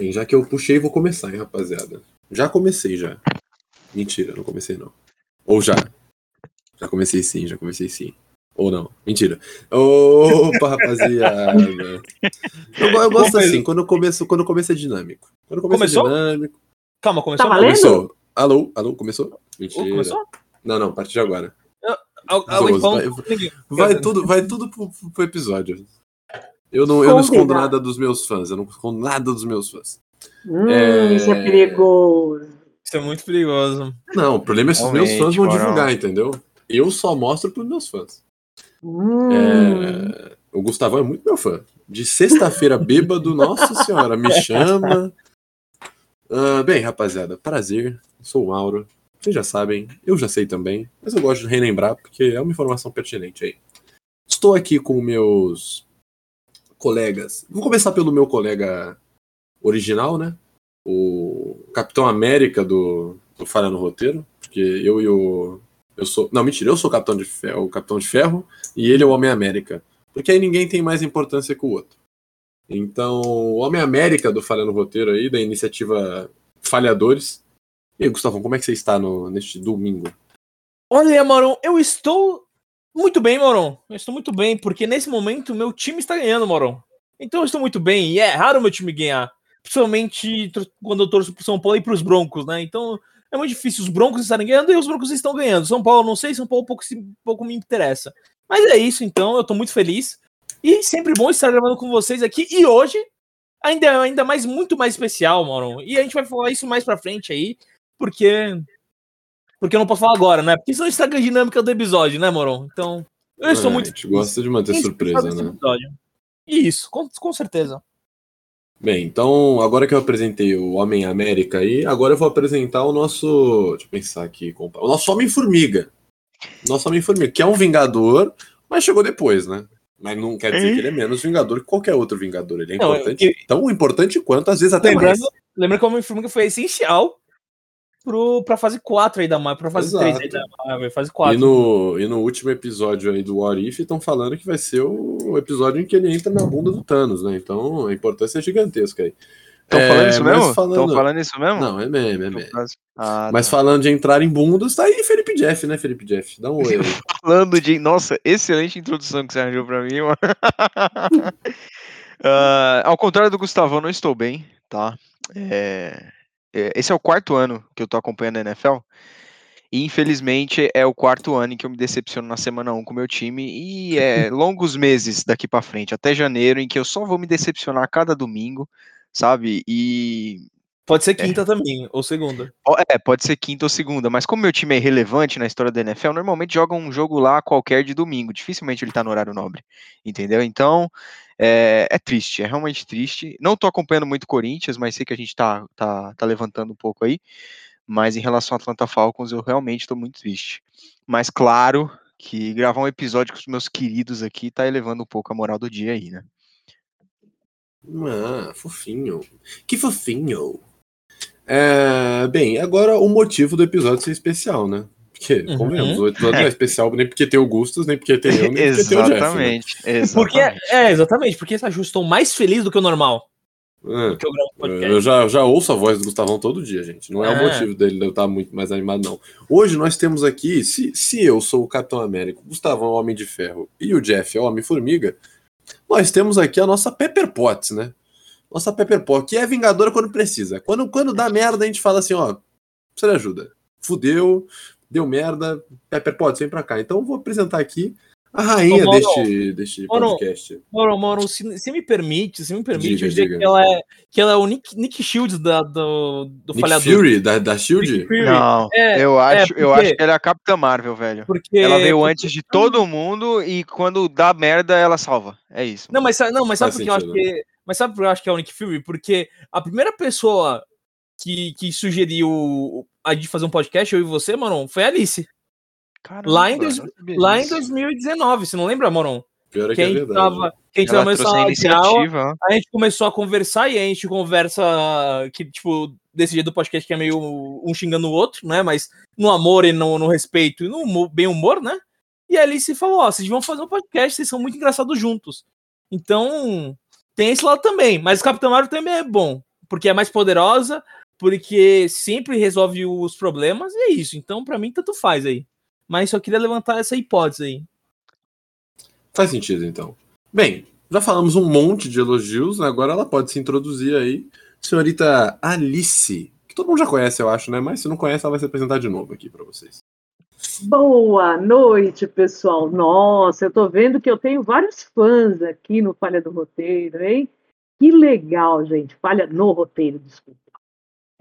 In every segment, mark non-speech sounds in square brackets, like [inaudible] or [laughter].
Bem, já que eu puxei, vou começar, hein, rapaziada. Já comecei, já. Mentira, não comecei não. Ou já. Já comecei sim, já comecei sim. Ou não. Mentira. Opa, rapaziada. Eu, eu gosto assim, quando o começo, quando o começo é dinâmico. Quando começo Começou? é dinâmico. Calma, começou? Tá? Começou. Alô? Alô? Começou? Mentira. Começou? Não, não, a partir de agora. Al- Zoos, então, vai- Vai tudo, vai tudo pro- pro episódio. Eu não, eu não escondo nada dos meus fãs. Eu não escondo nada dos meus fãs. Hum, É. isso é perigoso. Isso é muito perigoso. Não, o problema é se os meus fãs vão moral. divulgar, entendeu? Eu só mostro pros meus fãs. Hum, É, o Gustavão é muito meu fã. De sexta-feira [laughs] bêbado, nossa senhora, me chama. Ah, bem, rapaziada, prazer. Sou o Mauro. Vocês já sabem, eu já sei também, mas eu gosto de relembrar porque é uma informação pertinente aí. Estou aqui com meus colegas. Vou começar pelo meu colega original, né? O Capitão América do, do Falha no Roteiro, porque eu e o. Eu sou. Não, mentira, eu sou o Capitão de Ferro, o Capitão de Ferro e ele é o Homem-América. Porque aí ninguém tem mais importância que o outro. Então, o Homem-América do Falha no Roteiro aí, da iniciativa Falhadores. E aí, Gustavo, como é que você está no, neste domingo? Olha, Moron, eu estou muito bem, Moron. Eu estou muito bem, porque nesse momento meu time está ganhando, Moron. Então eu estou muito bem, e é raro meu time ganhar. Principalmente quando eu torço pro São Paulo e pros Broncos, né? Então é muito difícil os Broncos estarem ganhando e os Broncos estão ganhando. São Paulo, não sei, São Paulo pouco, pouco me interessa. Mas é isso, então, eu tô muito feliz. E sempre bom estar gravando com vocês aqui. E hoje, ainda, ainda mais, muito mais especial, Moron. E a gente vai falar isso mais pra frente aí, porque. Porque eu não posso falar agora, né? Porque senão estraga a dinâmica do episódio, né, Moron? Então, eu estou Ah, muito A gente gosta de manter surpresa, né? episódio. Isso, com, com certeza. Bem, então, agora que eu apresentei o Homem-América aí, agora eu vou apresentar o nosso. Deixa eu pensar aqui. O nosso Homem-Formiga. Nosso Homem-Formiga, que é um Vingador, mas chegou depois, né? Mas não quer dizer que ele é menos Vingador que qualquer outro Vingador. Ele é Não, importante, eu- tão importante quanto, às vezes até mais. Lembrando, lembra que o Homem-Formiga foi essencial pro, pra fase 4 aí da Marvel, pra fase Exato. 3 aí da Marvel, fase 4. E no, e no último episódio aí do What If, estão falando que vai ser o episódio em que ele entra na bunda do Thanos, né? Então a importância é gigantesca aí. Estão É, falando isso mas mesmo? Estão falando- falando isso mesmo? Não, é meme, é meme. Ah, Mas tá. falando de entrar em bundas, tá aí Felipe Jeff, né, Felipe Jeff? Dá um oi aí. [laughs] falando de. Nossa, excelente introdução que você arranjou pra mim, mano. [laughs] Ah, ao contrário do Gustavão, eu não estou bem, tá? É, esse é o quarto ano que eu tô acompanhando a NFL. E infelizmente é o quarto ano em que eu me decepciono na semana 1 com o meu time. E é [laughs] longos meses daqui pra frente, até janeiro, em que eu só vou me decepcionar cada domingo, sabe? E Pode ser quinta também, ou segunda. É, pode ser quinta ou segunda, mas como meu time é irrelevante na história da NFL, normalmente joga um jogo lá qualquer de domingo. Dificilmente ele tá no horário nobre, entendeu? Então, é, é triste, é realmente triste. Não tô acompanhando muito Corinthians, mas sei que a gente tá, tá, tá levantando um pouco aí. Mas em relação ao Atlanta Falcons, eu realmente tô muito triste. Mas claro que gravar um episódio com os meus queridos aqui tá elevando um pouco a moral do dia aí, né? Ah, fofinho. Que fofinho. É, bem, agora o motivo do episódio ser especial, né? Porque, Uhum. convenhamos, o episódio não é especial nem porque tem o Gustas, nem porque tem eu, nem porque tem o Jeff. Né? exatamente, [laughs] Porque, exatamente. é, exatamente, porque essa Ju estou mais feliz do que o normal É. que eu já, já ouço a voz do Gustavão todo dia, gente. Não é, o É. motivo dele eu estar muito mais animado, não. Hoje nós temos aqui, se, se eu sou o Capitão América, o Gustavão é o Homem de Ferro e o Jeff é o Homem-Formiga, nós temos aqui a nossa Pepper Potts, né? Nossa Pepper Potts, que é vingadora quando precisa. Quando, quando dá merda, a gente fala assim, ó, precisa de ajuda. Fudeu, deu merda, Pepper Potts, vem pra cá. Então eu vou apresentar aqui a rainha Ô, deste, deste Mauro, podcast. Moro, Moro, se, se me permite, se me permite, Diga, eu diria diga. que ela é, que ela é o Nick, Nick Shields da, do, do Nick falhador. Fury, da, da SHIELD? Nick Fury. Não, É, eu acho, eu porque- acho que ela é a Capitã Marvel, velho. Porque, Ela veio porque- antes de todo mundo e quando dá merda, ela salva. É isso. Não, mas, não, mas sabe por que eu acho que. Mas sabe por que eu acho que é o Nick Fury? Porque a primeira pessoa que, que sugeriu a gente fazer um podcast, eu e você, Maron, foi a Alice. Caramba, lá em dois- Lá em disso. 2019, você não lembra, Maron? Pior é Que que a é verdade. tava. Que a gente trouxe a iniciativa. a gente começou a conversar e a gente conversa que, tipo, desse jeito do podcast que é meio um xingando o outro, né? Mas no amor e no, no respeito e no bem humor, né? E a Alice falou: Ó, vocês vão fazer um podcast, vocês são muito engraçados juntos. Então, tem esse lado também. Mas o Capitão Marvel também é bom. porque é mais poderosa, porque sempre resolve os problemas, e é isso. Então, pra mim, tanto faz aí. Mas só queria levantar essa hipótese aí. Faz sentido, então. Bem, já falamos um monte de elogios, né? agora ela pode se introduzir aí. Senhorita Alice, que todo mundo já conhece, eu acho, né? Mas se não conhece, ela vai se apresentar de novo aqui pra vocês. Boa noite, pessoal. Nossa, eu tô vendo que eu tenho vários fãs aqui no Falha do Roteiro, hein? Que legal, gente. Falha no roteiro, desculpa.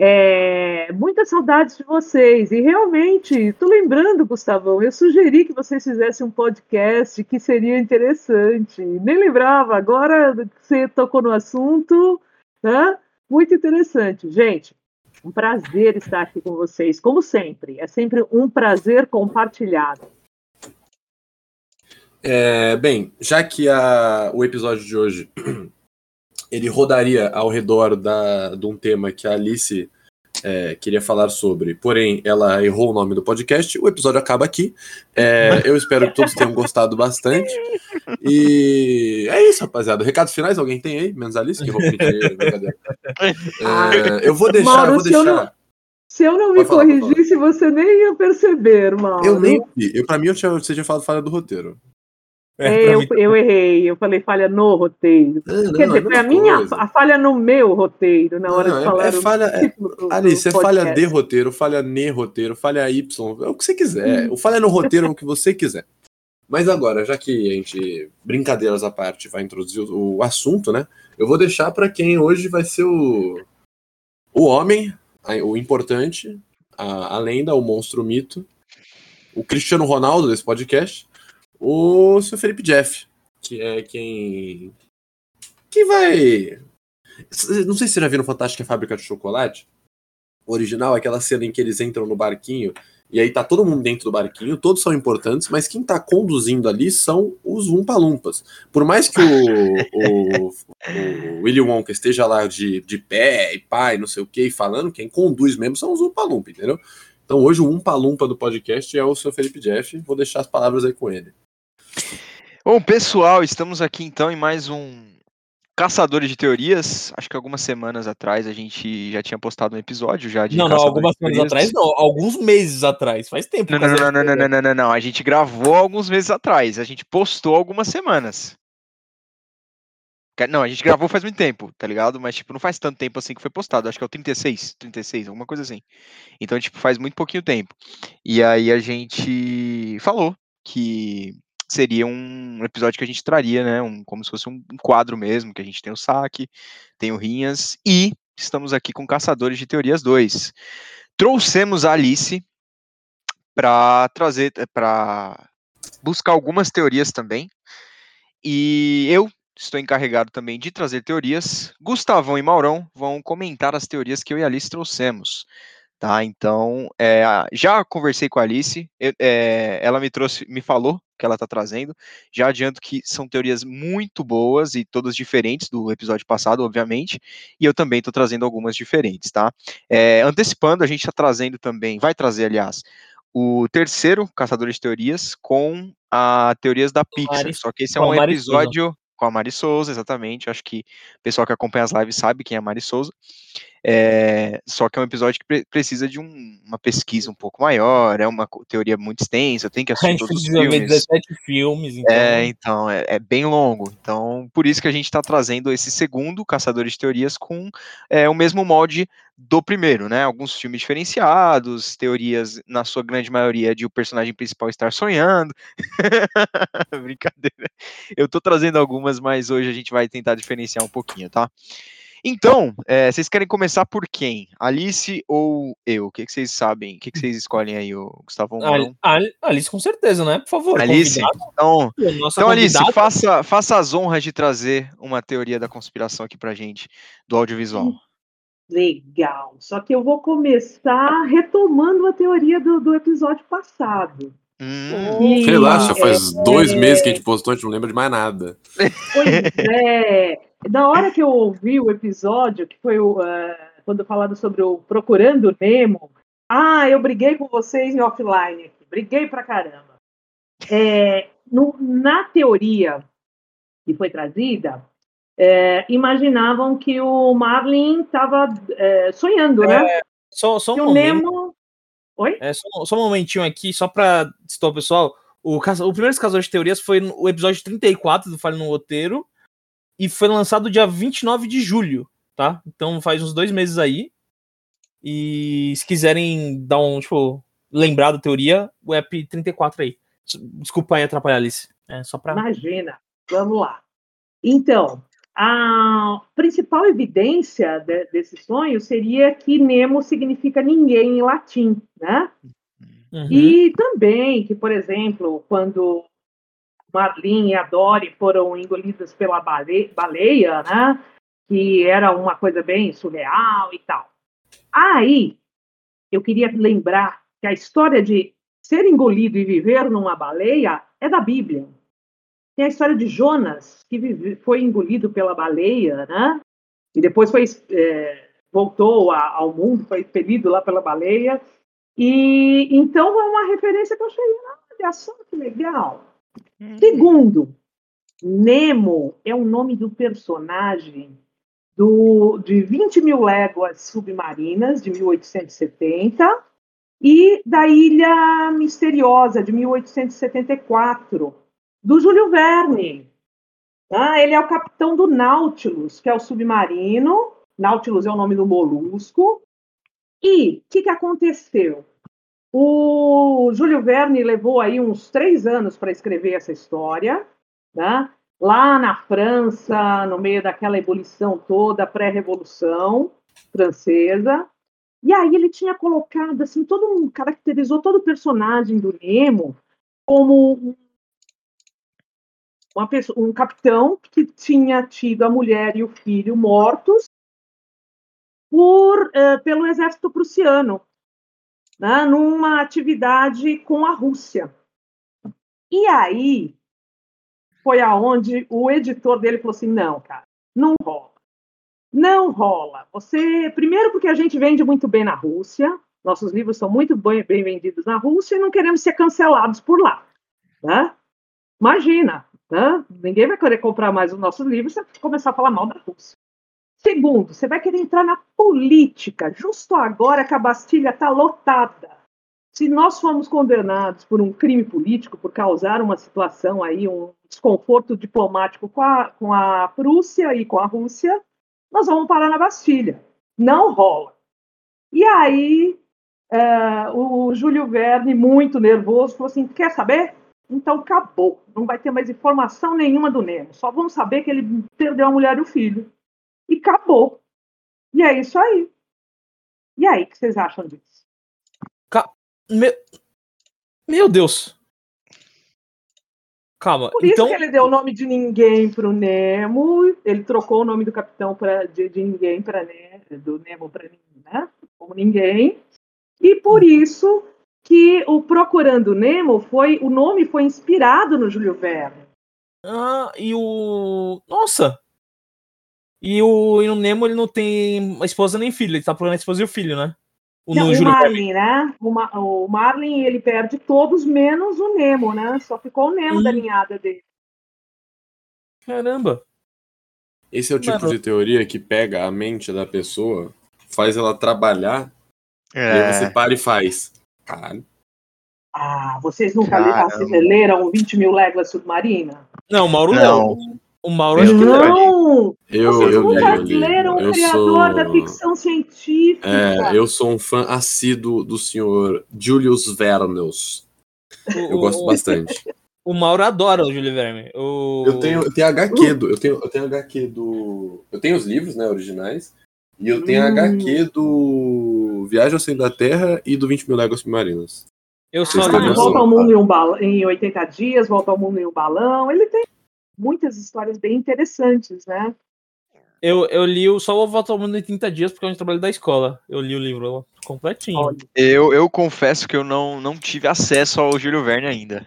É, muitas saudades de vocês. E realmente, tô lembrando, Gustavão, eu sugeri que vocês fizessem um podcast que seria interessante. Nem lembrava, agora você tocou no assunto, né? Muito interessante. Gente, um prazer estar aqui com vocês, como sempre. É sempre um prazer compartilhado. É, bem, já que a, o episódio de hoje ele rodaria ao redor da, de um tema que a Alice é, queria falar sobre, porém ela errou o nome do podcast, o episódio acaba aqui. É, eu espero que todos tenham gostado bastante. E é isso, rapaziada. Recados finais, alguém tem aí? Menos a Alice, que eu vou pedir. É, eu vou deixar, Mauro, eu vou se eu deixar. não- Se eu não me falar, corrigisse, você nem ia perceber, Mauro. Eu nem vi. Eu, pra mim, eu tinha, você tinha falado falha do roteiro. É, É, eu, mim- eu errei, eu falei falha no roteiro. Ah, não, Quer é dizer, foi a minha coisa. a falha no meu roteiro, na hora Não, de é- falar é o falha- é- Alice, do você falha de roteiro, falha ne roteiro, falha Y, é o que você quiser. O falha no roteiro é o que você quiser. Mas agora, já que a gente, brincadeiras à parte, vai introduzir o, o assunto, né? Eu vou deixar para quem hoje vai ser o, o homem, a- o importante, a, a lenda, o monstro, o mito, o Cristiano Ronaldo desse podcast, o seu Felipe Jeff, que é quem. que vai. Não sei se você já viram Fantástica Fábrica de Chocolate. O original aquela cena em que eles entram no barquinho e aí tá todo mundo dentro do barquinho, todos são importantes, mas quem tá conduzindo ali são os Umpa-Lumpas. Por mais que o, o, o Willy Wonka esteja lá de, de pé e pai, não sei o que, falando, quem conduz mesmo são os Umpa-Lumpa, entendeu? Então hoje o Umpa-Lumpa do podcast é o seu Felipe Jeff. Vou deixar as palavras aí com ele. Bom, pessoal, estamos aqui então em mais um Caçadores de Teorias. Acho que algumas semanas atrás a gente já tinha postado um episódio já de Não, não, algumas semanas atrás, não, alguns meses atrás. Faz tempo. Não, não, não, não, não, não, não, não. A gente gravou alguns meses atrás. A gente postou algumas semanas. Não, a gente gravou faz muito tempo, tá ligado? Mas, tipo, não faz tanto tempo assim que foi postado. Acho que é o 36, 36, alguma coisa assim. Então, tipo, faz muito pouquinho tempo. E aí a gente falou que seria um episódio que a gente traria, né? Um, como se fosse um quadro mesmo, que a gente tem o saque, tem o Rinhas, e estamos aqui com Caçadores de Teorias 2. Trouxemos a Alice para trazer, para buscar algumas teorias também. E eu estou encarregado também de trazer teorias. Gustavão e Maurão vão comentar as teorias que eu e a Alice trouxemos. Tá, então, é, já conversei com a Alice, é, ela me trouxe, me falou que ela está trazendo. Já adianto que são teorias muito boas e todas diferentes do episódio passado, obviamente, e eu também estou trazendo algumas diferentes, tá? É, antecipando, a gente está trazendo também, vai trazer, aliás, o terceiro Caçador de Teorias com a teorias da Pixar. Mari- Só que esse é um Souza. episódio com a Mari Souza, exatamente. Acho que o pessoal que acompanha as lives sabe quem é a Mari Souza. É, só que é um episódio que pre- precisa de um- uma pesquisa um pouco maior, é uma teoria muito extensa, tem que [laughs] assistir todos os filmes. 17 filmes, então. É, então, é, é bem longo. Então, por isso que a gente está trazendo esse segundo Caçadores de Teorias com é, o mesmo molde do primeiro, né? Alguns filmes diferenciados, teorias, na sua grande maioria, de o personagem principal estar sonhando. [laughs] Brincadeira. Eu tô trazendo algumas, mas hoje a gente vai tentar diferenciar um pouquinho, tá? Então, é, vocês querem começar por quem? Alice ou eu? O que, que vocês sabem? O que, que vocês escolhem aí, o Gustavo? A- Mourão? a- Alice, com certeza, né? Por favor. Alice? convidado. Então, então, Alice, faça, faça as honras de trazer uma teoria da conspiração aqui pra gente, do audiovisual. Legal. Só que eu vou começar retomando a teoria do, do episódio passado. Hum, E- Sei lá, já faz é, dois meses que a gente postou, a gente não lembra de mais nada. Pois é. Da hora que eu ouvi o episódio, que foi o, eh, quando falaram sobre o Procurando Nemo, ah, eu briguei com vocês em offline aqui, briguei pra caramba. É, no- na teoria que foi trazida, é, imaginavam que o Marlin estava é, sonhando, né? Só, só um Que o. Nemo. Oi? É, só, só um momentinho aqui, só pra citar o pessoal. O, o primeiro Caçador de Teorias foi no- o episódio 34 do Falho no Roteiro. E foi lançado dia 29 de julho, tá? Então faz uns dois meses aí. E se quiserem dar um, tipo, lembrar da teoria, o app 34 aí. Desculpa aí atrapalhar, Alice. É só pra. Imagina. Vamos lá. Então, a principal evidência de- desse sonho seria que Nemo significa ninguém em latim, né? Uhum. E também que, por exemplo, quando Marlin e a Dory foram engolidas pela bale- baleia, né? Que era uma coisa bem surreal e tal. Aí, eu queria lembrar que a história de ser engolido e viver numa baleia é da Bíblia. Tem a história de Jonas, que foi engolido pela baleia, né? E depois foi, é, voltou a- ao mundo, foi expelido lá pela baleia. E então é uma referência que eu achei, olha só que legal. Segundo, Nemo é o nome do personagem do, de 20 mil léguas submarinas, de 1870, e da Ilha Misteriosa, de 1874, do Júlio Verne. Ah, ele é o capitão do Nautilus, que é o submarino. Nautilus é o nome do molusco. E o que, que aconteceu? O Júlio Verne levou aí uns três anos para escrever essa história, né? lá na França, no meio daquela ebulição toda, pré-revolução francesa. E aí ele tinha colocado assim, todo um, caracterizou todo o personagem do Nemo como um- uma pessoa, um capitão que tinha tido a mulher e o filho mortos por, eh, pelo exército prussiano, né, numa atividade com a Rússia. E aí foi aonde o editor dele falou assim: não, cara, não rola. Não rola. Você, primeiro, porque a gente vende muito bem na Rússia, nossos livros são muito bem, bem vendidos na Rússia e não queremos ser cancelados por lá. Né? Imagina, né? ninguém vai querer comprar mais os nossos livros se começar a falar mal da Rússia. Segundo, você vai querer entrar na política, justo agora que a Bastilha está lotada. Se nós fomos condenados por um crime político, por causar uma situação aí, um desconforto diplomático com a, com a Prússia e com a Rússia, nós vamos parar na Bastilha. Não rola. E aí, é, o Júlio Verne, muito nervoso, falou assim: quer saber? Então acabou. Não vai ter mais informação nenhuma do Nemo. Só vamos saber que ele perdeu a mulher e o filho. E acabou. E é isso aí. E aí, o que vocês acham disso? Meu... Meu Deus. Calma. Por isso então, que ele deu o nome de ninguém para o Nemo, ele trocou o nome do capitão pra, de, de ninguém para do Nemo para né? como ninguém. E por isso que o Procurando Nemo foi o nome foi inspirado no Júlio Verne. Ah, e o. Nossa! E o, e o Nemo ele não tem esposa nem filho, ele tá procurando a esposa e o filho, né? O, Não, o. Marlin, né? O, Ma- o Marlin ele perde todos menos o Nemo, né? Só ficou o Nemo Hum. da ninhada dele. Caramba! Esse é o tipo Mano. de teoria que pega a mente da pessoa, faz ela trabalhar, e aí você É, para e faz. Caralho. Ah, vocês nunca Caramba. le- leram 20 mil léguas submarina? Não, o Mauro Não. não. O Mauro acho que não. Eu, Vocês eu li, nunca eu leram o criador da sou, ficção científica. é, eu sou um fã assíduo do senhor Julius Vernos. Eu O- gosto bastante. [laughs] O Mauro adora o Júlio Verne. O... Eu tenho, eu tenho HQ do. Eu tenho, eu tenho HQ do. Eu tenho os livros, né, originais. E eu tenho Hum. HQ do Viagem ao Centro da Terra e do 20 mil léguas submarinas. Eu só Ah, li- volta ao mundo em, um balão, em 80 dias, volta ao mundo em um balão. Ele tem muitas histórias bem interessantes, né? eu, eu li o- só o Volta ao Mundo em 30 dias porque é um trabalho da escola. Eu li o livro completinho. Olha, eu, eu confesso que eu não, não tive acesso ao Júlio Verne ainda.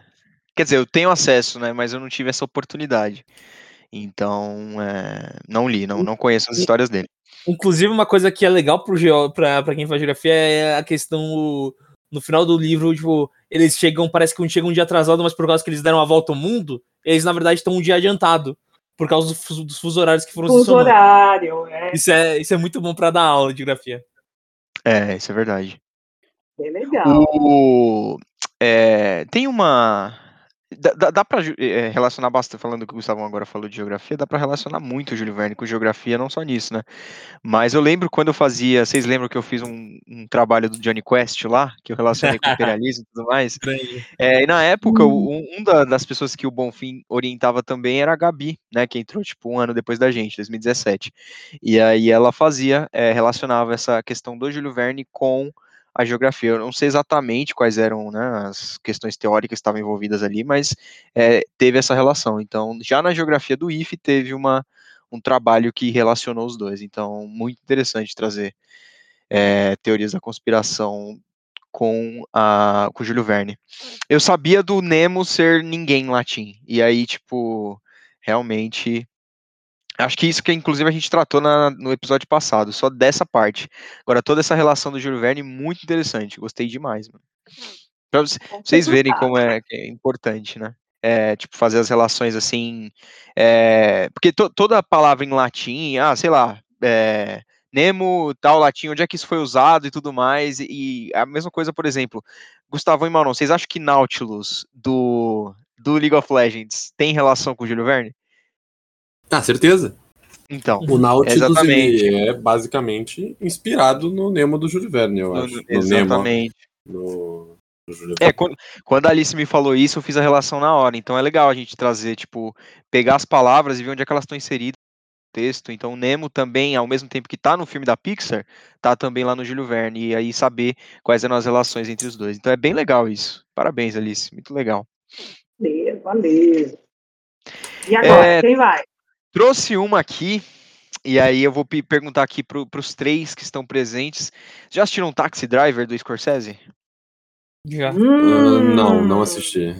Quer dizer, eu tenho acesso, né? Mas eu não tive essa oportunidade. Então, é, não li, não, não conheço as histórias dele. Inclusive, uma coisa que é legal pra quem faz geografia é a questão. No final do livro, tipo, eles chegam, parece que um chega um dia atrasado, mas por causa que eles deram a volta ao mundo, eles na verdade estão um dia adiantado. por causa do fuso- dos fuso horários que foram se Fuso somando. horário, é Isso é, isso é muito bom pra dar aula de geografia. É, isso é verdade. bem legal. O, é, tem uma. Dá, dá, pra ju- é, relacionar bastante, falando que o Gustavo agora falou de geografia, dá pra relacionar muito o Júlio Verne com geografia, não só nisso, né? Mas eu lembro quando eu fazia. Vocês lembram que eu fiz um, um trabalho do Johnny Quest lá, que eu relacionei com imperialismo e tudo mais? [laughs] É, e na época, o- um, um da- das pessoas que o Bonfim orientava também era a Gabi, né? Que entrou tipo um ano depois da gente, 2017. E aí ela fazia, é, relacionava essa questão do Júlio Verne com a geografia. Eu não sei exatamente quais eram né, as questões teóricas que estavam envolvidas ali, mas é, teve essa relação. Então, já na geografia do IFE teve uma, um trabalho que relacionou os dois. Então, muito interessante trazer é, teorias da conspiração com, a, com o Júlio Verne. Eu sabia do Nemo ser ninguém em latim. E aí, tipo, realmente. Acho que isso que, inclusive, a gente tratou na- no episódio passado, só dessa parte. Agora, toda essa relação do Júlio Verne, muito interessante. Gostei demais, mano. Pra você- vocês verem como é, é importante, né? É, tipo, fazer as relações assim. é, porque to- toda palavra em latim, ah, sei lá, é, Nemo, tal latim, onde é que isso foi usado e tudo mais. E, e a mesma coisa, por exemplo, Gustavão e Manon, vocês acham que Nautilus do, do League of Legends tem relação com o Júlio Verne? Ah, certeza. Então, O Nautilus é basicamente inspirado no Nemo do Júlio Verne, eu no- acho. No Nemo, exatamente. no, no Júlio É, quando, quando a Alice me falou isso, eu fiz a relação na hora. Então é legal a gente trazer, tipo, pegar as palavras e ver onde é que elas estão inseridas no texto. Então, o Nemo também, ao mesmo tempo que tá no filme da Pixar, tá também lá no Júlio Verne. E aí saber quais eram as relações entre os dois. Então é bem legal isso. Parabéns, Alice. Muito legal. Valeu, valeu. E agora, É, quem vai? Trouxe uma aqui. E aí eu vou pe- perguntar aqui para os três que estão presentes. Já assistiram Taxi Driver do Scorsese? Já. Hum, não, não assisti.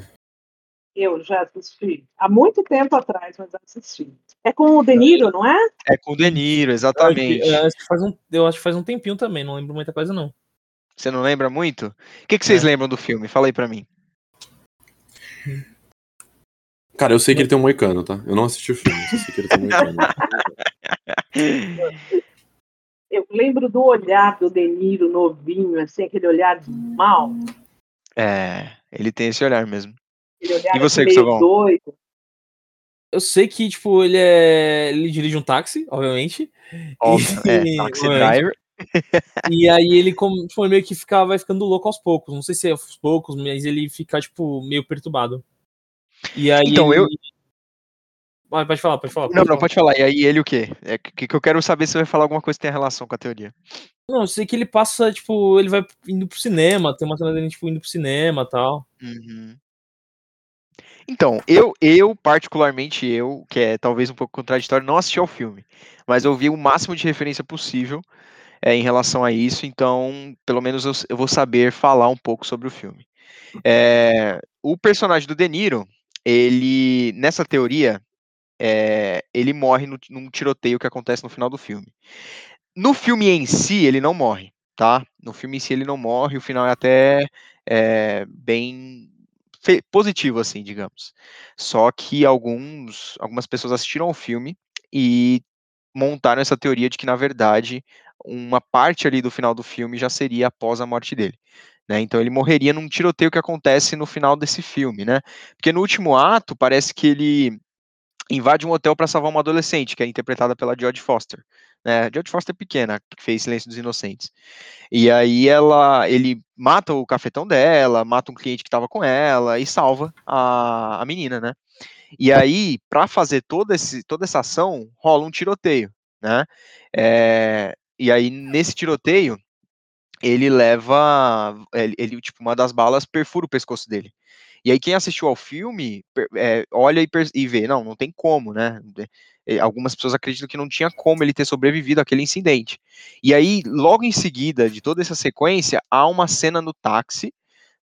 Eu já assisti. Há muito tempo atrás, mas assisti. É com o De Niro, não é? É com o De Niro, exatamente. Eu acho, que faz um, eu acho que faz um tempinho também, não lembro muita coisa, não. Você não lembra muito? O que, que vocês É. lembram do filme? Fala aí pra mim. Cara, eu sei que ele tem um moicano, tá? Eu não assisti o filme, eu sei que ele tem um moicano. [laughs] Eu lembro do olhar do De Niro novinho, assim, aquele olhar de mal. É, ele tem esse olhar mesmo. Olhar E você, Gustavão? doido. Eu sei que, tipo, ele é. Ele dirige um táxi, obviamente. Óbvio, é, E- [laughs] Taxi obviamente. Driver. E aí ele como, tipo, meio que fica, vai ficando louco aos poucos. Não sei se é aos poucos, mas ele fica, tipo, meio perturbado. E aí. Então, eu- ele- Ah, Pode falar, pode falar. Não, não, pode falar. E aí ele o quê? É que, que eu quero saber se você vai falar alguma coisa que tem relação com a teoria. Não, eu sei que ele passa, tipo, ele vai indo pro cinema, tem uma cena dele, tipo, indo pro cinema e tal. Uhum. Então, eu, eu, particularmente eu, que é talvez um pouco contraditório, não assisti ao filme, mas eu vi o máximo de referência possível é, em relação a isso, então, pelo menos eu, eu vou saber falar um pouco sobre o filme. É, o personagem do De Niro, ele, nessa teoria, é, ele morre no, num tiroteio que acontece no final do filme. No filme em si, ele não morre, tá? No filme em si, ele não morre, o final é até é, bem positivo, assim, digamos. Só que alguns, algumas pessoas assistiram ao filme e montaram essa teoria de que, na verdade, uma parte ali do final do filme já seria após a morte dele. Né? Então ele morreria num tiroteio que acontece no final desse filme, né? Porque no último ato parece que ele invade um hotel para salvar uma adolescente, que é interpretada pela Jodie Foster. Né? Foster pequena, que fez Silêncio dos Inocentes. E aí ela, ele mata o cafetão dela, mata um cliente que estava com ela e salva a, a menina, né? E aí, para fazer toda, esse, toda essa ação, rola um tiroteio, né? É, e aí, nesse tiroteio, ele leva, ele, ele, tipo, uma das balas perfura o pescoço dele. E aí, quem assistiu ao filme, é, olha e, e vê, não, não tem como, né? É, Algumas pessoas acreditam que não tinha como ele ter sobrevivido àquele incidente. E aí, logo em seguida de toda essa sequência, há uma cena no táxi,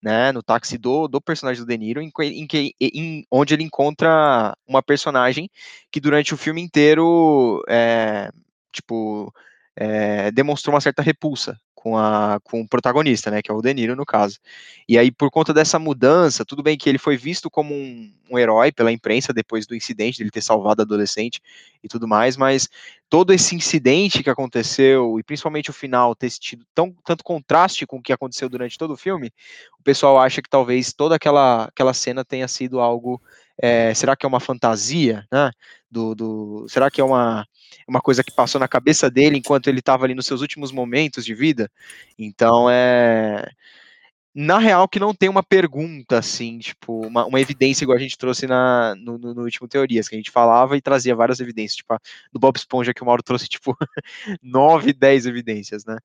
né, no táxi do, do personagem do De Niro, em, em que, em- onde ele encontra uma personagem que durante o filme inteiro, é, tipo, é, demonstrou uma certa repulsa com, a, com o protagonista, né, que é o De Niro no caso. E aí, por conta dessa mudança, tudo bem que ele foi visto como um, um herói pela imprensa depois do incidente, dele ter salvado a adolescente e tudo mais, mas todo esse incidente que aconteceu, e principalmente o final, ter tido tão, tanto contraste com o que aconteceu durante todo o filme, o pessoal acha que talvez toda aquela, aquela cena tenha sido algo. É, será que é uma fantasia, né? Do, do, será que é uma, uma coisa que passou na cabeça dele enquanto ele estava ali nos seus últimos momentos de vida? Então é na real que não tem uma pergunta, assim, tipo, uma, uma evidência igual a gente trouxe na, no, no, no, último Teorias, que a gente falava e trazia várias evidências, tipo, a, do Bob Esponja que o Mauro trouxe, [laughs] tipo, nove, dez evidências, né?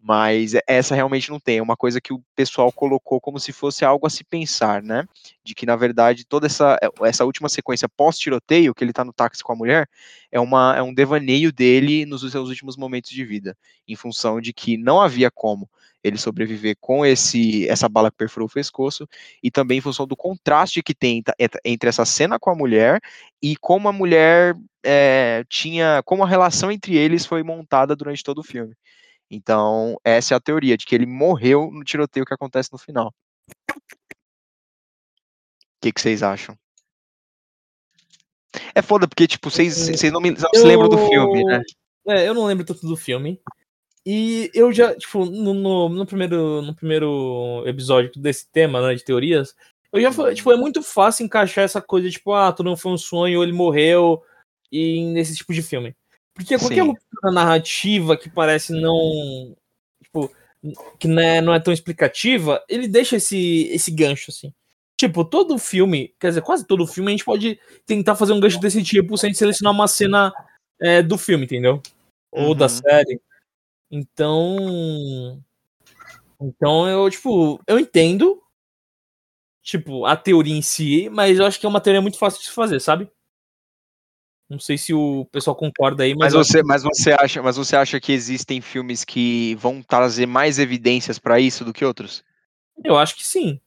Mas essa realmente não tem, é uma coisa que o pessoal colocou como se fosse algo a se pensar, né? De que, na verdade, toda essa, essa última sequência pós-tiroteio, que ele tá no táxi com a mulher, é, uma, é um devaneio dele nos seus últimos momentos de vida, em função de que não havia como ele sobreviver com esse essa bala que perfurou o pescoço e também em função do contraste que tem entre essa cena com a mulher e como a mulher é, tinha como a relação entre eles foi montada durante todo o filme. Então essa é a teoria de que ele morreu no tiroteio que acontece no final. O que, que vocês acham? É foda, porque, tipo, vocês, vocês não, me, não eu... se lembram do filme, né? É, eu não lembro tanto do filme. E eu já, tipo, no, no, no, primeiro, no primeiro episódio desse tema, né, de teorias, eu já falei, tipo, é muito fácil encaixar essa coisa, tipo, ah, tudo não foi um sonho, ele morreu, e nesse tipo de filme. Porque qualquer ruptura narrativa que parece não. Tipo, que não é, não é tão explicativa, ele deixa esse, esse gancho, assim. Tipo, todo filme, quer dizer, quase todo filme, a gente pode tentar fazer um gancho desse tipo sem selecionar uma cena é, do filme, entendeu? Ou uhum. da série. Então. Então eu, tipo, eu entendo, tipo, a teoria em si, mas eu acho que é uma teoria muito fácil de se fazer, sabe? Não sei se o pessoal concorda aí, mas, mas você, mas você acha, mas você acha que existem filmes que vão trazer mais evidências para isso do que outros? Eu acho que sim.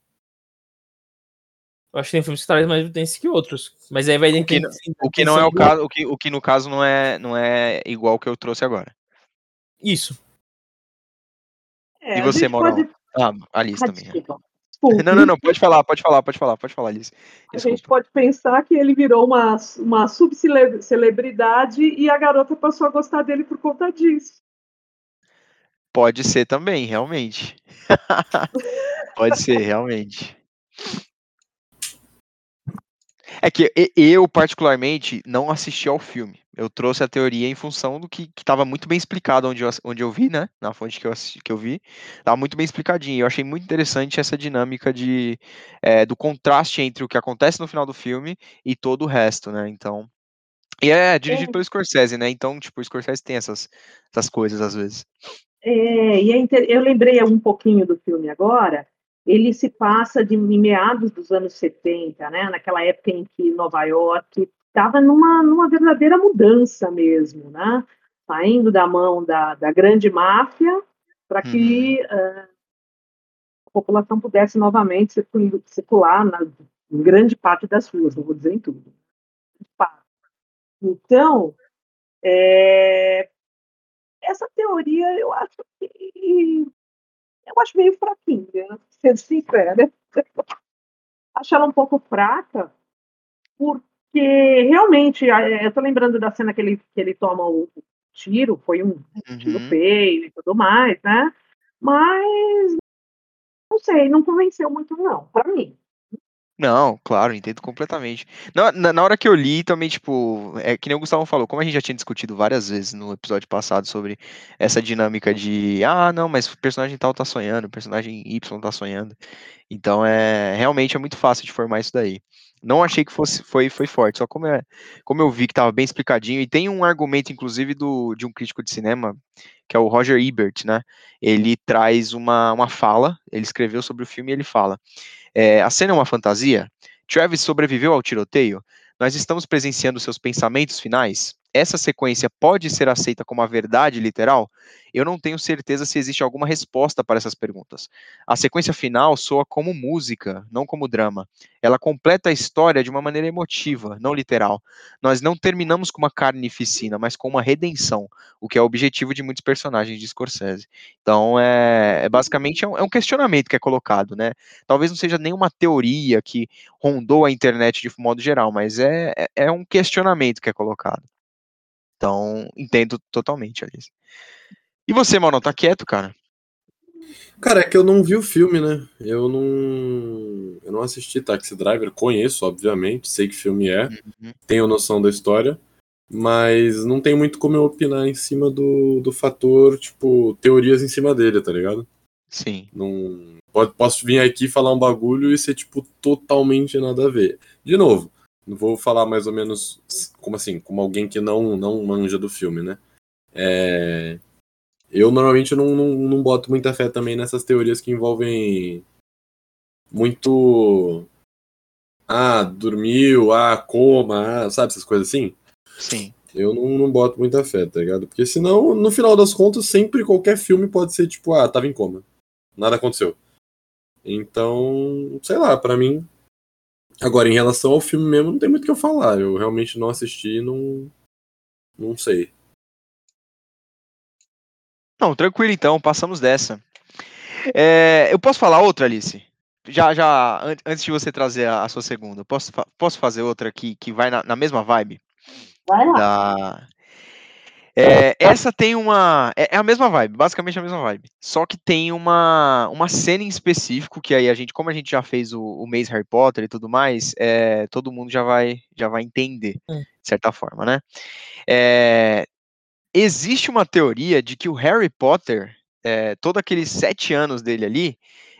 Eu acho que tem filmes que trazem mais evidências que outros, mas aí vai. O que, o que não é o caso, o que, o que no caso não é, não é igual que eu trouxe agora. Isso. É, e você, Mauro? Pode... Ah, Alice também. É. Não, não, não, pode falar, pode falar, pode falar, pode falar, Alice. Desculpa. A gente pode pensar que ele virou uma, uma subcelebridade e a garota passou a gostar dele por conta disso. Pode ser também, realmente. [laughs] pode ser, realmente. É que eu, particularmente, não assisti ao filme. Eu trouxe a teoria em função do que estava muito bem explicado onde eu, onde eu vi, né? Na fonte que eu, assisti, que eu vi. Estava muito bem explicadinho. Eu achei muito interessante essa dinâmica de, é, do contraste entre o que acontece no final do filme e todo o resto, né? Então. E é dirigido é. pelo Scorsese, né? Então, tipo, o Scorsese tem essas, essas coisas às vezes. É, e é inter... eu lembrei um pouquinho do filme agora, ele se passa de meados dos anos 70, né, naquela época em que Nova York estava numa, numa verdadeira mudança mesmo, né, saindo da mão da, da grande máfia para que uh, a população pudesse novamente circular na em grande parte das ruas, não vou dizer em tudo. Então, é, essa teoria eu acho que eu acho meio fraquinha, sendo sincera. [laughs] acho ela um pouco fraca, porque realmente, eu estou lembrando da cena que ele, que ele toma o tiro, foi um uhum. tiro feio e tudo mais, né? Mas não sei, não convenceu muito, não, para mim. Não, claro, entendo completamente. Na, na, na, hora que eu li, também, tipo, é que nem o Gustavo falou, como a gente já tinha discutido várias vezes no episódio passado sobre essa dinâmica de, ah, não, mas o personagem tal tá sonhando, o personagem Y tá sonhando. Então, é, realmente é muito fácil de formar isso daí. Não achei que fosse, foi, foi forte, só como, é, como eu vi que tava bem explicadinho, e tem um argumento, inclusive, do, de um crítico de cinema, que é o Roger Ebert, né? Ele traz uma, uma fala, ele escreveu sobre o filme e ele fala é, a cena é uma fantasia? Travis sobreviveu ao tiroteio? Nós estamos presenciando seus pensamentos finais? Essa sequência pode ser aceita como a verdade literal? Eu não tenho certeza se existe alguma resposta para essas perguntas. A sequência final soa como música, não como drama. Ela completa a história de uma maneira emotiva, não literal. Nós não terminamos com uma carnificina, mas com uma redenção, o que é o objetivo de muitos personagens de Scorsese. Então, é, é basicamente é um, é um questionamento que é colocado, né? Talvez não seja nenhuma teoria que rondou a internet de modo geral, mas é, é, é um questionamento que é colocado. Então, entendo totalmente, Alice. E você, mano, tá quieto, cara? Cara, é que eu não vi o filme, né? Eu não. Eu não assisti Taxi Driver, conheço, obviamente, sei que filme é, Uhum. tenho noção da história, mas não tem muito como eu opinar em cima do, do fator, tipo, teorias em cima dele, tá ligado? Sim. Não. Pode, posso vir aqui falar um bagulho e ser, tipo, totalmente nada a ver. De novo, vou falar mais ou menos como assim, como alguém que não, não manja do filme, né? É, eu normalmente não, não, não boto muita fé também nessas teorias que envolvem muito. Ah, dormiu, ah, coma, ah, sabe essas coisas assim? Sim. Eu não, não boto muita fé, tá ligado? Porque senão, no final das contas, sempre qualquer filme pode ser tipo, ah, tava em coma. Nada aconteceu. Então, sei lá, pra mim. Agora, em relação ao filme mesmo, não tem muito o que eu falar. Eu realmente não assisti e não. Não sei. Não, tranquilo então, passamos dessa. É, eu posso falar outra, Alice? Já, já, an- antes de você trazer a, a sua segunda, posso, fa- posso fazer outra aqui que vai na, na mesma vibe? Vai lá. Da... É, essa tem uma. É, é a mesma vibe, basicamente a mesma vibe. Só que tem uma, uma cena em específico que aí a gente, como a gente já fez o, o mês Harry Potter e tudo mais, é, todo mundo já vai, já vai entender, Hum. de certa forma, né? É, existe uma teoria de que o Harry Potter, é, todos aqueles sete anos dele ali,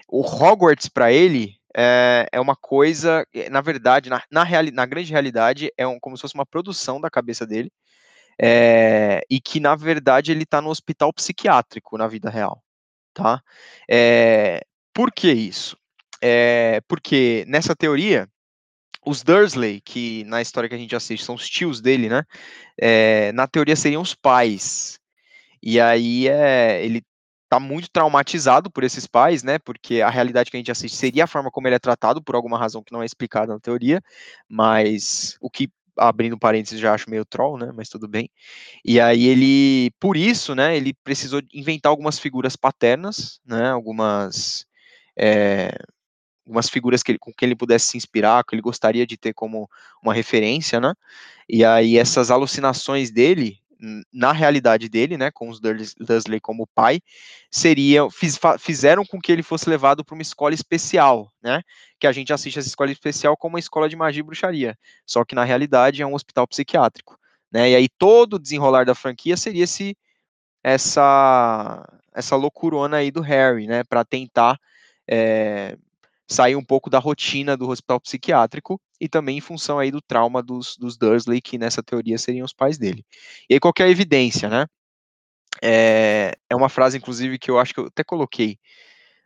o Hogwarts para ele é, é uma coisa, é, na verdade, na, na, reali na grande realidade, é um, como se fosse uma produção da cabeça dele, é, e que, na verdade, ele está no hospital psiquiátrico na vida real, tá? É, por que isso? É, porque nessa teoria, os Dursley, que na história que a gente assiste são os tios dele, né? É, na teoria seriam os pais. E aí é, ele tá muito traumatizado por esses pais, né? Porque a realidade que a gente assiste seria a forma como ele é tratado, por alguma razão que não é explicada na teoria, mas o que, abrindo parênteses, já acho meio troll, né? Mas tudo bem. E aí ele, por isso, né? Ele precisou inventar algumas figuras paternas, né? Algumas. É, algumas figuras que ele, com que ele pudesse se inspirar, que ele gostaria de ter como uma referência, né? E aí essas alucinações dele, na realidade dele, né, com os Durs- Dursley como pai, seriam fiz- fizeram com que ele fosse levado para uma escola especial, né? Que a gente assiste essa escola especial como uma escola de magia e bruxaria, só que na realidade é um hospital psiquiátrico, né? E aí todo o desenrolar da franquia seria esse essa essa loucurona aí do Harry, né, para tentar é, sair um pouco da rotina do hospital psiquiátrico e também em função aí do trauma dos, dos Dursley, que nessa teoria seriam os pais dele. E aí, qual é a evidência, né? É, é uma frase, inclusive, que eu acho que eu até coloquei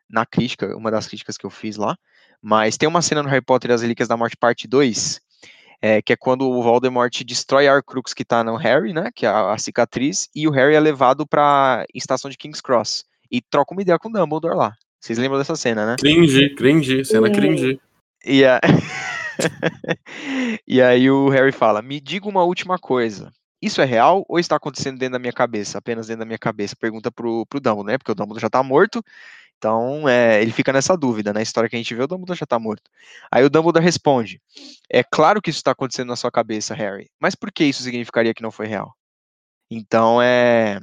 na crítica, uma das críticas que eu fiz lá, mas tem uma cena no Harry Potter e as Relíquias da Morte, parte 2, é, que é quando o Voldemort destrói a Horcrux que tá no Harry, né, que é a, a cicatriz, e o Harry é levado pra estação de King's Cross, e troca uma ideia com o Dumbledore lá. Vocês lembram dessa cena, né? Cringe, cringe, cena cringe. E, a... [laughs] [laughs] e aí o Harry fala: Me diga uma última coisa. Isso é real ou está acontecendo dentro da minha cabeça? Apenas dentro da minha cabeça? Pergunta pro, pro Dumbledore, né? Porque o Dumbledore já tá morto. Então, é, ele fica nessa dúvida. Na história que a gente vê, o Dumbledore já tá morto. Aí o Dumbledore responde: É claro que isso está acontecendo na sua cabeça, Harry. Mas por que isso significaria que não foi real? Então, é.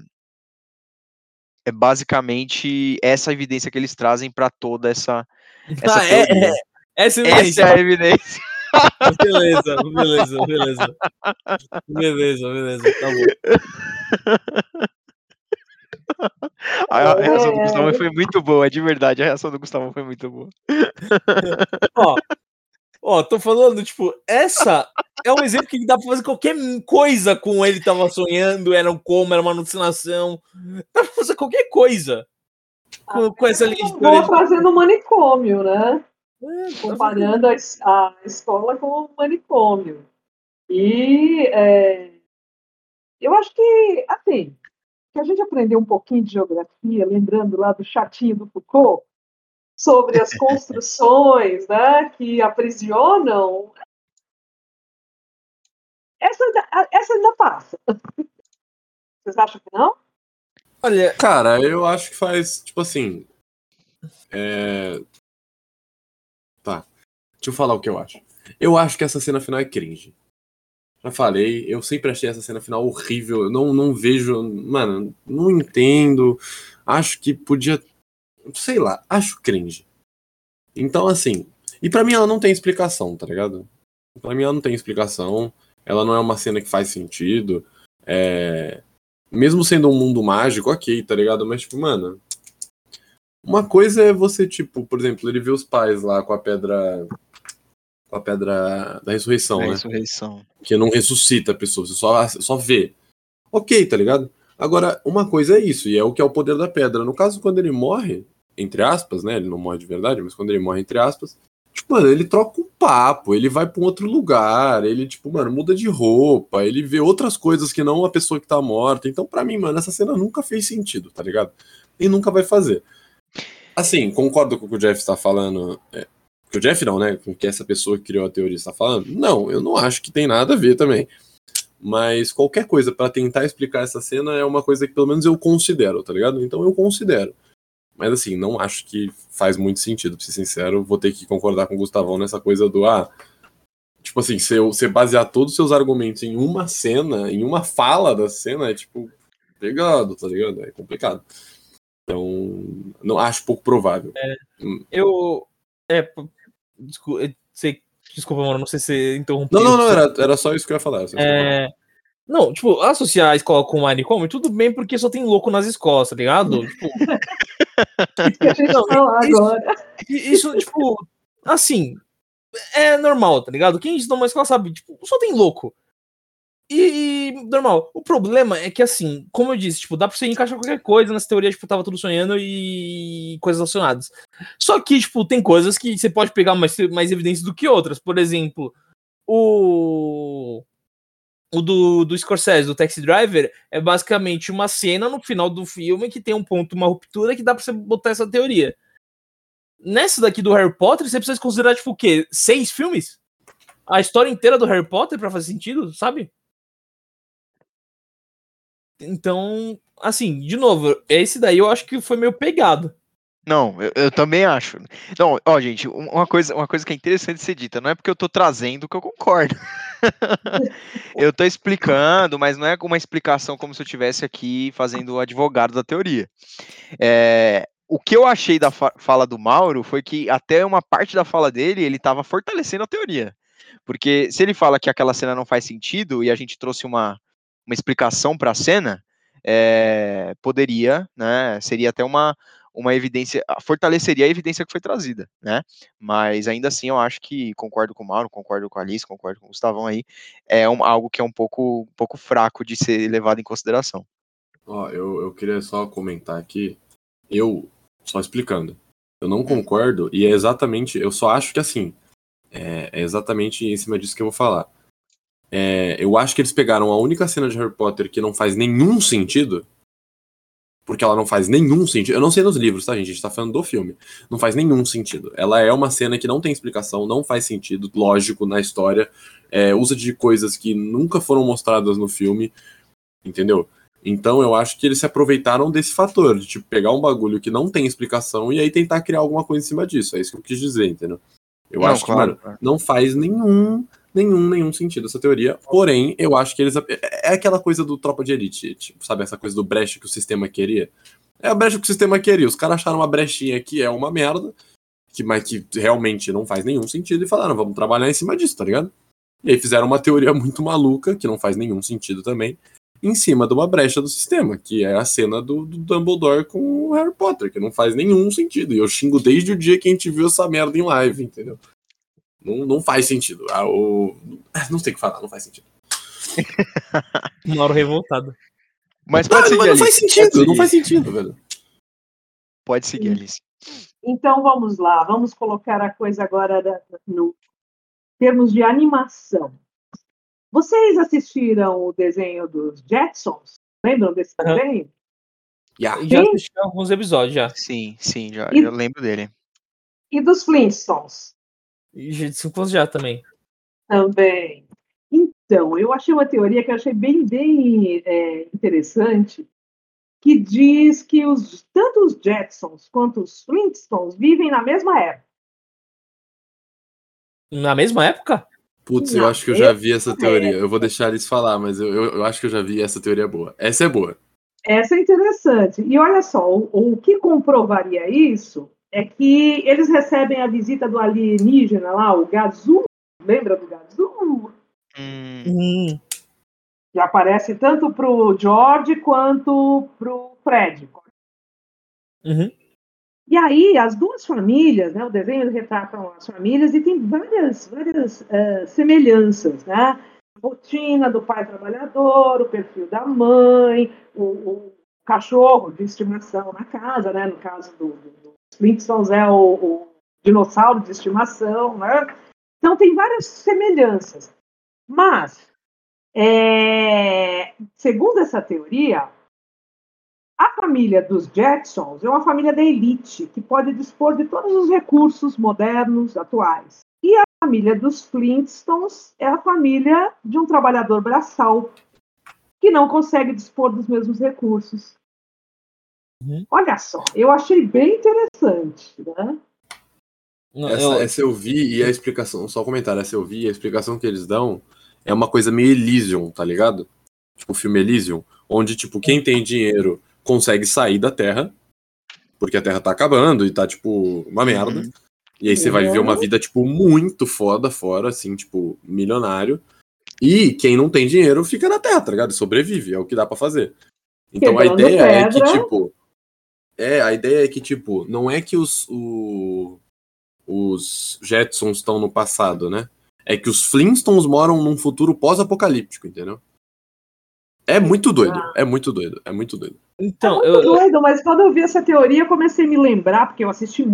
É basicamente essa evidência que eles trazem para toda essa, [laughs] essa Ah, é, é, essa Essa evidência. é a evidência. Beleza, beleza, beleza. Beleza, beleza, tá bom. A a reação do É. Gustavo foi muito boa, de verdade. A reação do Gustavo foi muito boa. Ó, ó, tô falando, tipo, essa é um exemplo que dá pra fazer qualquer coisa com ele tava sonhando, era um coma, era uma alucinação. Dá pra fazer qualquer coisa com, com essa linha de Vou teoria. trazendo o manicômio, né? É, Comparando a, a escola com o manicômio. E é, eu acho que, assim, que a gente aprendeu um pouquinho de geografia, lembrando lá do chatinho do Foucault, sobre as construções [laughs] né, que aprisionam, essa, essa ainda passa. Vocês acham que não? Olha, cara, eu acho que faz, tipo assim. É... Tá. Deixa eu falar o que eu acho. Eu acho que essa cena final é cringe. Já falei, eu sempre achei essa cena final horrível. Eu não, não vejo. Mano, não entendo. Acho que podia. Sei lá, acho cringe. Então, assim. E para mim ela não tem explicação, tá ligado? Pra mim ela não tem explicação. Ela não é uma cena que faz sentido. É... Mesmo sendo um mundo mágico, ok, tá ligado? Mas, tipo, mano. Uma coisa é você, tipo, por exemplo, ele vê os pais lá com a pedra com a pedra da ressurreição, da né? Ressurreição. Que não ressuscita a pessoa, você só, só vê. Ok, tá ligado? Agora, uma coisa é isso, e é o que é o poder da pedra. No caso, quando ele morre, entre aspas, né? Ele não morre de verdade, mas quando ele morre, entre aspas, tipo, mano, ele troca um papo, ele vai pra um outro lugar, ele, tipo, mano, muda de roupa, ele vê outras coisas que não a pessoa que tá morta. Então, para mim, mano, essa cena nunca fez sentido, tá ligado? E nunca vai fazer. Assim, concordo com o que o Jeff está falando. É, o Jeff não, né? Com que essa pessoa que criou a teoria está falando. Não, eu não acho que tem nada a ver também. Mas qualquer coisa para tentar explicar essa cena é uma coisa que pelo menos eu considero, tá ligado? Então eu considero. Mas assim, não acho que faz muito sentido, pra ser sincero. Vou ter que concordar com o Gustavão nessa coisa do ah. Tipo assim, se você basear todos os seus argumentos em uma cena, em uma fala da cena, é tipo, pegado, tá ligado? É complicado. Então, não acho pouco provável. É, eu. É, Desculpa, sei, desculpa, mano, não sei se interrompeu. Não, não, não, era, era só isso que eu ia falar. É... Não, tipo, associar a escola com o manicômio, tudo bem porque só tem louco nas escolas, tá ligado? [laughs] tipo... não, agora. Isso, isso, tipo, assim, é normal, tá ligado? Quem estuda uma escola sabe, tipo, só tem louco. E, normal. O problema é que, assim, como eu disse, tipo, dá pra você encaixar qualquer coisa nessa teoria, tipo, tava tudo sonhando e coisas relacionadas. Só que, tipo, tem coisas que você pode pegar mais, mais evidências do que outras. Por exemplo, o. O do, do Scorsese, do Taxi Driver, é basicamente uma cena no final do filme que tem um ponto, uma ruptura que dá pra você botar essa teoria. Nessa daqui do Harry Potter, você precisa considerar, tipo, o quê? Seis filmes? A história inteira do Harry Potter pra fazer sentido, sabe? Então, assim, de novo, esse daí eu acho que foi meio pegado. Não, eu, eu, também acho. Não, ó, gente, uma coisa, uma coisa que é interessante ser dita, não é porque eu tô trazendo que eu concordo. [laughs] eu tô explicando, mas não é uma explicação como se eu estivesse aqui fazendo o advogado da teoria. É, o que eu achei da fa fala do Mauro foi que até uma parte da fala dele, ele estava fortalecendo a teoria. Porque se ele fala que aquela cena não faz sentido e a gente trouxe uma, uma explicação para a cena, é, poderia, né, seria até uma, uma evidência, fortaleceria a evidência que foi trazida, né? Mas ainda assim eu acho que concordo com o Mauro, concordo com a Alice, concordo com o Gustavão aí, é um, algo que é um pouco, um pouco fraco de ser levado em consideração. Ó, eu, eu queria só comentar aqui, eu, só explicando, eu não concordo e é exatamente, eu só acho que assim, é, é exatamente em cima disso que eu vou falar. É, eu acho que eles pegaram a única cena de Harry Potter que não faz nenhum sentido. Porque ela não faz nenhum sentido. Eu não sei nos livros, tá, gente? A gente tá falando do filme. Não faz nenhum sentido. Ela é uma cena que não tem explicação, não faz sentido, lógico, na história. É, usa de coisas que nunca foram mostradas no filme. Entendeu? Então eu acho que eles se aproveitaram desse fator, de tipo, pegar um bagulho que não tem explicação e aí tentar criar alguma coisa em cima disso. É isso que eu quis dizer, entendeu? Eu não, acho claro, que, mano, não faz nenhum nenhum, nenhum sentido essa teoria. Porém, eu acho que eles. É aquela coisa do tropa de elite, tipo, sabe? Essa coisa do brecha que o sistema queria. É a brecha que o sistema queria. Os caras acharam uma brechinha que é uma merda, que, mas que realmente não faz nenhum sentido, e falaram, vamos trabalhar em cima disso, tá ligado? E aí fizeram uma teoria [laughs] muito maluca, que não faz nenhum sentido também, em cima de uma brecha do sistema, que é a cena do, do Dumbledore com o Harry Potter, que não faz nenhum sentido. E eu xingo desde o dia que a gente viu essa merda em live, entendeu? Não, não faz sentido. Ah, o... Não sei o que falar, não faz sentido. Mauro revoltado. Mas pode não, seguir, não faz sentido, não faz sentido, velho. Pode seguir, Alice. Então vamos lá, vamos colocar a coisa agora no termos de animação. Vocês assistiram o desenho dos Jetsons? Lembram desse Aham. desenho? Yeah. Já assisti alguns episódios já. Sim, sim, já, E- já lembro dele. E dos Flintstones? E anos já também. Também. Então, eu achei uma teoria que eu achei bem, bem é, interessante, que diz que os, tanto os Jetsons quanto os Flintstones vivem na mesma época. Na mesma época? Putz, eu acho que eu já vi essa teoria. Eu vou deixar eles falar, mas eu, eu, eu acho que eu já vi essa teoria boa. Essa é boa. Essa é interessante. E olha só, o, o que comprovaria isso é que eles recebem a visita do alienígena lá, o Gazu. Lembra do Gazu? Hum, Que aparece tanto para o George quanto para o Fred. uhum. E aí, as duas famílias, né, o desenho retratam as famílias e tem várias, várias eh, semelhanças, né? A rotina do pai trabalhador, o perfil da mãe, o, o cachorro de estimação na casa, né? No caso do, do, do Flintstones é o, o dinossauro de estimação, né? Então tem várias semelhanças. Mas, é, segundo essa teoria, a família dos Jetsons é uma família da elite, que pode dispor de todos os recursos modernos, atuais. E a família dos Flintstones é a família de um trabalhador braçal, que não consegue dispor dos mesmos recursos. Uhum. Olha só, eu achei bem interessante. Né? Não, Essa, eu- essa eu vi e a explicação, só um comentário, essa eu vi e a explicação que eles dão é uma coisa meio Elysium, tá ligado? Tipo o filme Elysium, onde, tipo, quem tem dinheiro consegue sair da Terra, porque a Terra tá acabando e tá, tipo, uma merda. Uhum. E aí você vai viver uma vida, tipo, muito foda fora, assim, tipo, milionário. E quem não tem dinheiro fica na Terra, tá ligado? Sobrevive, é o que dá pra fazer. Então a Quebrando ideia é que, pedra. tipo. É, a ideia é que, tipo, não é que os, o- os Jetsons estão no passado, né? É que os Flintstones moram num futuro pós-apocalíptico, entendeu? É muito doido, Ah. é muito doido, é muito doido. então, é muito eu- doido, mas quando eu vi essa teoria, eu comecei a me lembrar, porque eu assisti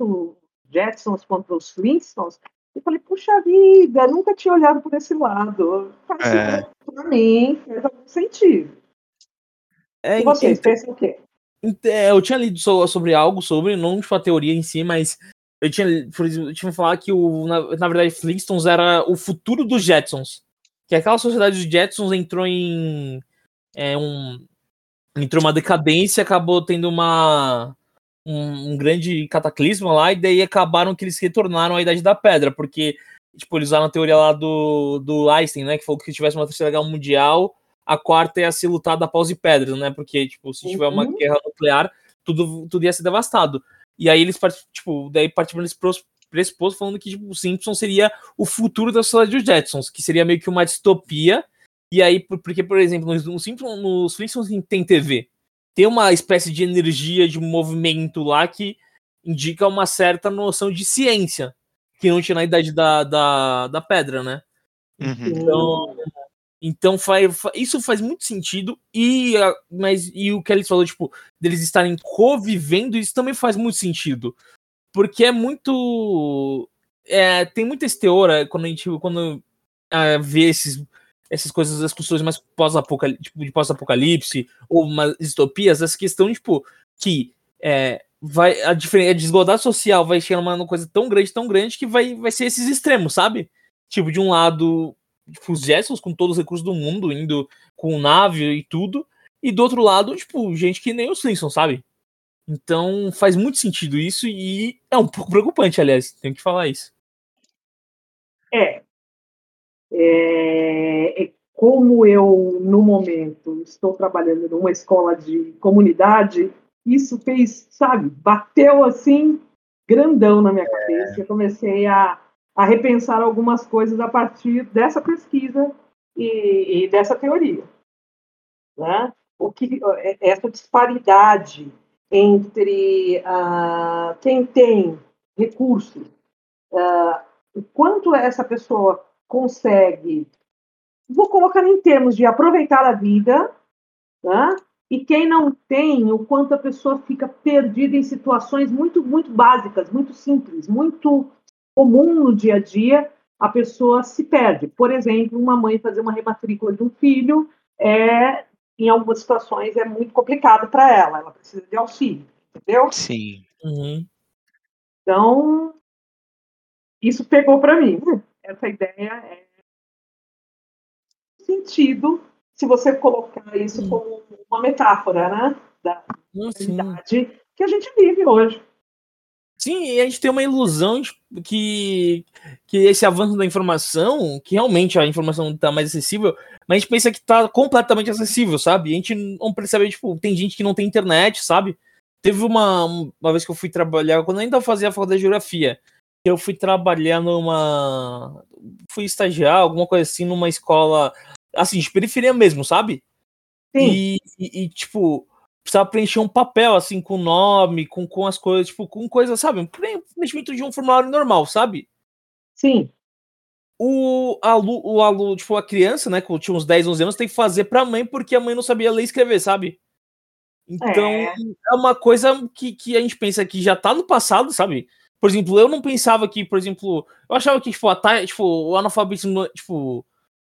muito Jetsons contra os Flintstones. Eu falei, puxa vida, nunca tinha olhado por esse lado. Faz É. pra mim, faz algum sentido. é, E vocês então- pensam o quê? É, Eu tinha lido so- sobre algo, sobre, não tipo a teoria em si, mas eu tinha, por exemplo, eu tinha falado que o, na, na verdade Flintstones era o futuro dos Jetsons. Que aquela sociedade dos Jetsons entrou em é, um entrou uma decadência, acabou tendo uma um, um grande cataclisma lá e daí acabaram que eles retornaram à Idade da Pedra, porque tipo eles usaram a teoria lá do do Einstein, né, que falou que se tivesse uma terceira guerra mundial a quarta ia ser lutada a paus e pedras, né? Porque, tipo, se tiver uma Uhum. guerra nuclear, tudo, tudo ia ser devastado. E aí eles, tipo, daí partiram desse pressuposto falando que, tipo, o Simpson seria o futuro da sociedade dos Jetsons, que seria meio que uma distopia. E aí, por- porque, por exemplo, nos, nos Simpsons, nos Flintstones tem TV. Tem uma espécie de energia, de movimento lá que indica uma certa noção de ciência, que não tinha na idade da, da, da pedra, né? Uhum. Então, então faz, fa- isso faz muito sentido. E, mas, e o que eles falou, tipo, deles estarem convivendo, isso também faz muito sentido. Porque é muito. é, tem muita esse teor é, quando a gente quando, ah, vê esses, essas coisas, as construções mais pós-apocalipse, tipo, de pós-apocalipse, ou umas distopias, essa questão, tipo, que é, vai, a, a desigualdade social vai chegar numa coisa tão grande, tão grande, que vai, vai ser esses extremos, sabe? Tipo, de um lado, tipo, Jetsons com todos os recursos do mundo, indo com nave e tudo, e do outro lado, tipo, gente que nem os Simpsons, sabe? Então faz muito sentido isso e é um pouco preocupante, aliás, tenho que falar isso. É. É, é como eu, no momento, estou trabalhando numa escola de comunidade, isso fez, sabe, bateu assim, grandão na minha cabeça. Eu comecei a, a repensar algumas coisas a partir dessa pesquisa e, e dessa teoria. Né? O que, essa disparidade entre ah, quem tem recursos, ah, o quanto essa pessoa consegue, vou colocar em termos de aproveitar a vida, né? e quem não tem, o quanto a pessoa fica perdida em situações muito, muito básicas, muito simples, muito comum no dia a dia, a pessoa se perde. Por exemplo, uma mãe fazer uma rematrícula de um filho é, em algumas situações, é muito complicado para ela. Ela precisa de auxílio, entendeu? Sim. Uhum. Então, isso pegou para mim. Essa ideia é sentido se você colocar isso Sim. como uma metáfora, né? Da realidade que a gente vive hoje. Sim, e a gente tem uma ilusão de que, que esse avanço da informação, que realmente a informação está mais acessível, mas a gente pensa que está completamente acessível, sabe? E a gente não percebe, tipo, tem gente que não tem internet, sabe? Teve uma, uma vez que eu fui trabalhar, quando eu ainda fazia a faculdade de geografia, eu fui trabalhar numa. fui estagiar, alguma coisa assim, numa escola, assim, de periferia mesmo, sabe? Sim, E, e- e, tipo, precisava preencher um papel, assim, com nome, com, com as coisas, tipo, com coisas, sabe? Um preenchimento de um formulário normal, sabe? sim, O aluno, o aluno, tipo, a criança, né, que tinha uns 10, 11 anos, tem que fazer pra mãe porque a mãe não sabia ler e escrever, sabe? Então, É. é, uma coisa que, que a gente pensa que já tá no passado, sabe? Por exemplo, eu não pensava que, por exemplo, eu achava que, tipo, a, tipo o analfabetismo, tipo,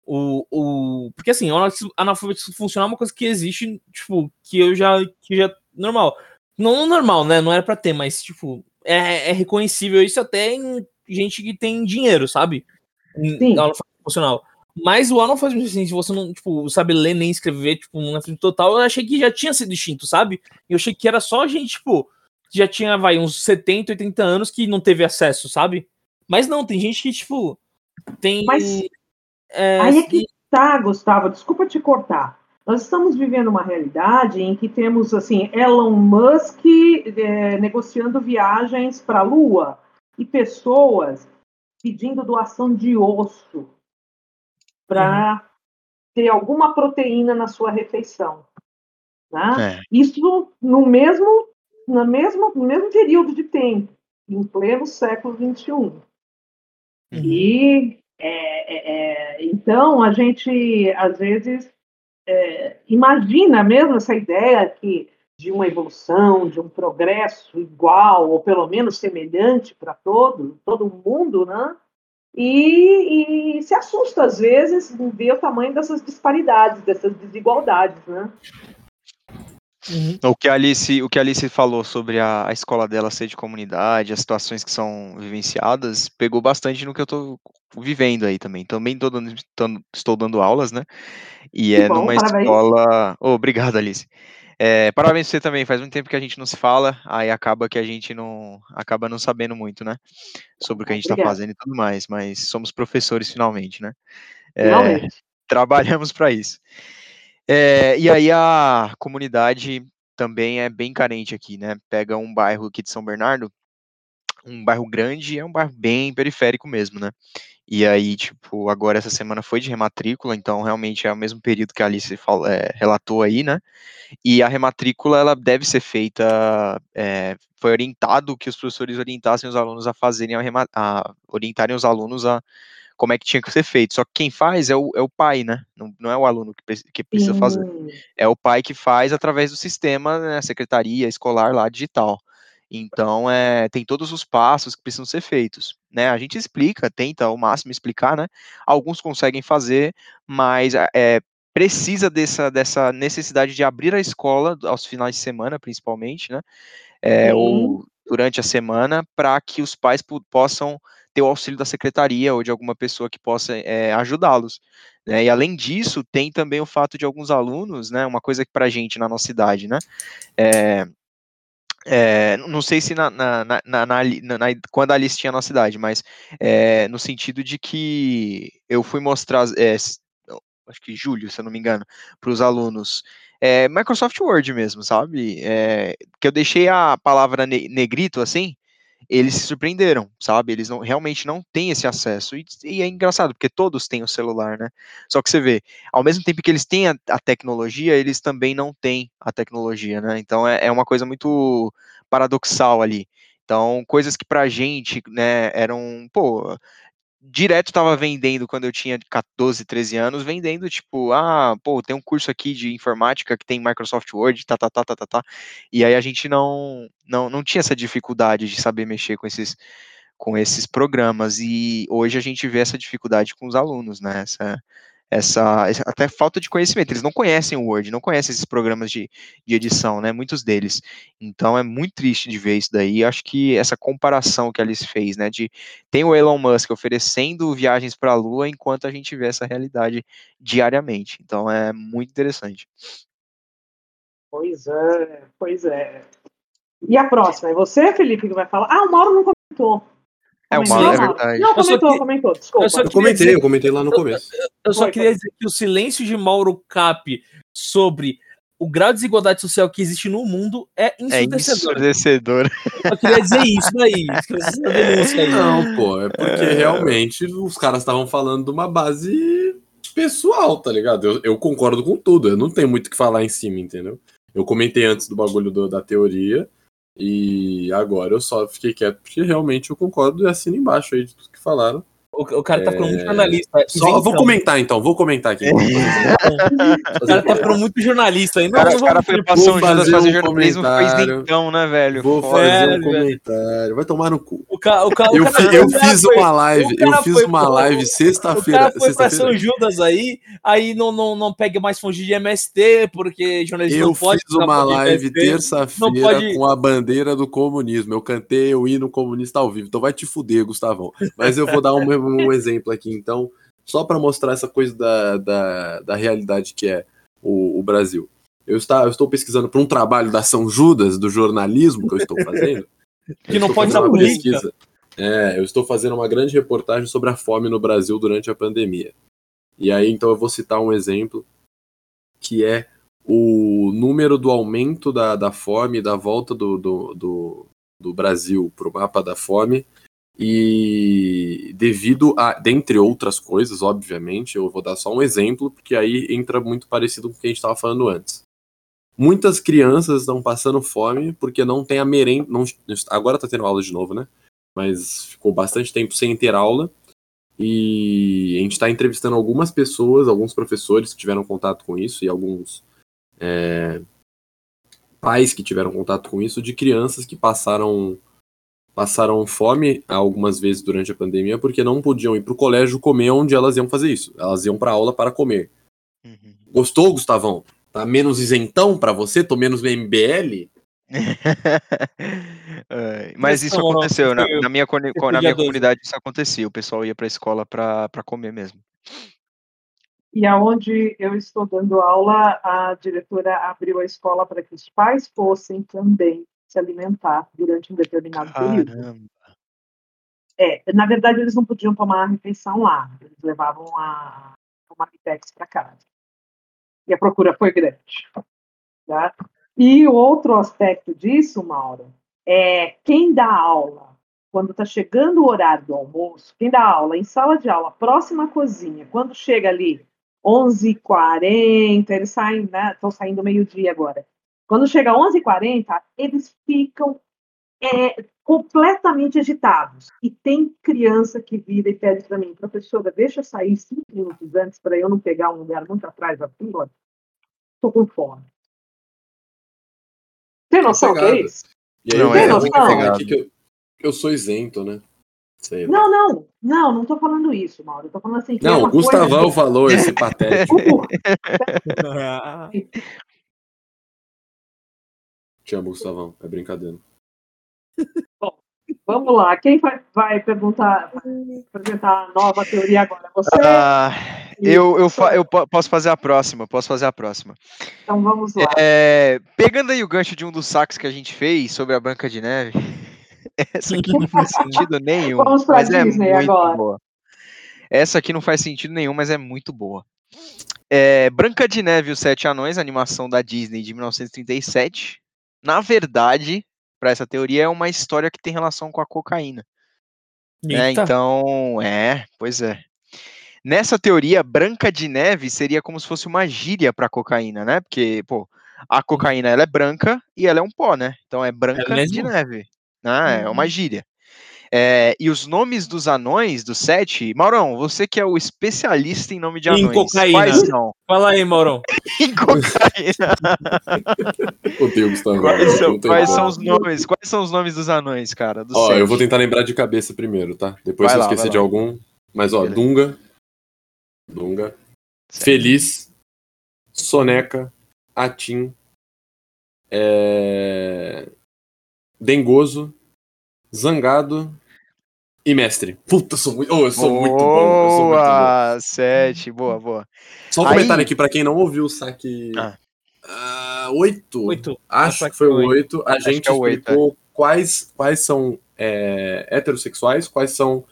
o, o. Porque assim, o analfabetismo funcional é uma coisa que existe, tipo, que eu já. que já. normal. Não normal, né? Não era pra ter, mas, tipo, é, é reconhecível isso até em gente que tem dinheiro, sabe? Sim. analfabetismo funcional. Mas o analfabetismo, assim, se você não, tipo, sabe ler nem escrever, tipo, na frente total, eu achei que já tinha sido extinto, sabe? Eu achei que era só gente, tipo, que já tinha, vai, uns 70, 80 anos que não teve acesso, sabe? Mas não, tem gente que, tipo, tem. Mas é, aí é que tá, Gustavo, desculpa te cortar. Nós estamos vivendo uma realidade em que temos, assim, Elon Musk é, negociando viagens para a Lua e pessoas pedindo doação de osso para ter alguma proteína na sua refeição. Né? É. Isso no mesmo, no, mesmo, no mesmo período de tempo, em pleno século XXI. Uhum. E é, é, é, então a gente às vezes é, imagina mesmo essa ideia que de uma evolução, de um progresso igual ou pelo menos semelhante para todo todo mundo, né? E, e se assusta às vezes em ver o tamanho dessas disparidades, dessas desigualdades, né? Uhum. O que a Alice, o que Alice falou sobre a, a escola dela ser de comunidade, as situações que são vivenciadas, pegou bastante no que eu tô vivendo aí também. Também dando, estou dando aulas, né? E Que é bom, numa parabéns. escola. Oh, obrigado, Alice. É, parabéns pra você também. Faz muito tempo que a gente não se fala, aí acaba que a gente não acaba não sabendo muito, né? Sobre o que a gente tá Obrigada. fazendo e tudo mais, mas somos professores finalmente, né? É, Finalmente. trabalhamos para isso. É, e aí a comunidade também é bem carente aqui, né? Pega um bairro aqui de São Bernardo, um bairro grande, é um bairro bem periférico mesmo, né? E aí, tipo, agora essa semana foi de rematrícula, então realmente é o mesmo período que a Alice fal- é, relatou aí, né? E a rematrícula, ela deve ser feita, é, foi orientado que os professores orientassem os alunos a fazerem a, a orientarem os alunos a como é que tinha que ser feito. Só que quem faz é o, é o pai, né? Não, não é o aluno que, que precisa fazer. Sim. É o pai que faz através do sistema, né, secretaria escolar lá digital. Então, é, tem todos os passos que precisam ser feitos, né? A gente explica, tenta ao máximo explicar, né? Alguns conseguem fazer, mas é, precisa dessa, dessa necessidade de abrir a escola aos finais de semana, principalmente, né? É, ou durante a semana, para que os pais po- possam ter o auxílio da secretaria ou de alguma pessoa que possa é, ajudá-los. né? E além disso, tem também o fato de alguns alunos, né? Uma coisa que para a gente na nossa cidade, né? É, é, não sei se na, na, na, na- na- na- quando a Alice tinha a nossa idade, mas é, no sentido de que eu fui mostrar, é, acho que julho, se eu não me engano, para os alunos, é, Microsoft Word mesmo, sabe? É, que eu deixei a palavra ne- negrito assim, eles se surpreenderam, sabe? Eles não, realmente não têm esse acesso. E, e é engraçado, porque todos têm o celular, né? Só que você vê, ao mesmo tempo que eles têm a, a tecnologia, eles também não têm a tecnologia, né? Então é, é uma coisa muito paradoxal ali. Então, coisas que pra gente, né, eram, pô, direto estava vendendo quando eu tinha 14, 13 anos, vendendo tipo, ah, pô, tem um curso aqui de informática que tem Microsoft Word, tá, tá, tá, tá, tá, tá. E aí a gente não, não, não tinha essa dificuldade de saber mexer com esses, com esses programas. E hoje a gente vê essa dificuldade com os alunos, né? Essa, essa, até falta de conhecimento. Eles não conhecem o Word, não conhecem esses programas de, de edição, né? Muitos deles. Então é muito triste de ver isso daí. Acho que essa comparação que a Alice fez, né? De tem o Elon Musk oferecendo viagens para a Lua enquanto a gente vê essa realidade diariamente. Então é muito interessante. Pois é, pois é. E a próxima? É você, Felipe, que vai falar? Ah, o Mauro não comentou. É, Mauro, é verdade. Não, Eu só comentou, que- comentou, desculpa. eu só Eu comentei, eu comentei lá no começo. Eu só Foi, queria dizer que o silêncio de Mauro Cap sobre o grau de desigualdade social que existe no mundo é É ensurdecedor. ensurdecedor. Eu queria dizer isso daí. Aí. Não, pô, é porque realmente os caras estavam falando de uma base pessoal, tá ligado? Eu, eu concordo com tudo, eu não tenho muito o que falar em cima, entendeu? Eu comentei antes do bagulho do- da teoria e agora eu só fiquei quieto porque realmente eu concordo e assino embaixo aí de tudo que falaram. O, o cara tá falando muito jornalista. É, Só, vou isentão. comentar então, vou comentar aqui. [laughs] O cara tá falando muito jornalista. O Não, cara, o cara foi pra São Judas fazer um jornalismo, fez comentário. dentão, né, velho? Vou fazer É, um comentário. Vai tomar no cu. O ca- o ca- o Eu, cara- o eu cara fiz foi- uma live, o eu fiz foi uma live O sexta-feira. cara foi pra sexta-feira. São Judas aí, aí não, não, não pega mais fonte de MST, porque jornalista Eu não pode. fiz uma live terça-feira com a bandeira do comunismo. Eu cantei o hino comunista ao vivo. Então vai te fuder, Gustavão. Mas eu vou dar um, um exemplo aqui, então, só para mostrar essa coisa da, da, da realidade que é o, o Brasil. Eu, está, eu estou pesquisando para um trabalho da São Judas, do jornalismo que eu estou fazendo. [laughs] Que Eu não pode usar uma política. pesquisa. É, eu estou fazendo uma grande reportagem sobre a fome no Brasil durante a pandemia. E aí, então, eu vou citar um exemplo que é o número do aumento da, da fome, da volta do, do, do, do Brasil para o mapa da fome, e devido a, dentre outras coisas, obviamente, eu vou dar só um exemplo, porque aí entra muito parecido com o que a gente estava falando antes. Muitas crianças estão passando fome porque não tem a merenda. Não, agora está tendo aula de novo, né? Mas ficou bastante tempo sem ter aula. E a gente está entrevistando algumas pessoas, alguns professores que tiveram contato com isso e alguns é, pais que tiveram contato com isso, de crianças que passaram passaram fome algumas vezes durante a pandemia porque não podiam ir para o colégio comer onde elas iam fazer isso. Elas iam para aula para comer. Uhum. Gostou, Gustavão? Tá menos isentão para você? Tô menos MBL? [laughs] Mas isso aconteceu, na, na minha, na minha comunidade isso acontecia, o pessoal ia pra escola pra, pra comer mesmo. E aonde eu estou dando aula, a diretora abriu a escola para que os pais fossem também se alimentar durante um determinado período. Caramba. É, na verdade, eles não podiam tomar a refeição lá, eles levavam a, a Marmitex para casa. E a procura foi grande. Tá? E outro aspecto disso, Mauro, é quem dá aula, quando está chegando o horário do almoço, quem dá aula em sala de aula, próxima à cozinha, quando chega ali 11h40, eles saem, né? Estão saindo meio-dia agora. Quando chega 11h40, eles ficam é, completamente agitados. E tem criança que vira e pede para mim, professora, deixa eu sair cinco minutos antes para eu não pegar um lugar muito atrás da fila. Estou com fome. Tem noção o que é isso? E aí Não, eu é noção. aqui que eu, eu sou isento, né? Sei. Não, não, não, não estou falando isso, Mauro. Estou falando assim. que é Não, uma o Gustavão coisa- falou esse patético. [laughs] [laughs] Te amo, Gustavão. É brincadeira. [laughs] Vamos lá, quem vai, vai perguntar, vai apresentar a nova teoria agora? Você? Ah, eu, eu, fa- eu po- posso fazer a próxima, posso fazer a próxima. Então vamos lá. É, pegando aí o gancho de um dos saques que a gente fez sobre a Branca de Neve, [laughs] essa aqui não faz sentido nenhum, Vamos pra mas é Disney muito agora. boa. Essa aqui não faz sentido nenhum, mas é muito boa. É, Branca de Neve e os Sete Anões, animação da Disney de 1937. Na verdade, para essa teoria, é uma história que tem relação com a cocaína. né? Então, é, pois é. Nessa teoria, Branca de Neve seria como se fosse uma gíria para cocaína, né? Porque, pô, a cocaína ela é branca e ela é um pó, né? Então é Branca de mesmo? Neve, né? É uma Uhum. gíria. É, e os nomes dos anões do sete, Maurão, você que é o especialista em nome de Em anões, cocaína. quais são? Fala aí, Maurão. [laughs] em cocaína. Odeio o Gustavo. Quais, são, quais são os nomes? Quais são os nomes dos anões, cara? Do Ó, sete? eu vou tentar lembrar de cabeça primeiro, tá? Depois Vai se eu esquecer de lá. algum. Mas ó, Beleza. Dunga. Dunga. Certo. Feliz. Soneca. Atim. É... Dengoso. Zangado. E mestre. Puta, eu sou muito, oh, eu sou muito bom. Eu sou muito bom. Boa, sete, boa, boa. Só um Aí- comentário aqui pra quem não ouviu o saque. Ah. Ah, oito. Oito. Acho que foi o oito. A Acho gente é oito, explicou quais, quais são é, heterossexuais, quais são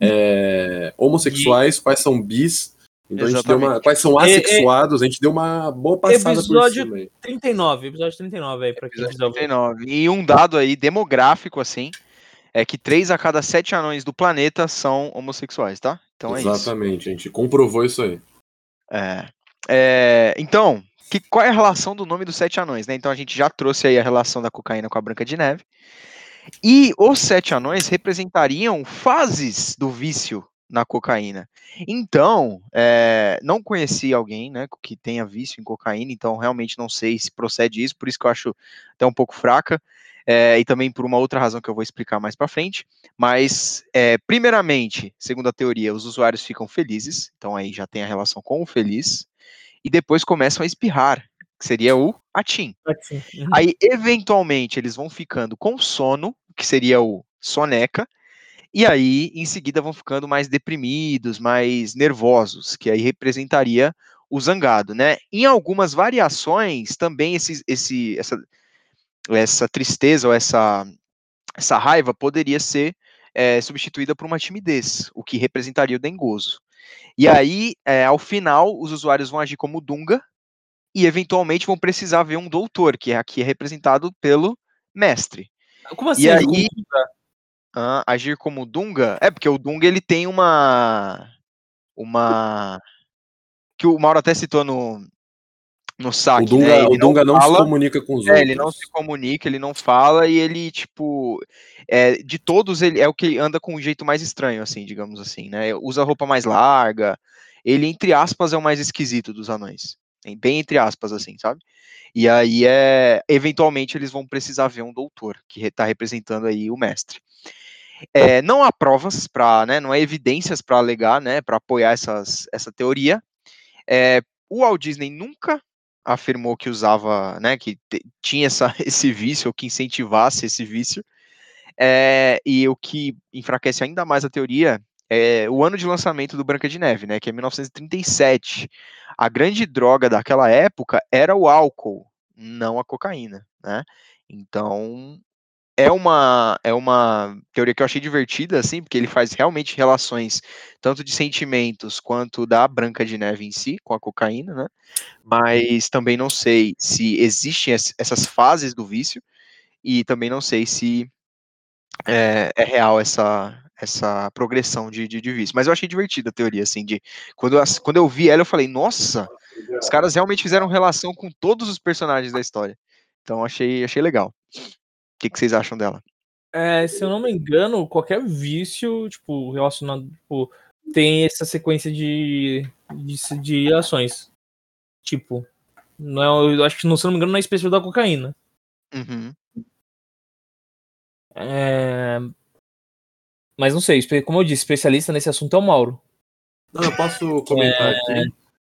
é, homossexuais, quais são bis. Então a gente deu uma. Quais são E- e- assexuados, a gente deu uma boa passada por Episódio- cima aí. 39, episódio 39 aí, pra quem quiser ouvir. 39. E um dado aí demográfico, assim, é que três a cada sete anões do planeta são homossexuais, tá? Então é isso. Exatamente, a gente comprovou isso aí. É. É, então, que, qual é a relação do nome dos sete anões, né? Então a gente já trouxe aí a relação da cocaína com a Branca de Neve. E os sete anões representariam fases do vício na cocaína. Então, é, não conheci alguém, né, que tenha vício em cocaína, então realmente não sei se procede isso, por isso que eu acho até um pouco fraca, é, e também por uma outra razão que eu vou explicar mais para frente. Mas, é, primeiramente, segundo a teoria, os usuários ficam felizes, então aí já tem a relação com o feliz, e depois começam a espirrar, que seria o atim. Uhum. Aí, eventualmente, eles vão ficando com sono, que seria o soneca, e aí, em seguida, vão ficando mais deprimidos, mais nervosos, que aí representaria o zangado, né? Em algumas variações, também esse, esse, essa, essa tristeza ou essa, essa raiva poderia ser é, substituída por uma timidez, o que representaria o dengoso. E aí, é, ao final, os usuários vão agir como Dunga, e eventualmente vão precisar ver um doutor, que é aqui é representado pelo mestre. Como assim? E aí- Ah, agir como Dunga? É porque o Dunga ele tem uma uma que o Mauro até citou no no O saque, Dunga, né? O Dunga não, se fala, comunica com os é, outros. ele não se comunica, ele não fala e ele tipo é, de todos ele é o que anda com um jeito mais estranho assim, digamos assim, né? Usa roupa mais larga. Ele entre aspas é o mais esquisito dos anões. Bem entre aspas assim, sabe? E aí é eventualmente eles vão precisar ver um doutor que está representando aí o mestre. É, não há provas para, né, não há evidências para alegar, né, para apoiar essas, essa teoria. É, o Walt Disney nunca afirmou que usava, né, que tinha essa, [laughs] esse vício, ou que incentivasse esse vício. É, e o que enfraquece ainda mais a teoria é o ano de lançamento do Branca de Neve, né, que é 1937. A grande droga daquela época era o álcool, não a cocaína, né? Então, é uma é uma teoria que eu achei divertida assim, porque ele faz realmente relações tanto de sentimentos quanto da Branca de Neve em si com a cocaína, né? Mas também não sei se existem es- essas fases do vício e também não sei se é, é real essa essa progressão de, de, de vício. Mas eu achei divertida a teoria assim de quando eu, quando eu vi ela eu falei, nossa, os caras realmente fizeram relação com todos os personagens da história. Então achei achei legal. O que, que vocês acham dela? É, se eu não me engano, qualquer vício, tipo, relacionado, tipo, tem essa sequência de, de, de ações. Tipo, não é, eu acho que, se não me engano, não é específico da cocaína. Uhum. É, mas não sei, como eu disse, especialista nesse assunto é o Mauro. Não, eu posso comentar aqui.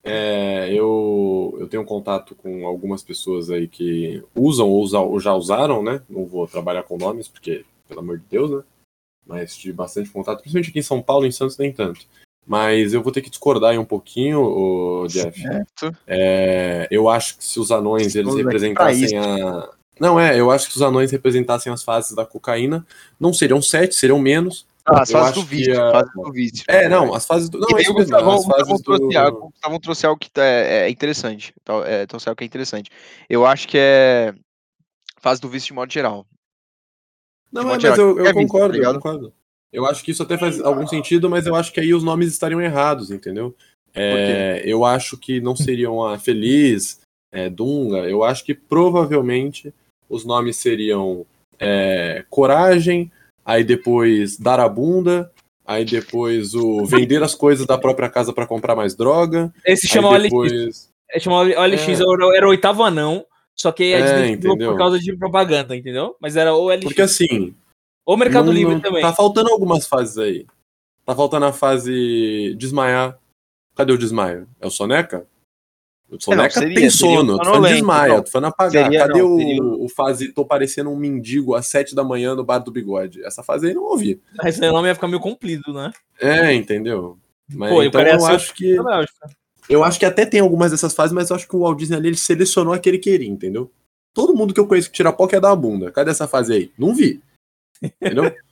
É, eu, eu tenho contato com algumas pessoas aí que usam ou, usa- ou já usaram, né? Não vou trabalhar com nomes, porque, pelo amor de Deus, né? Mas tive bastante contato, principalmente aqui em São Paulo, em Santos nem tanto. Mas eu vou ter que discordar aí um pouquinho, ô, Jeff. Certo. É, eu acho que se os anões eles representassem a. Não, é, eu acho que se os anões representassem as fases da cocaína, não seriam sete, seriam menos. Ah, as fases do vício. a- fases do vício. É, não, as fases do. Não, E é o mesmo, Gustavão, trouxe, do... algo, o Gustavão trouxe algo que tá- é, é interessante. Então, é, trouxe algo que é interessante. Eu acho que é fase do vício de modo geral. Não, é, modo mas geral, eu, eu qualquer vício, concordo, tá eu concordo. Eu acho que isso até faz algum sentido, mas eu acho que aí os nomes estariam errados, entendeu? É, eu acho que não seriam a Feliz, é, Dunga, eu acho que provavelmente os nomes seriam é, Coragem, aí depois dar a bunda, aí depois o vender as coisas da própria casa pra comprar mais droga. Esse chama OLX. depois. É, chama OLX, É. era, o oitavo anão, só que a É, Disney entendeu? por causa de propaganda, entendeu? Mas era OLX. Porque assim, Ou Mercado não- Livre não- também. Tá faltando algumas fases aí. Tá faltando a fase desmaiar. Cadê o desmaio? É o soneca? O soneca seria- tem seria o sono, tô falando sonolento, desmaia, tô falando apagar. Seria- Cadê não, o, seria o fase tô parecendo um mendigo às sete da manhã no bar do bigode? Essa fase aí não ouvi. Mas o nome ia ficar meio comprido, né? É, entendeu? Mas, Pô, então eu acho que eu acho que até tem algumas dessas fases, mas eu acho que o Walt Disney ali ele selecionou a que ele queria, entendeu? Todo mundo que eu conheço que tira pó quer dar a bunda. Cadê essa fase aí? Não vi. Entendeu? [laughs]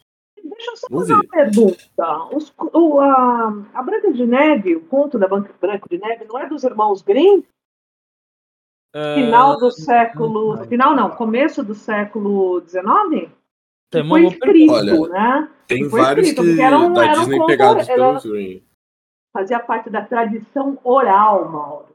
Eu só fazer uma pergunta. Os- o- a, a Branca de Neve, o conto da Ban- Branca de Neve, não é dos irmãos Grimm? Ah, Final do século. Final não, começo do século XIX? tem uma foi escrito, Olha, né? Tem Foi vários escrito, que porque era um- da era um Disney conto- pegados pelos Green. Fazia parte da tradição oral, Mauro.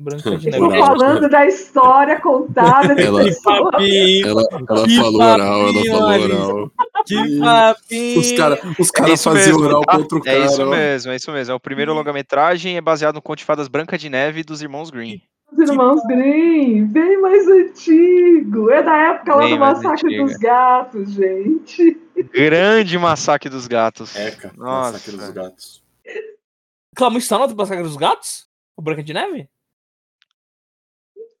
Branca [laughs] de Estou falando da história contada [laughs] de Ela- Que pessoas. papinho, Ela, ela Que falou oral, ela falou oral. Que papinho. Os caras os É cara isso faziam oral tá? contra o É cara. isso ó. mesmo, é isso mesmo. É o primeiro longa-metragem, é baseado no conto de fadas Branca de Neve dos irmãos Green. Os irmãos Grimm, bem mais antigo. É da época lá Bem do mais Massacre antiga. dos Gatos, gente. Grande massacre dos gatos. É, cara. Nossa. Massacre dos gatos. Calma, isso tá no Massacre dos Gatos? O Branca de Neve?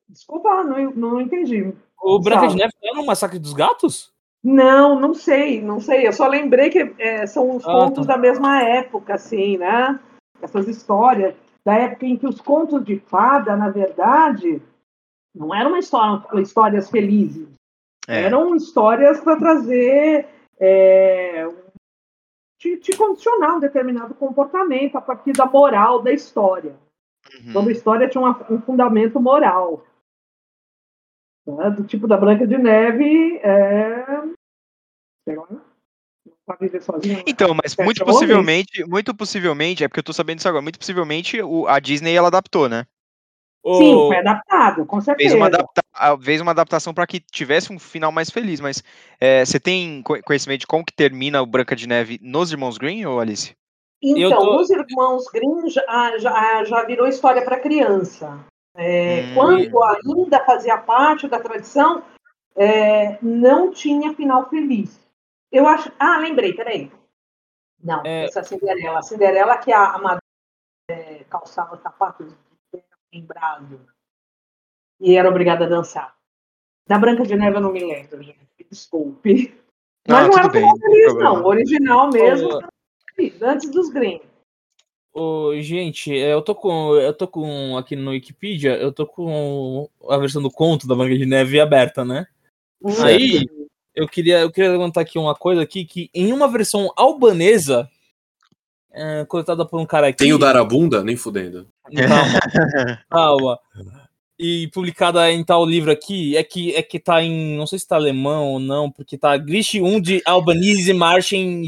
Desculpa, não, não entendi. O Branca de Neve tá no Massacre dos Gatos? Não, não sei, não sei. Eu só lembrei que é, são os Ah, contos tá. da mesma época, assim, né? Essas histórias da época em que os contos de fada, na verdade, não eram uma história, histórias felizes. É. Eram histórias para trazer. É, te, te condicionar um determinado comportamento a partir da moral da história. Uhum. Toda história tinha uma- um fundamento moral. Né? Do tipo da Branca de Neve, é. sei lá, pra viver sozinha. Então, mas Sete muito possivelmente, muito possivelmente, é porque eu tô sabendo disso agora, muito possivelmente o- a Disney ela adaptou, né? Sim, O- foi adaptado, com certeza. Fez uma, adapta fez uma adaptação para que tivesse um final mais feliz, mas é, você tem co- conhecimento de como que termina o Branca de Neve nos Irmãos Green, ou Alice? Então, tô- os irmãos Grimm já, já, já virou história para criança. É, Hum. Quando ainda fazia parte da tradição, é, não tinha final feliz. Eu acho. Ah, lembrei, peraí. Não, É. essa a Cinderela. A Cinderela que a, a madre é, calçava sapatos de ferro em brado e era obrigada a dançar. Da Branca de Neve eu não me lembro, gente. Desculpe. Não, Mas não, era bem, não tem feliz, não. O original mesmo, era antes dos Grimm. Ô, gente, é, eu tô com. Eu tô com. Aqui no Wikipedia, eu tô com a versão do conto da Branca de Neve aberta, né? Aí, eu queria, eu queria levantar aqui uma coisa aqui, que em uma versão albanesa, é, coletada por um cara aqui. Tem o Darabunda? Nem fudendo. Calma, [laughs] calma. E publicada em tal livro aqui, é que, é que tá em. Não sei se tá alemão ou não, porque tá Grish und Albanese Marchen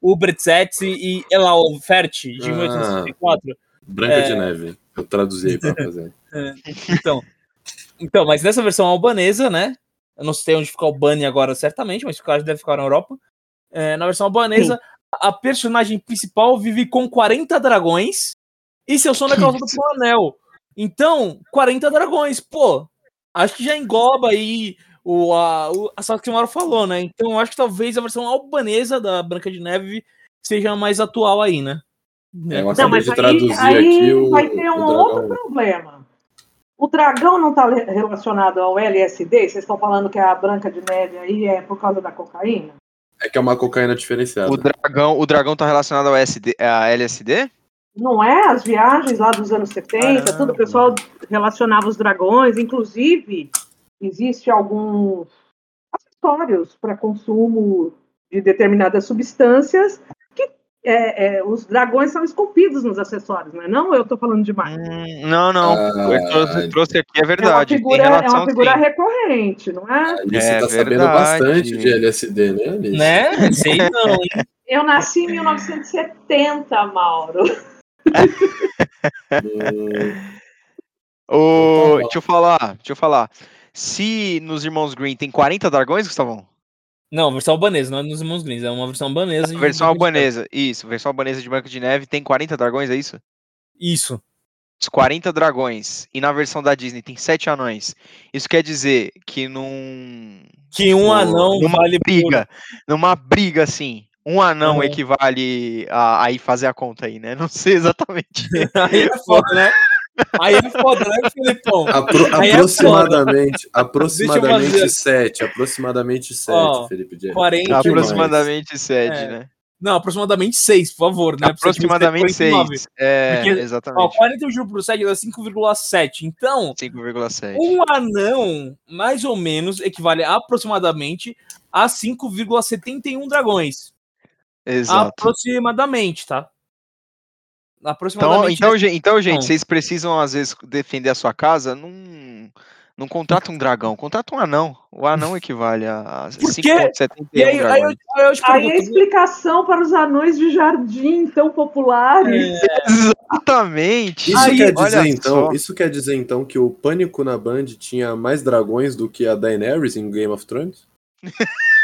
Gesamit, Ubretzet e Elaufert, de Ah. 1864. Branca É. de Neve. Eu traduzi aí pra [laughs] fazer. Então, então, mas nessa versão albanesa, né? Eu não sei onde fica Albânia agora certamente, mas fica- deve ficar na Europa. É, na versão albanesa, a personagem principal vive com 40 dragões e seu sono é [laughs] causado por um anel. Então, 40 dragões, pô, acho que já engloba aí o, a, o que o Mauro falou, né? Então, eu acho que talvez a versão albanesa da Branca de Neve seja a mais atual aí, né? É, eu Não, mas de aí, traduzir aí aqui o, vai ter um outro problema. O dragão não está relacionado ao LSD? Vocês estão falando que a Branca de Neve aí é por causa da cocaína? É que é uma cocaína diferenciada. O dragão, o dragão tá relacionado ao SD, a LSD? Não é? As viagens lá dos anos 70, Caramba. tudo o pessoal relacionava os dragões. Inclusive, existe alguns acessórios para consumo de determinadas substâncias que é, é, os dragões são esculpidos nos acessórios, não é? Não, eu estou falando demais. Hum, não, não. Ah, Eu trouxe, trouxe aqui é É uma verdade. figura, tem é relação, uma figura recorrente, não é? Alice É tá sabendo verdade. bastante de LSD, né, Alice? Né? Sei não? Eu nasci em 1970, Mauro. Hum, [laughs] Ô, deixa eu falar, deixa eu falar. Se nos Irmãos Green tem 40 dragões, Gustavão? Não, versão albanesa, não é nos Irmãos Grimm, é uma versão albanesa. de Versão albanesa, isso. Versão albanesa de Branca de Neve tem 40 dragões, é isso? Isso. Os 40 dragões. E na versão da Disney tem 7 anões. Isso quer dizer que num. Que um anão numa vale por- briga. Numa briga assim. Um anão Uhum. equivale a aí fazer a conta aí, né? Não sei exatamente. [laughs] Aí é foda, né? Aí é foda, né, Felipão? Apro- é aproximadamente, aproximadamente fazer- 7, aproximadamente 7, Ó, Felipe Dias. 40 Um pouquinho mais. aproximadamente 7, É, né? Não, aproximadamente 6, por favor, né? Aproximadamente dizer 49. 6. É, Porque, Ó, exatamente. 40 juros por 7 dá 5,7. Então, 5,7. um anão, mais ou menos, equivale aproximadamente a 5,71 dragões. Exato. Aproximadamente, tá? Então, Aproximadamente. então, gen- então, gente, Não. vocês precisam, às vezes, defender a sua casa, não, não contrata um dragão, contrata um anão. O anão equivale a Por quê? 5,71 E aí, aí, eu, aí eu te Aí a pergunto, explicação para os anões de jardim tão populares. Exatamente. Isso Aí, quer dizer então, só. isso quer dizer então que o Pânico na Band tinha mais dragões do que a Daenerys em Game of Thrones? [laughs]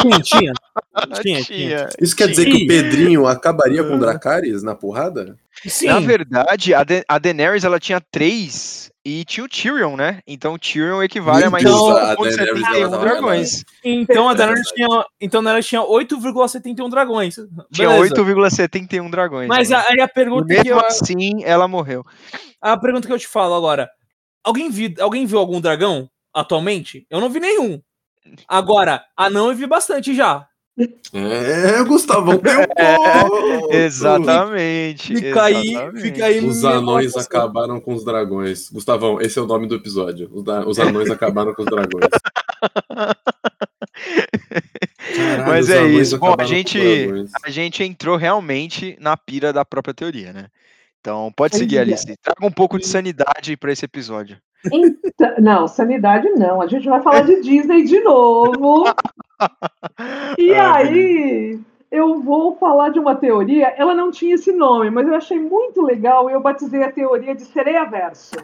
Tinha, tinha. [laughs] Ah, tinha, tinha. Isso quer dizer que o Pedrinho acabaria com o Dracarys na porrada? Sim. Na verdade, a, Da- a Daenerys ela tinha três e tinha o Tyrion, né? Então o Tyrion equivale a mais Então, a Daenerys, 5,71 ela tava- dragões. Então a Daenerys verdade. tinha, então a Daenerys tinha 8,71 dragões. Tinha Beleza. 8,71 dragões. Mas né? aí a E pergunta que mesmo eu, assim, ela morreu. a pergunta que eu te falo agora, alguém viu, alguém viu algum dragão atualmente? Eu não vi nenhum. Agora, anão eu vi bastante já. É, Gustavão tem um [laughs] ponto. Exatamente. Fica aí, fica aí. Os anões acabaram com os dragões. Gustavão, esse é o nome do episódio. Os, da- os anões [laughs] acabaram com os dragões. Caralho, Mas é isso. Bom, a gente-. A gente entrou realmente na pira da própria teoria, né? Então, pode seguir. Alice. Traga um pouco de sanidade para esse episódio. Então- não, sanidade não. A gente vai falar de Disney de novo. [laughs] E Ah, aí, eu vou falar de uma teoria. Ela não tinha esse nome, mas eu achei muito legal e eu batizei a teoria de sereia verso.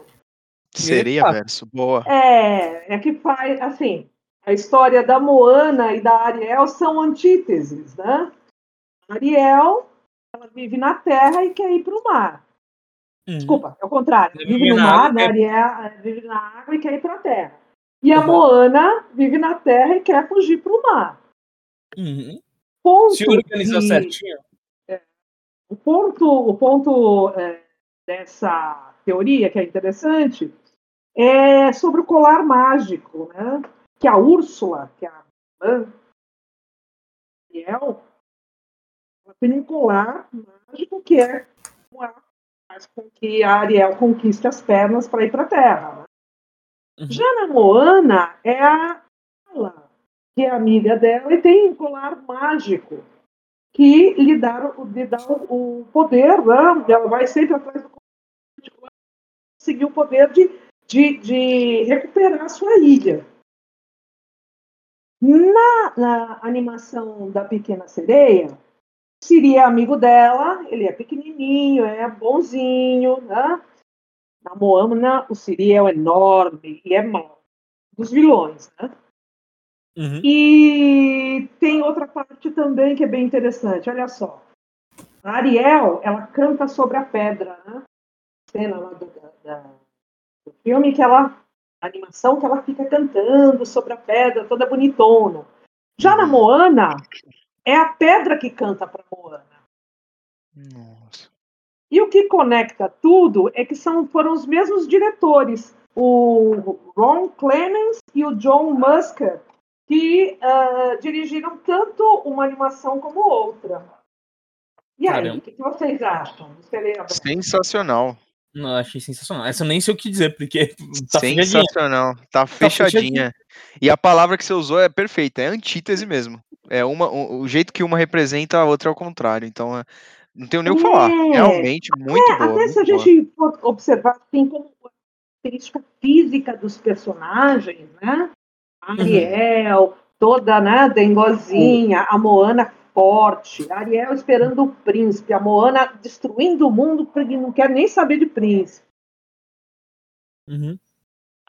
Sereia verso. Boa. É, é que faz assim. A história da Moana e da Ariel são antíteses, né? A Ariel, ela vive na terra e quer ir para o mar. Uhum. Desculpa, é o contrário. Vive vive no mar, água, né? Ariel vive na água e quer ir para a terra. E a Uhum. Moana vive na terra e quer fugir para o mar. Uhum. Ponto Se organizou de- certinho. o ponto, o ponto é, dessa teoria, que é interessante, é sobre o colar mágico, né? Que a Úrsula, que é a irmã Ariel, ela tem um colar mágico que é como ela faz com que a Ariel conquiste as pernas para ir para a Terra. né? Uhum. Já na Moana, é a ela, que é amiga dela e tem um colar mágico que lhe dá, o- lhe dá o, o poder, né? ela vai sempre atrás do colar conseguir o poder de, de, de recuperar a sua ilha. Na, na animação da Pequena Sereia, seria amigo dela, ele é pequenininho, é bonzinho, né? Na Moana, o Siri é enorme e é mau, dos vilões, né? Uhum. E tem outra parte também que é bem interessante. Olha só. A Ariel, ela canta sobre a pedra, né? Cena lá do, da- da- do filme que ela. A animação que ela fica cantando sobre a pedra, toda bonitona. Já na Moana, é a pedra que canta para Moana. Nossa. E o que conecta tudo é que são, foram os mesmos diretores, o Ron Clements e o John Musker, que ah, dirigiram tanto uma animação como outra. E aí, Caramba. o que que vocês acham? Sensacional. Não, achei sensacional. Essa eu nem sei o que dizer, porque [laughs] tá fechadinha. Sensacional. Tá fechadinha. E a palavra que você usou é perfeita, é antítese mesmo. É uma, o, o jeito que uma representa, a outra é o contrário. Então, é- não tenho nem o que falar. É. Realmente, muito É, boa. até se a muito boa. gente for observar assim, como característica física dos personagens, né? A Uhum. Ariel, toda né, dengozinha, a Moana forte, Ariel esperando o príncipe, a Moana destruindo o mundo porque não quer nem saber de príncipe. Uhum.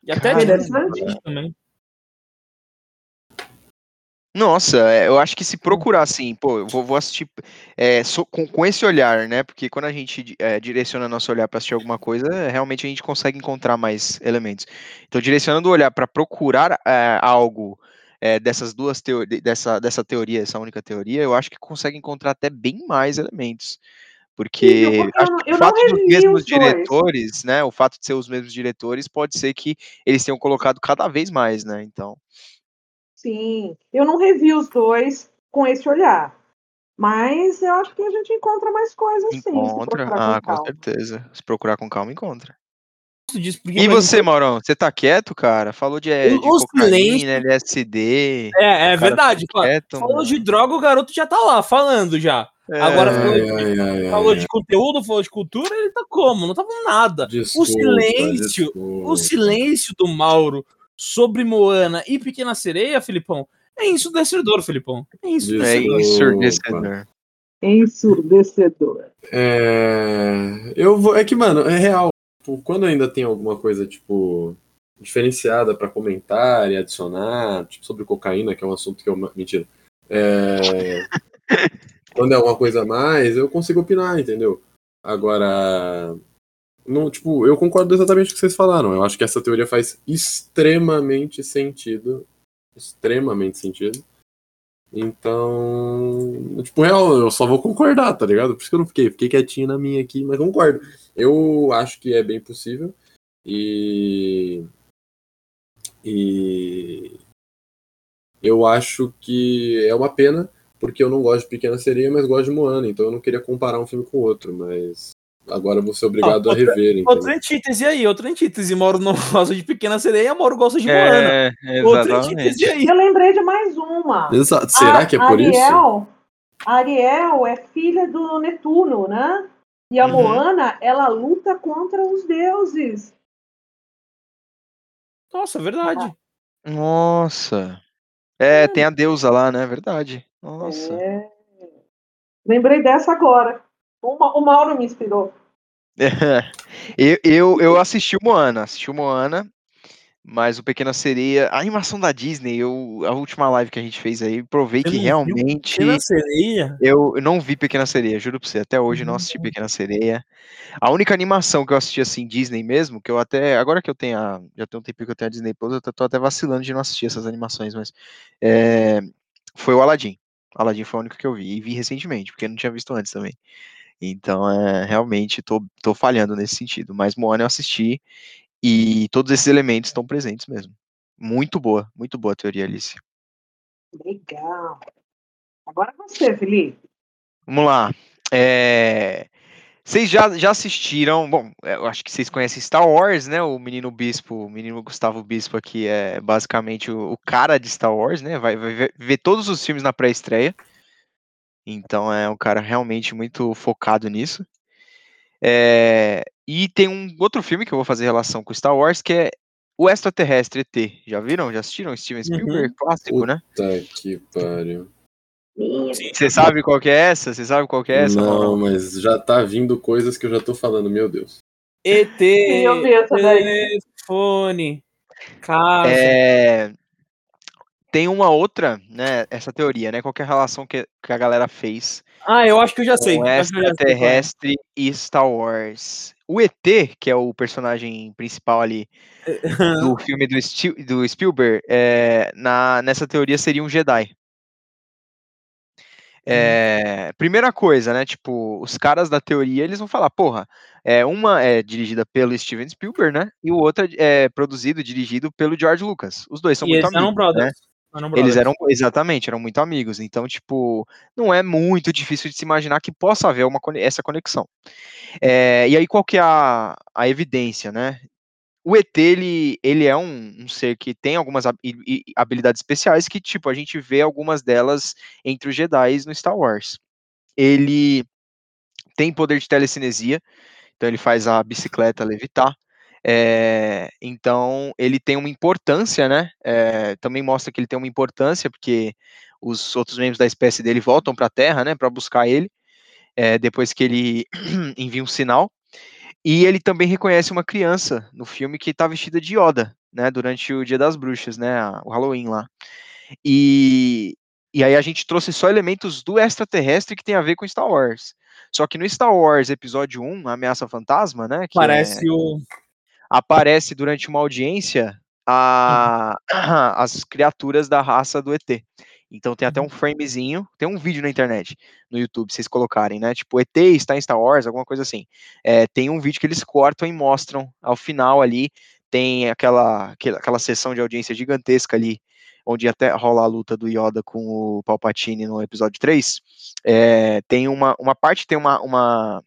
E até Cara, interessante. também. Nossa, é, eu acho que se procurar assim, pô, eu vou, vou assistir é, so- com, com esse olhar, né? Porque quando a gente é, direciona nosso olhar para assistir alguma coisa, é, realmente a gente consegue encontrar mais elementos. Então, direcionando o olhar para procurar é, algo é, dessas duas teorias, dessa, dessa teoria, essa única teoria, eu acho que consegue encontrar até bem mais elementos. Porque eu acho que eu o fato dos mesmos os dois. diretores, né? O fato de ser os mesmos diretores pode ser que eles tenham colocado cada vez mais, né? Então. Sim, eu não revi os dois com esse olhar. Mas eu acho que a gente encontra mais coisas sim, se Encontra? procurar Ah, com com certeza. Se procurar com calma, encontra. gosto disso, porque E você, Maurão? Você tá quieto, cara? Falou de, eh, O- de o cocaína, silêncio- LSD. É, é o verdade. tá Fala- quieto, Falou mano. de droga, o garoto já tá lá, falando já. É, Agora falou Ai, de- ai, Falou ai. de conteúdo, falou de cultura, ele tá como? Não tá falando nada. Desculpa, silêncio, desculpa. O silêncio do Mauro sobre Moana e Pequena Sereia, Filipão, é ensurdecedor, Filipão. É. Desculpa. É ensurdecedor. Ensurdecedor. É, eu vou. É que, mano, é real. Tipo, Quando ainda tem alguma coisa, tipo, diferenciada pra comentar e adicionar, tipo, sobre cocaína, que é um assunto que eu. Mentira. É, [laughs] quando é alguma coisa a mais, eu consigo opinar, entendeu? Agora. Não, tipo, eu concordo exatamente com o que vocês falaram. Eu acho que essa teoria faz extremamente sentido. Extremamente sentido. Então, tipo, real, eu só vou concordar, tá ligado? Por isso que eu não fiquei, fiquei quietinho na minha aqui, mas concordo. Eu acho que é bem possível e e eu acho que é uma pena porque eu não gosto de Pequena Sereia, mas gosto de Moana, então eu não queria comparar um filme com o outro, mas agora eu vou ser obrigado Ah, a rever, Outra entendeu? antítese aí, outra antítese. Mauro não gosta de Pequena Sereia, Mauro gosta de Moana. É, Outra antítese exatamente. aí. Eu lembrei de mais uma. Exato. Será A- que é por isso? Ariel, Ariel é filha do Netuno, né? E a Uhum. Moana, ela luta contra os deuses. Nossa, é verdade. Nossa. É, tem a deusa lá, né? Verdade. Nossa. É. Lembrei dessa agora. O, Ma- o Mauro me inspirou. [laughs] eu, eu, eu assisti o Moana, assisti o Moana, mas o Pequena Sereia, a animação da Disney, eu, a última live que a gente fez aí, provei Você que realmente Pequena Sereia? eu não vi Pequena Sereia, juro pra você, até hoje não assisti Pequena Sereia. A única animação que eu assisti assim, Disney mesmo, que eu até, agora que eu tenho a, já tem um tempinho que eu tenho a Disney Plus, eu tô- tô até vacilando de não assistir essas animações, mas é, foi o Aladdin. Aladdin foi a única que eu vi, e vi recentemente, porque eu não tinha visto antes também. Então, é, realmente, tô, tô falhando nesse sentido. Mas Moana eu assisti e todos esses elementos estão presentes mesmo. Muito boa, muito boa a teoria, Alice. Legal. Agora você, Felipe. Vamos lá. É, Vocês já, já assistiram? Bom, é, eu acho que vocês conhecem Star Wars, né? O menino Bispo, o menino Gustavo Bispo aqui é basicamente o, o cara de Star Wars, né? Vai, vai ver, ver todos os filmes na pré-estreia. Então é um cara realmente muito focado nisso. É, E tem um outro filme que eu vou fazer relação com Star Wars, que é O Extraterrestre ET. Já viram? Já assistiram? Steven Spielberg, clássico, né? Tá que pariu. Você sabe qual que é essa? Você sabe qual que é essa? não, mas já tá vindo coisas que eu já tô falando, meu Deus. ET, eu vi essa daí. telefone, casa. É, Tem uma outra, né? Essa teoria, né? Qual é a relação que, que a galera fez Ah, eu acho que eu já sei. é. extraterrestre e Star Wars. O ET, que é o personagem principal ali [laughs] do filme do, Stil- do Spielberg, é, na, nessa teoria seria um Jedi. É, primeira coisa, né? Tipo, os caras da teoria eles vão falar, porra, é, uma é dirigida pelo Steven Spielberg, né? E o outro é produzido, dirigido pelo George Lucas. Os dois são E muito eles eram amigos, né? brothers. Eram Eles eram, exatamente, eram muito amigos. Então, tipo, não é muito difícil de se imaginar que possa haver uma, essa conexão. É, e aí, qual que é a, a evidência, né? O ET, ele, ele é um, um ser que tem algumas hab- habilidades especiais que, tipo, a gente vê algumas delas entre os Jedi no Star Wars. Ele tem poder de telecinesia, então ele faz a bicicleta levitar. É, então ele tem uma importância, né? É, também mostra que ele tem uma importância, porque os outros membros da espécie dele voltam para a Terra, né? Para buscar ele, é, depois que ele [clears throat] envia um sinal. E ele também reconhece uma criança no filme que está vestida de Yoda, né? Durante o Dia das Bruxas, né? O Halloween lá. E e aí a gente trouxe só elementos do extraterrestre que tem a ver com Star Wars. Só que no Star Wars Episódio 1, Ameaça Fantasma, né? Parece é, o. Aparece durante uma audiência a, [clears throat] as criaturas da raça do ET. Então tem até um framezinho, tem um vídeo na internet, no YouTube, vocês colocarem, né? Tipo, ET está em Star Wars, alguma coisa assim. É, tem um vídeo que eles cortam e mostram ao final ali, tem aquela, aquela sessão de audiência gigantesca ali, onde até rola a luta do Yoda com o Palpatine no episódio 3. É, tem uma, uma parte, tem uma, uma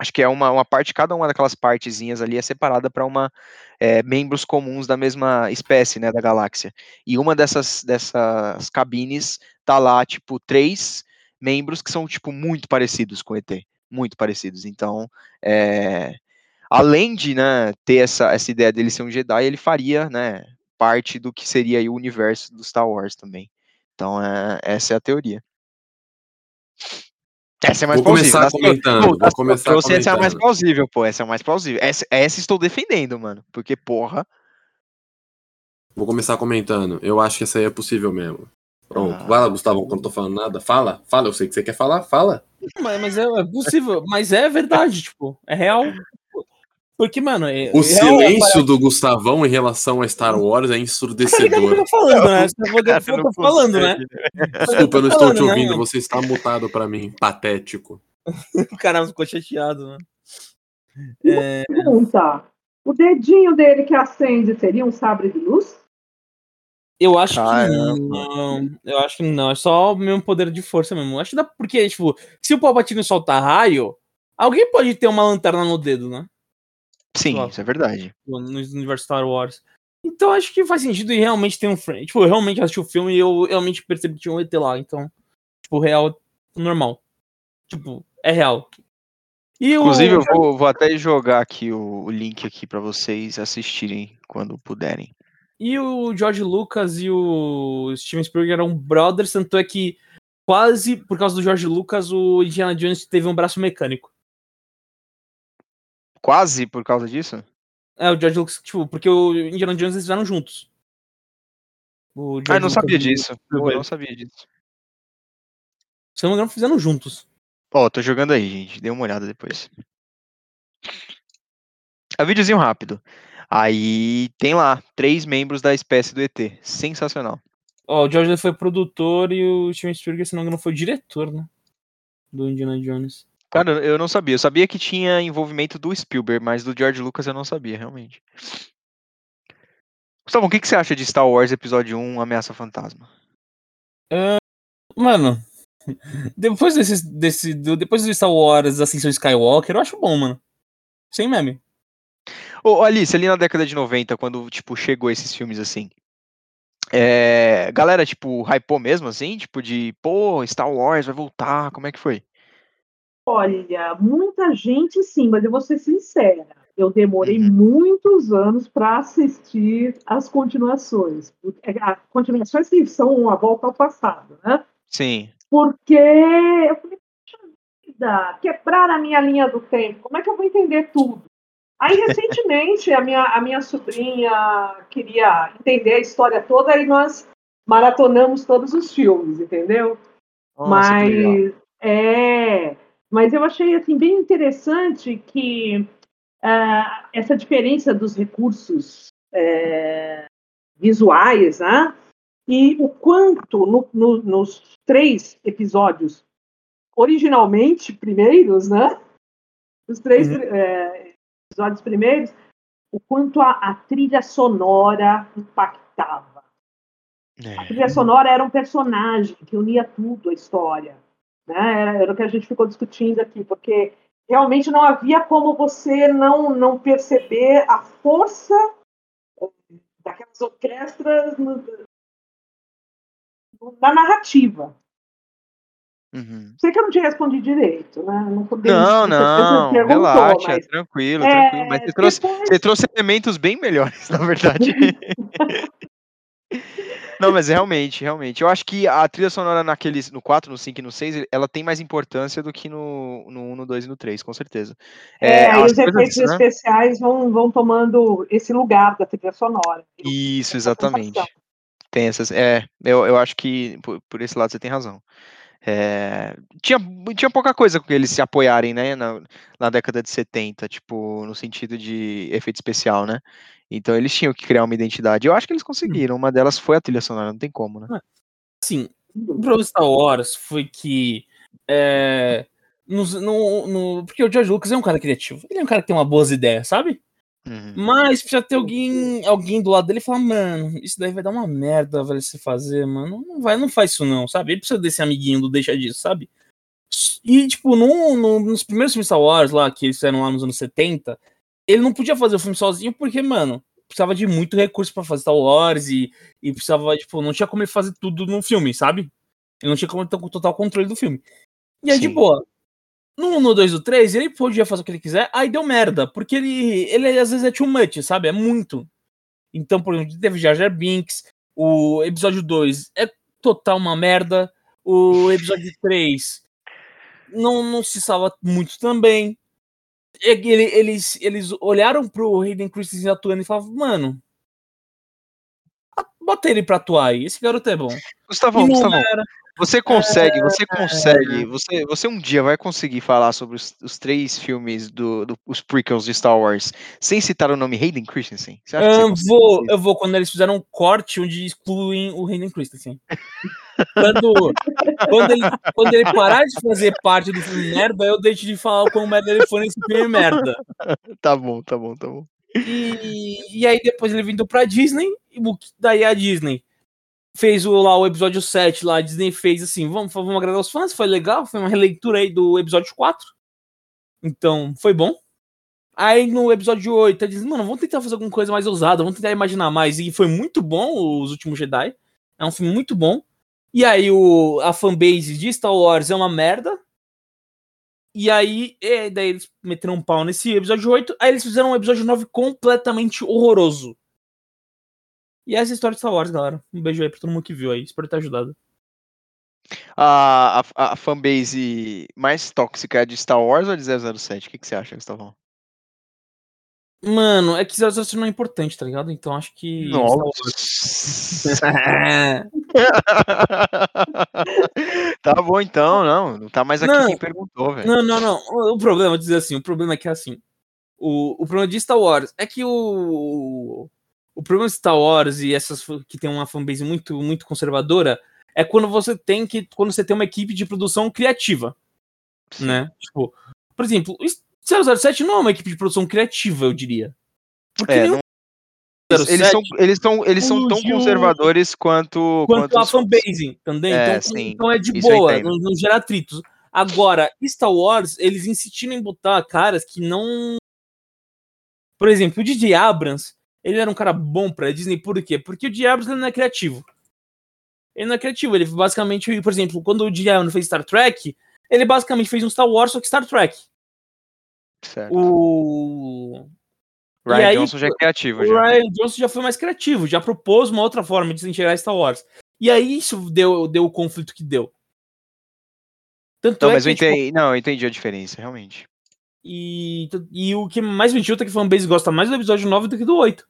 acho que é uma, uma parte, cada uma daquelas partezinhas ali é separada para uma é, membros comuns da mesma espécie, né, da galáxia. E uma dessas, dessas cabines tá lá, tipo, três membros que são, tipo, muito parecidos com o ET, muito parecidos. Então, é, além de, né, ter essa, essa ideia dele ser um Jedi, ele faria, né, parte do que seria o universo do Star Wars também. Então, é, essa é a teoria. Essa é mais vou plausível. começar comentando. Pô, vou começar trouxe essa é a mais comentando. plausível, pô. Essa é a mais plausível. Essa, essa estou defendendo, mano. Porque, porra. Vou começar comentando. Eu acho que essa aí é possível mesmo. Pronto. Ah. Vai lá, Gustavo, quando eu tô falando nada. Fala, fala. Eu sei que você quer falar, fala. Mas, mas é, é possível, mas é verdade, tipo, é real. Porque, mano, é, O é real, silêncio do Gustavão em relação a Star Wars é Tá o que eu ensurdecedor. tô falando, né? Tá eu tô falando, né? Desculpa, eu não estou te né, ouvindo. mano? Você está mutado pra mim. Patético. [laughs] O cara ficou chateado, né? É, Pergunta: o dedinho dele que acende seria um sabre de luz? eu acho Caramba. que não. Eu acho que não. É só o mesmo poder de força mesmo. Eu acho que dá porque, tipo, se o Palpatine soltar raio, alguém pode ter uma lanterna no dedo, né? Sim, Claro. isso é verdade. no universo Star Wars. Então acho que faz sentido e realmente tem um frame. Tipo, eu realmente assisti o filme e eu realmente percebi que tinha um ET lá. Então, tipo, real, normal. Tipo, é real. E o- Inclusive, eu vou, vou até jogar aqui o, o link aqui pra vocês assistirem quando puderem. E o George Lucas e o Steven Spielberg eram brothers, tanto é que quase por causa do George Lucas o Indiana Jones teve um braço mecânico. Quase por causa disso? É, o George Lucas, tipo, porque o Indiana Jones eles fizeram juntos. O Ah, eu não Lucas sabia o disso. Eu não sabia disso. Se eu não me engano, fizeram juntos. Ó, tô jogando aí, gente. Dê uma olhada depois. É um videozinho rápido. Aí tem lá, três membros da espécie do ET. Sensacional. Ó, o George Lucas foi produtor e o Steven Spielberg, se não me engano, foi diretor, né? Do Indiana Jones. Cara, eu não sabia. Eu sabia que tinha envolvimento do Spielberg, mas do George Lucas eu não sabia, realmente. Gustavo, o que, que você acha de Star Wars Episódio 1, Ameaça Fantasma? Mano, [laughs] depois desse, desse do, depois do Star Wars Ascensão Skywalker, eu acho bom, mano. Sem meme. Ô, Alice, ali na década de 90, quando, tipo, chegou esses filmes assim, é, galera, tipo, hypou mesmo, assim? Tipo, de, pô, Star Wars vai voltar, como é que foi? Olha, muita gente sim, mas eu vou ser sincera. Eu demorei Uhum. muitos anos para assistir as continuações. As continuações que são uma volta ao passado, né? Sim. Porque eu falei, "Poxa vida, quebrar a minha linha do tempo, como é que eu vou entender tudo? Aí, recentemente, a minha, a minha sobrinha queria entender a história toda e nós maratonamos todos os filmes, entendeu? Nossa, mas é, mas eu achei assim bem interessante que ah, essa diferença dos recursos é, visuais, né? E o quanto no- no- nos três episódios originalmente primeiros, né? Os três Uhum. é, episódios primeiros, o quanto a, a trilha sonora impactava. A É. trilha sonora era um personagem que unia tudo a história. Né? Era, era o que a gente ficou discutindo aqui, porque realmente não havia como você não, não perceber a força eh, daquelas orquestras no- na narrativa. Uhum. Sei que eu não tinha respondido direito, né? Não, poderia- Não, não, relaxa, mas, tranquilo, é, tranquilo. Mas você trouxe, depois- você trouxe elementos bem melhores, [laughs] na verdade. [laughs] Não, mas realmente, realmente. Eu acho que a trilha sonora naqueles, no 4, no 5 e no 6, ela tem mais importância do que no, no 1, no 2 e no 3, com certeza. É, as os efeitos né? especiais vão, vão tomando esse lugar da trilha sonora. Isso, exatamente. Tem essas. É, eu, eu acho que por, por esse lado você tem razão. É, tinha, tinha pouca coisa com que eles se apoiarem, né, na, na década de 70, tipo, no sentido de efeito especial, né? Então eles tinham que criar uma identidade. Eu acho que eles conseguiram. Uma delas foi a trilha sonora, não tem como, né? Assim, o problema do Star Wars foi que. É, no, no, no- porque o George Lucas é um cara criativo. Ele é um cara que tem uma boas ideias, sabe? Uhum. Mas precisa ter alguém, alguém do lado dele e falar, mano, isso daí vai dar uma merda, velho, se fazer, mano. Não vai, não faz isso não, sabe? Ele precisa desse amiguinho do deixa disso, sabe? E, tipo, no, no- nos primeiros filmes Star Wars lá, que eles fizeram lá nos anos 70, ele não podia fazer o filme sozinho porque, mano, precisava de muito recurso pra fazer Star Wars e, e precisava, tipo, não tinha como ele fazer tudo no filme, sabe? Ele não tinha como ter o total controle do filme. E aí, de Sim. boa. No 1, no 2, no 3, ele podia fazer o que ele quiser, aí deu merda, porque ele, ele às vezes é too much, sabe? É muito. Então, por exemplo, teve Jar Jar Binks, o episódio 2 é total uma merda, o episódio [laughs] 3 não, não se salva muito também. Ele- Eles, eles olharam pro Hayden Christensen atuando e falavam, mano, bota ele pra atuar aí, esse garoto é bom. Gustavão, Gustavão, era. Você consegue, você consegue, você, você um dia vai conseguir falar sobre os, os três filmes do, do- os prequels de Star Wars sem citar o nome Hayden Christensen? Você acha que você Eu vou, eu vou quando eles fizeram um corte onde excluem o Hayden Christensen. Quando, quando, ele, quando ele parar de fazer parte do filme merda, eu deixo de falar o quão merda ele foi nesse filme merda. Tá bom, tá bom, tá bom. E, e aí depois ele vindo pra Disney, e daí a Disney fez o, lá o episódio 7, lá a Disney fez assim, vamos, vamos agradar os fãs, foi legal, foi uma releitura aí do episódio 4. Então, foi bom. Aí no episódio 8, a Disney, mano, vamos tentar fazer alguma coisa mais ousada, vamos tentar imaginar mais. E foi muito bom Os Últimos Jedi. É um filme muito bom. E aí o, a fanbase de Star Wars é uma merda. E aí, daí eles meteram um pau nesse episódio 8. Aí eles fizeram um episódio 9 completamente horroroso. E essa é a história de Star Wars, galera. Um beijo aí pra todo mundo que viu aí. Espero ter ajudado. A, a, a fanbase mais tóxica é de Star Wars ou de 007? O que, que você acha, Gustavão? Mano, é que 007 não é importante, tá ligado? Então acho que. Nossa. É. [laughs] tá bom então, não. Não tá mais aqui Não. quem perguntou, velho. Não, não, não. O problema, vou dizer assim, o problema é que assim. O, o problema de Star Wars é que o. O problema de Star Wars e essas que tem uma fanbase muito, muito conservadora é quando você tem que. Quando você tem uma equipe de produção criativa. Sim. né? Tipo, por exemplo, o 007 não é uma equipe de produção criativa, eu diria. Porque É, não- Eles, eles 07 são, eles são, eles são tão conservadores quanto, quanto a os fãs. fanbase, entendeu? É, então, sim, então é de boa, não, não gera atritos. Agora, Star Wars, eles insistiram em botar caras que não. Por exemplo, o DJ Abrams, ele era um cara bom pra Disney, por quê? Porque o ele não é criativo. Ele não é criativo, ele basicamente, por exemplo, quando o DJ Abrams fez Star Trek, ele basicamente fez um Star Wars, só que Star Trek. Certo. O. Ryan e aí, Johnson já é criativo. O Já. Ryan Johnson já foi mais criativo, já propôs uma outra forma de se enxergar Star Wars. E aí isso deu, deu o conflito que deu. Tanto Não, é mas eu que, tipo, entendi, não, eu entendi a diferença, realmente. E, e o que mais me chuta é que a fanbase gosta mais do episódio 9 do que do 8.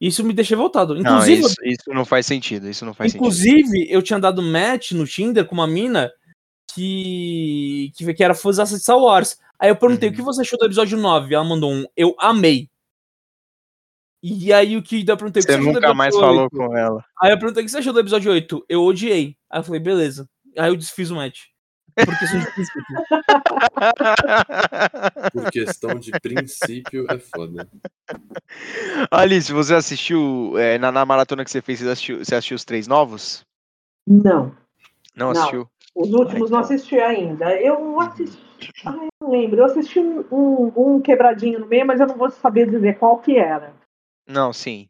Isso me deixa voltado. Não, Inclusive, isso, isso não faz sentido. Isso não faz sentido. inclusive eu tinha dado match no Tinder com uma mina que, que, que era fãzaça de Star Wars. Aí eu perguntei Uhum. o que você achou do episódio 9. Ela mandou um, eu amei. E aí o que eu perguntei o que Você nunca mais episódio falou 8? com ela. Aí eu perguntei o que você achou do episódio 8. Eu odiei. Aí eu falei, beleza. Aí eu desfiz o match. Porque isso de princípio. Por questão de princípio é foda. Alice, você assistiu é, na, na maratona que você fez? Você assistiu, você assistiu os três novos? Não, Não Não. assistiu? os últimos então. não assisti ainda. Eu assisti. Ah, eu não lembro. Eu assisti um, um- um quebradinho no meio, mas eu não vou saber dizer qual que era. Não, sim.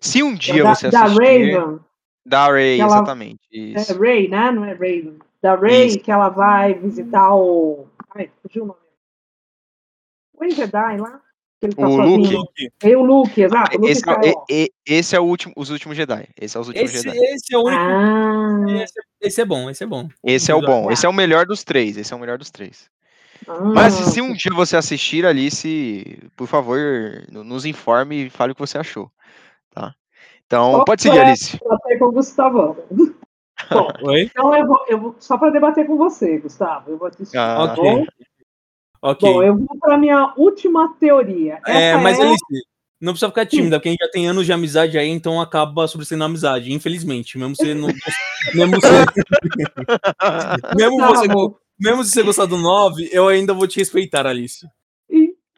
Se um dia da, você da assistir. Raven. Da Ray, Aquela- exatamente. É Isso. Ray, né? Não é Raven. Da Ray, Isso. que ela vai visitar o. Ai, fugiu o nome. O Jedi lá. que ele tá O sozinho. Luke. É o Luke, exato. O Luke Esse, é, e- e- esse é o último, os últimos Jedi. Esse é os últimos Esse, Jedi. esse é o único. Ah, Esse, esse é bom, esse é bom. Esse é o bom. Esse é o melhor dos três. Esse é o melhor dos três. ah, Mas se um dia você assistir Alice, por favor, no- nos informe e fale o que você achou, tá? Então, Só pode seguir, Alice. debater com o Gustavão. Bom, Oi? então eu vou, eu vou só para debater com você, Gustavo. Eu vou te explicar, Ah, tá ok. bom? Ok. Bom, eu vou para minha última teoria. É, Essa mas é- Alice, não precisa ficar tímida, porque a gente já tem anos de amizade aí, então acaba sobressaindo a amizade, infelizmente. Mesmo você não. mesmo você, [laughs] mesmo você, Gustavo, mesmo se você gostar do 9, eu ainda vou te respeitar, Alice.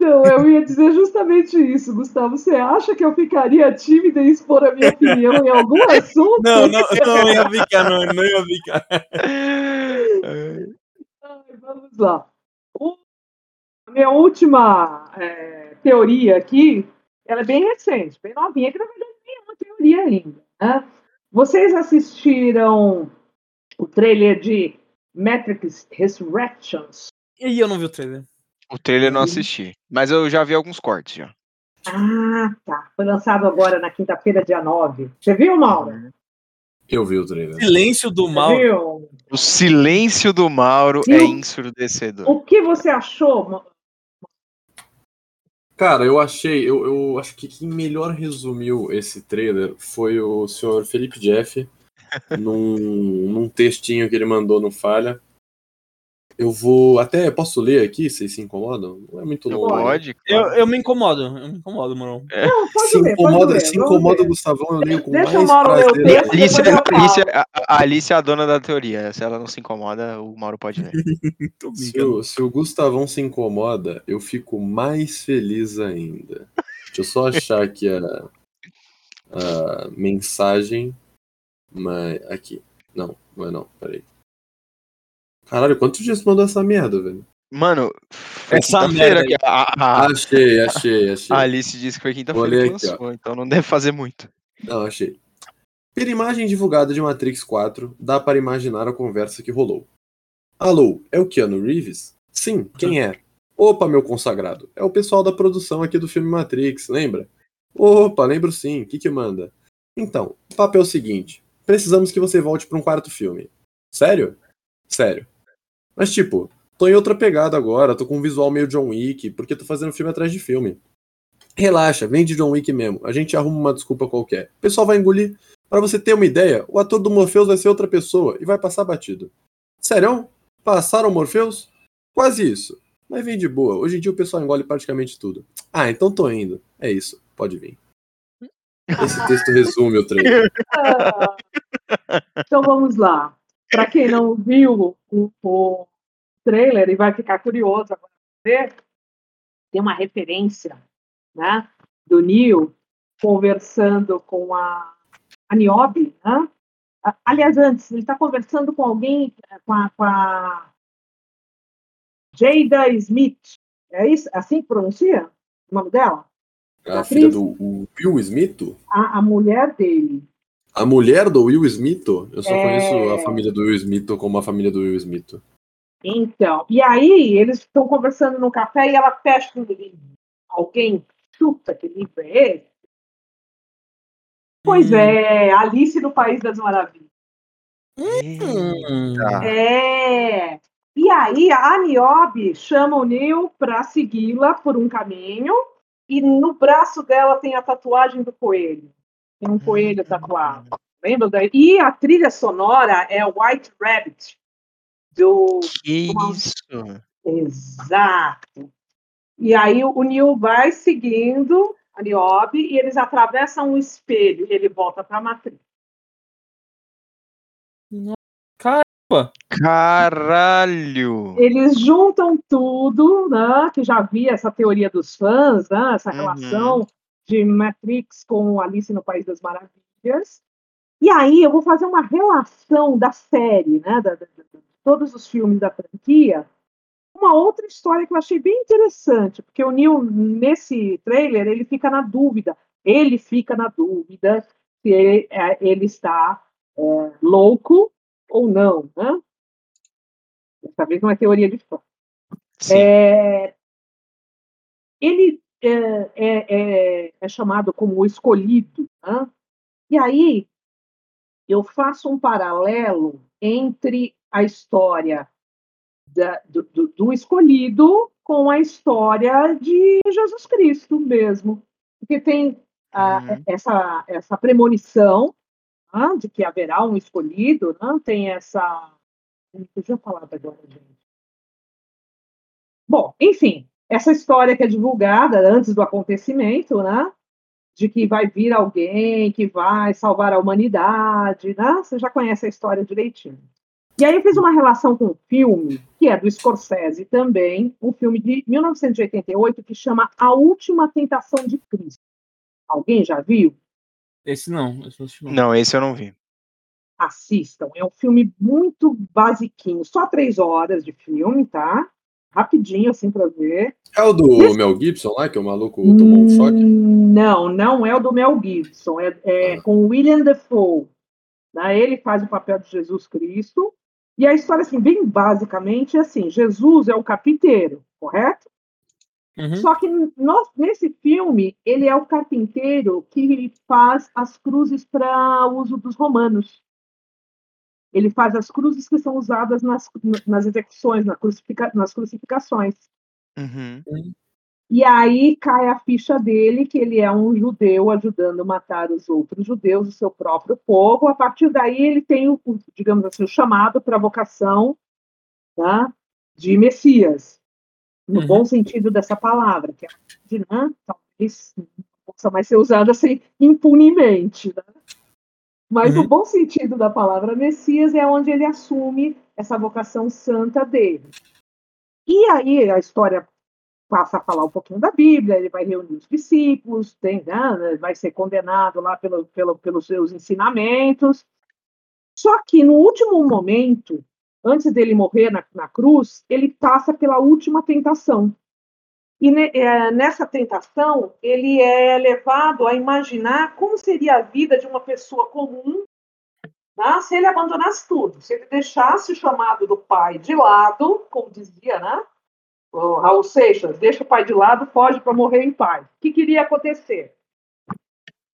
Então, eu ia dizer justamente isso, Gustavo. Você acha que eu ficaria tímida em expor a minha opinião em algum [laughs] assunto? Não, não, não ia ficar, não, não ia ficar. Vamos lá. A minha última é, teoria aqui, ela é bem recente, bem novinha, que na verdade nem é uma teoria ainda. Né? Vocês assistiram o trailer de Matrix Resurrections? E eu não vi o trailer. O trailer eu não assisti, mas eu já vi alguns cortes já. Ah, tá. Foi lançado agora na quinta-feira, dia 9. Você viu, Mauro? Eu vi o trailer. Silêncio do viu? O silêncio do Mauro Viu? é ensurdecedor. O que você achou? Cara, eu achei, eu, eu acho que quem melhor resumiu esse trailer foi o senhor Felipe Jeff, [laughs] num, num textinho que ele mandou no Falha. Eu vou. Até posso ler aqui, vocês se incomodam? Não é muito longo. né? Pode? Eu, eu me incomodo, eu me incomodo. Não, pode Se ler, incomoda, ler, se incomoda o Gustavão, eu leio com Deixa mais o Mauro ler o prazer. texto. Alice, Alice, a, a Alice é a dona da teoria. Se ela não se incomoda, o Mauro pode ler. [laughs] Se o, se o Gustavão se incomoda, eu fico mais feliz ainda. Deixa eu só achar aqui a, a mensagem. Mas. Aqui. Não, não é não, peraí. Caralho, quantos dias mandou essa merda, velho? Mano, foi Essa merda que a, a- Achei, achei, [laughs] achei. a Alice disse que foi quinta-feira que aqui, lançou, então não deve fazer muito. Não, achei. Pela imagem divulgada de Matrix 4, dá para imaginar a conversa que rolou. Alô, é o Keanu Reeves? Sim, quem é? Opa, meu consagrado, é o pessoal da produção aqui do filme Matrix, lembra? Opa, lembro sim, o que que manda? Então, o papo é o seguinte, precisamos que você volte para um quarto filme. Sério? Sério. Mas tipo, tô em outra pegada agora, tô com um visual meio John Wick, porque tô fazendo filme atrás de filme. Relaxa, vem de John Wick mesmo. A gente arruma uma desculpa qualquer. O pessoal vai engolir. Pra você ter uma ideia, o ator do Morpheus vai ser outra pessoa e vai passar batido. Sério? Passaram Morpheus? Quase isso. Mas vem de boa. Hoje em dia o pessoal engole praticamente tudo. Ah, então tô indo. É isso. Pode vir. Esse texto resume o. Ah, [laughs] Então vamos lá. Para quem não viu o, o trailer e vai ficar curioso agora ver, tem uma referência né, do Neil conversando com a, a Niobe. Né? Aliás, antes, ele está conversando com alguém, com a, com a Jada Smith. É isso? Assim que pronuncia o nome dela? A filha do o Will Smith? A, a mulher dele. A mulher do Will Smith? Eu só É. conheço a família do Will Smith como a família do Will Smith. Então, e aí eles estão conversando no café e ela fecha um livro. Alguém chuta que livro é esse? Pois Hum. é, Alice no País das Maravilhas. Hum. É. E aí a Niobe chama o Neil para segui-la por um caminho e no braço dela tem a tatuagem do coelho. Tem um coelho tatuado. Lembra daí? E a trilha sonora é White Rabbit do Que isso? Exato. E aí o Neil vai seguindo a Niobe e eles atravessam um espelho e ele volta para a matriz. Caralho! Eles juntam tudo, né? Que já vi essa teoria dos fãs, né? Essa Uhum. De Matrix com Alice no País das Maravilhas. E aí eu vou fazer uma relação da série, né? Da, da- da- de todos os filmes da franquia. Uma outra história que eu achei bem interessante, porque o Neil, nesse trailer, ele fica na dúvida. Ele fica na dúvida se ele, é, ele está é, louco ou não, né? Dessa vez não é teoria de fã. É, ele é, é- é- é chamado como o escolhido. né? E aí eu faço um paralelo entre a história da- do, do- do escolhido com a história de Jesus Cristo mesmo. Porque tem Uhum. essa, essa premonição né, de que haverá um escolhido, né, tem essa. Me fugiu a palavra agora, gente. Bom, enfim, essa história que é divulgada antes do acontecimento, né? De que vai vir alguém que vai salvar a humanidade, né? Você já conhece a história direitinho. E aí eu fiz uma relação com um filme, que é do Scorsese também, um filme de 1988 que chama A Última Tentação de Cristo. Alguém já viu? Esse não, esse não assisti não. Não, esse eu não vi. assistam. É um filme muito basiquinho, só três horas de filme, tá? Rapidinho, assim, pra ver. É o do Esse- Mel Gibson lá, que o maluco tomou um choque? Hum, Não, não é o do Mel Gibson, é, é Ah. com o William Defoe. Né? Ele faz o papel de Jesus Cristo. E a história, assim, bem basicamente, é assim: Jesus é o carpinteiro, correto? Uhum. Só que nós- nesse filme, ele é o carpinteiro que faz as cruzes para uso dos romanos. Ele faz as cruzes que são usadas nas, nas execuções, na crucifica- nas crucificações. Uhum. E aí cai a ficha dele que ele é um judeu ajudando a matar os outros judeus, o seu próprio povo. A partir daí ele tem o, digamos assim, o chamado para a vocação tá, de Messias, no Uhum. bom sentido dessa palavra, que é de, né, talvez não possa mais ser usada assim impunemente. Né? Mas Uhum. o bom sentido da palavra Messias é onde ele assume essa vocação santa dele. E aí a história passa a falar um pouquinho da Bíblia, ele vai reunir os discípulos, tem, né, vai ser condenado lá pelo, pelo, pelos seus ensinamentos. Só que no último momento, antes dele morrer na, na cruz, ele passa pela última tentação. E ne- é, nessa tentação, ele é levado a imaginar como seria a vida de uma pessoa comum né, se ele abandonasse tudo, se ele deixasse o chamado do pai de lado, como dizia, né? o Raul Seixas, deixa o pai de lado, foge para morrer em paz. O que queria acontecer?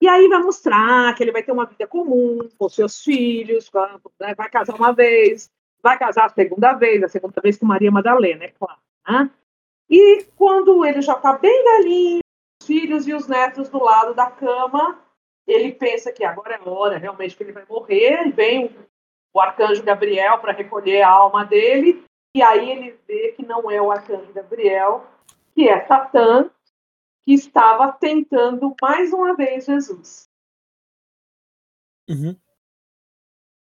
E aí vai mostrar que ele vai ter uma vida comum com seus filhos, né, vai casar uma vez, vai casar a segunda vez, a segunda vez com Maria Madalena, é claro. Né? E quando ele já está bem velhinho, os filhos e os netos do lado da cama, ele pensa que agora é a hora realmente que ele vai morrer, e vem o, arcanjo Gabriel para recolher a alma dele, e aí ele vê que não é o arcanjo Gabriel, que é Satã, que estava tentando mais uma vez Jesus. Uhum.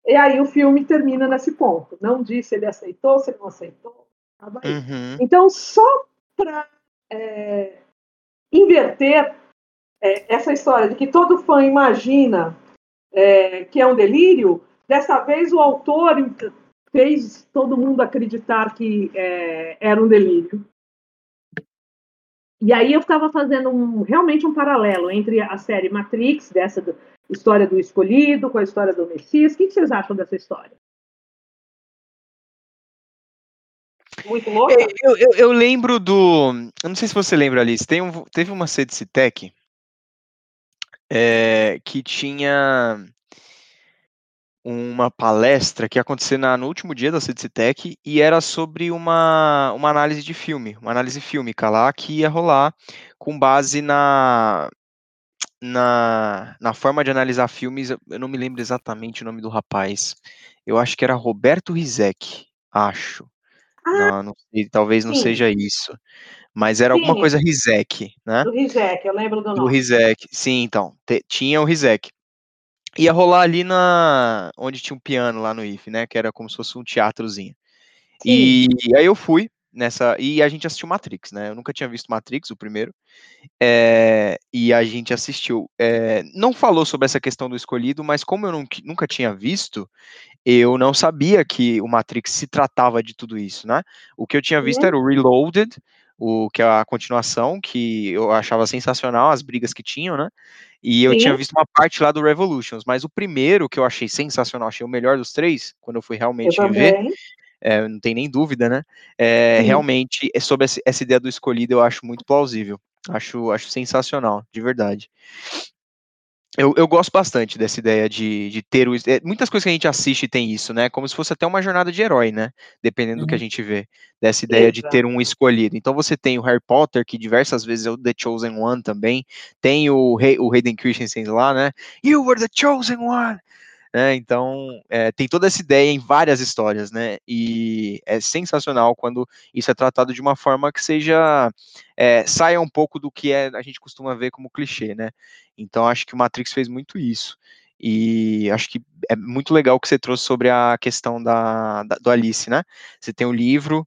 E aí o filme termina nesse ponto. Não diz se ele aceitou, se ele não aceitou. Tava aí. Uhum. Então, só para inverter é, essa história de que todo fã imagina é, que é um delírio, dessa vez o autor fez todo mundo acreditar que é, era um delírio. E aí eu estava fazendo um, realmente um paralelo entre a série Matrix, dessa do, história do escolhido, com a história do Messias. O que vocês acham dessa história? Muito louca? Eu, eu, eu lembro do. Eu não sei se você lembra, Alice. Tem um, teve uma CDCTEC é, que tinha uma palestra que ia acontecer na, no último dia da CDCTEC e era sobre uma, uma análise de filme, uma análise fílmica lá que ia rolar com base na, na, na forma de analisar filmes. Eu não me lembro exatamente o nome do rapaz. Eu acho que era Roberto Rizek, acho. Não, não sei, talvez não sim. seja isso. Mas era alguma Sim. coisa Rizek, né? Do Rizek, eu lembro do Do nome. Rizek. Sim, então. tinha o Rizek. Ia rolar ali na. onde tinha um piano lá no IF, né? Que era como se fosse um teatrozinho. E aí eu fui nessa. E a gente assistiu Matrix, né? Eu nunca tinha visto Matrix, o primeiro. É, e a gente assistiu. É, não falou sobre essa questão do escolhido, mas como eu não- nunca tinha visto, eu não sabia que o Matrix se tratava de tudo isso, né? O que eu tinha visto Uhum. era o Reloaded, o que é a continuação, que eu achava sensacional, as brigas que tinham, né? E eu tinha Sim. visto uma parte lá do Revolutions, mas o primeiro que eu achei sensacional, achei o melhor dos três, quando eu fui Eu realmente ver, também. é, não tem nem dúvida, né? É, realmente, é sobre essa, essa ideia do escolhido, eu acho muito plausível. Acho, acho sensacional, de verdade. Eu, eu gosto bastante dessa ideia de, de ter o. é, muitas coisas que a gente assiste tem isso, né? Como se fosse até uma jornada de herói, né? Dependendo do que a Uhum. gente vê. Dessa ideia de ter um escolhido. Então você tem o Harry Potter, que diversas vezes é o The Chosen One também. Tem o, o Hayden Christensen lá, né? You were the Chosen One! Né? Então, é, tem toda essa ideia em várias histórias, né? E é sensacional quando isso é tratado de uma forma que seja é, saia um pouco do que é, a gente costuma ver como clichê, né? Então, acho que o Matrix fez muito isso. E acho que é muito legal o que você trouxe sobre a questão da, da- do Alice, né? Você tem o livro,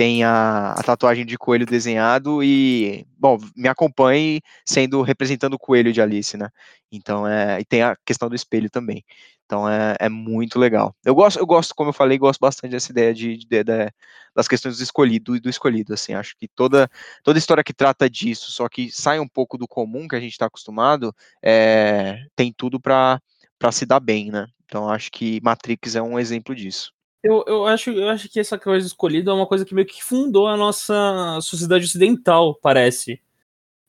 tem a, a tatuagem de coelho desenhado e, bom, me acompanhe sendo representando o coelho de Alice, né? Então, é, e tem a questão do espelho também. Então é, é muito legal. Eu gosto, eu gosto, como eu falei, gosto bastante dessa ideia de, de- de- das questões do escolhido e do escolhido. Assim, acho que toda toda história que trata disso, só que sai um pouco do comum que a gente está acostumado, é, tem tudo para para se dar bem, né? Então acho que Matrix é um exemplo disso. Eu, eu, acho, eu acho que essa coisa escolhida é uma coisa que meio que fundou a nossa sociedade ocidental, parece.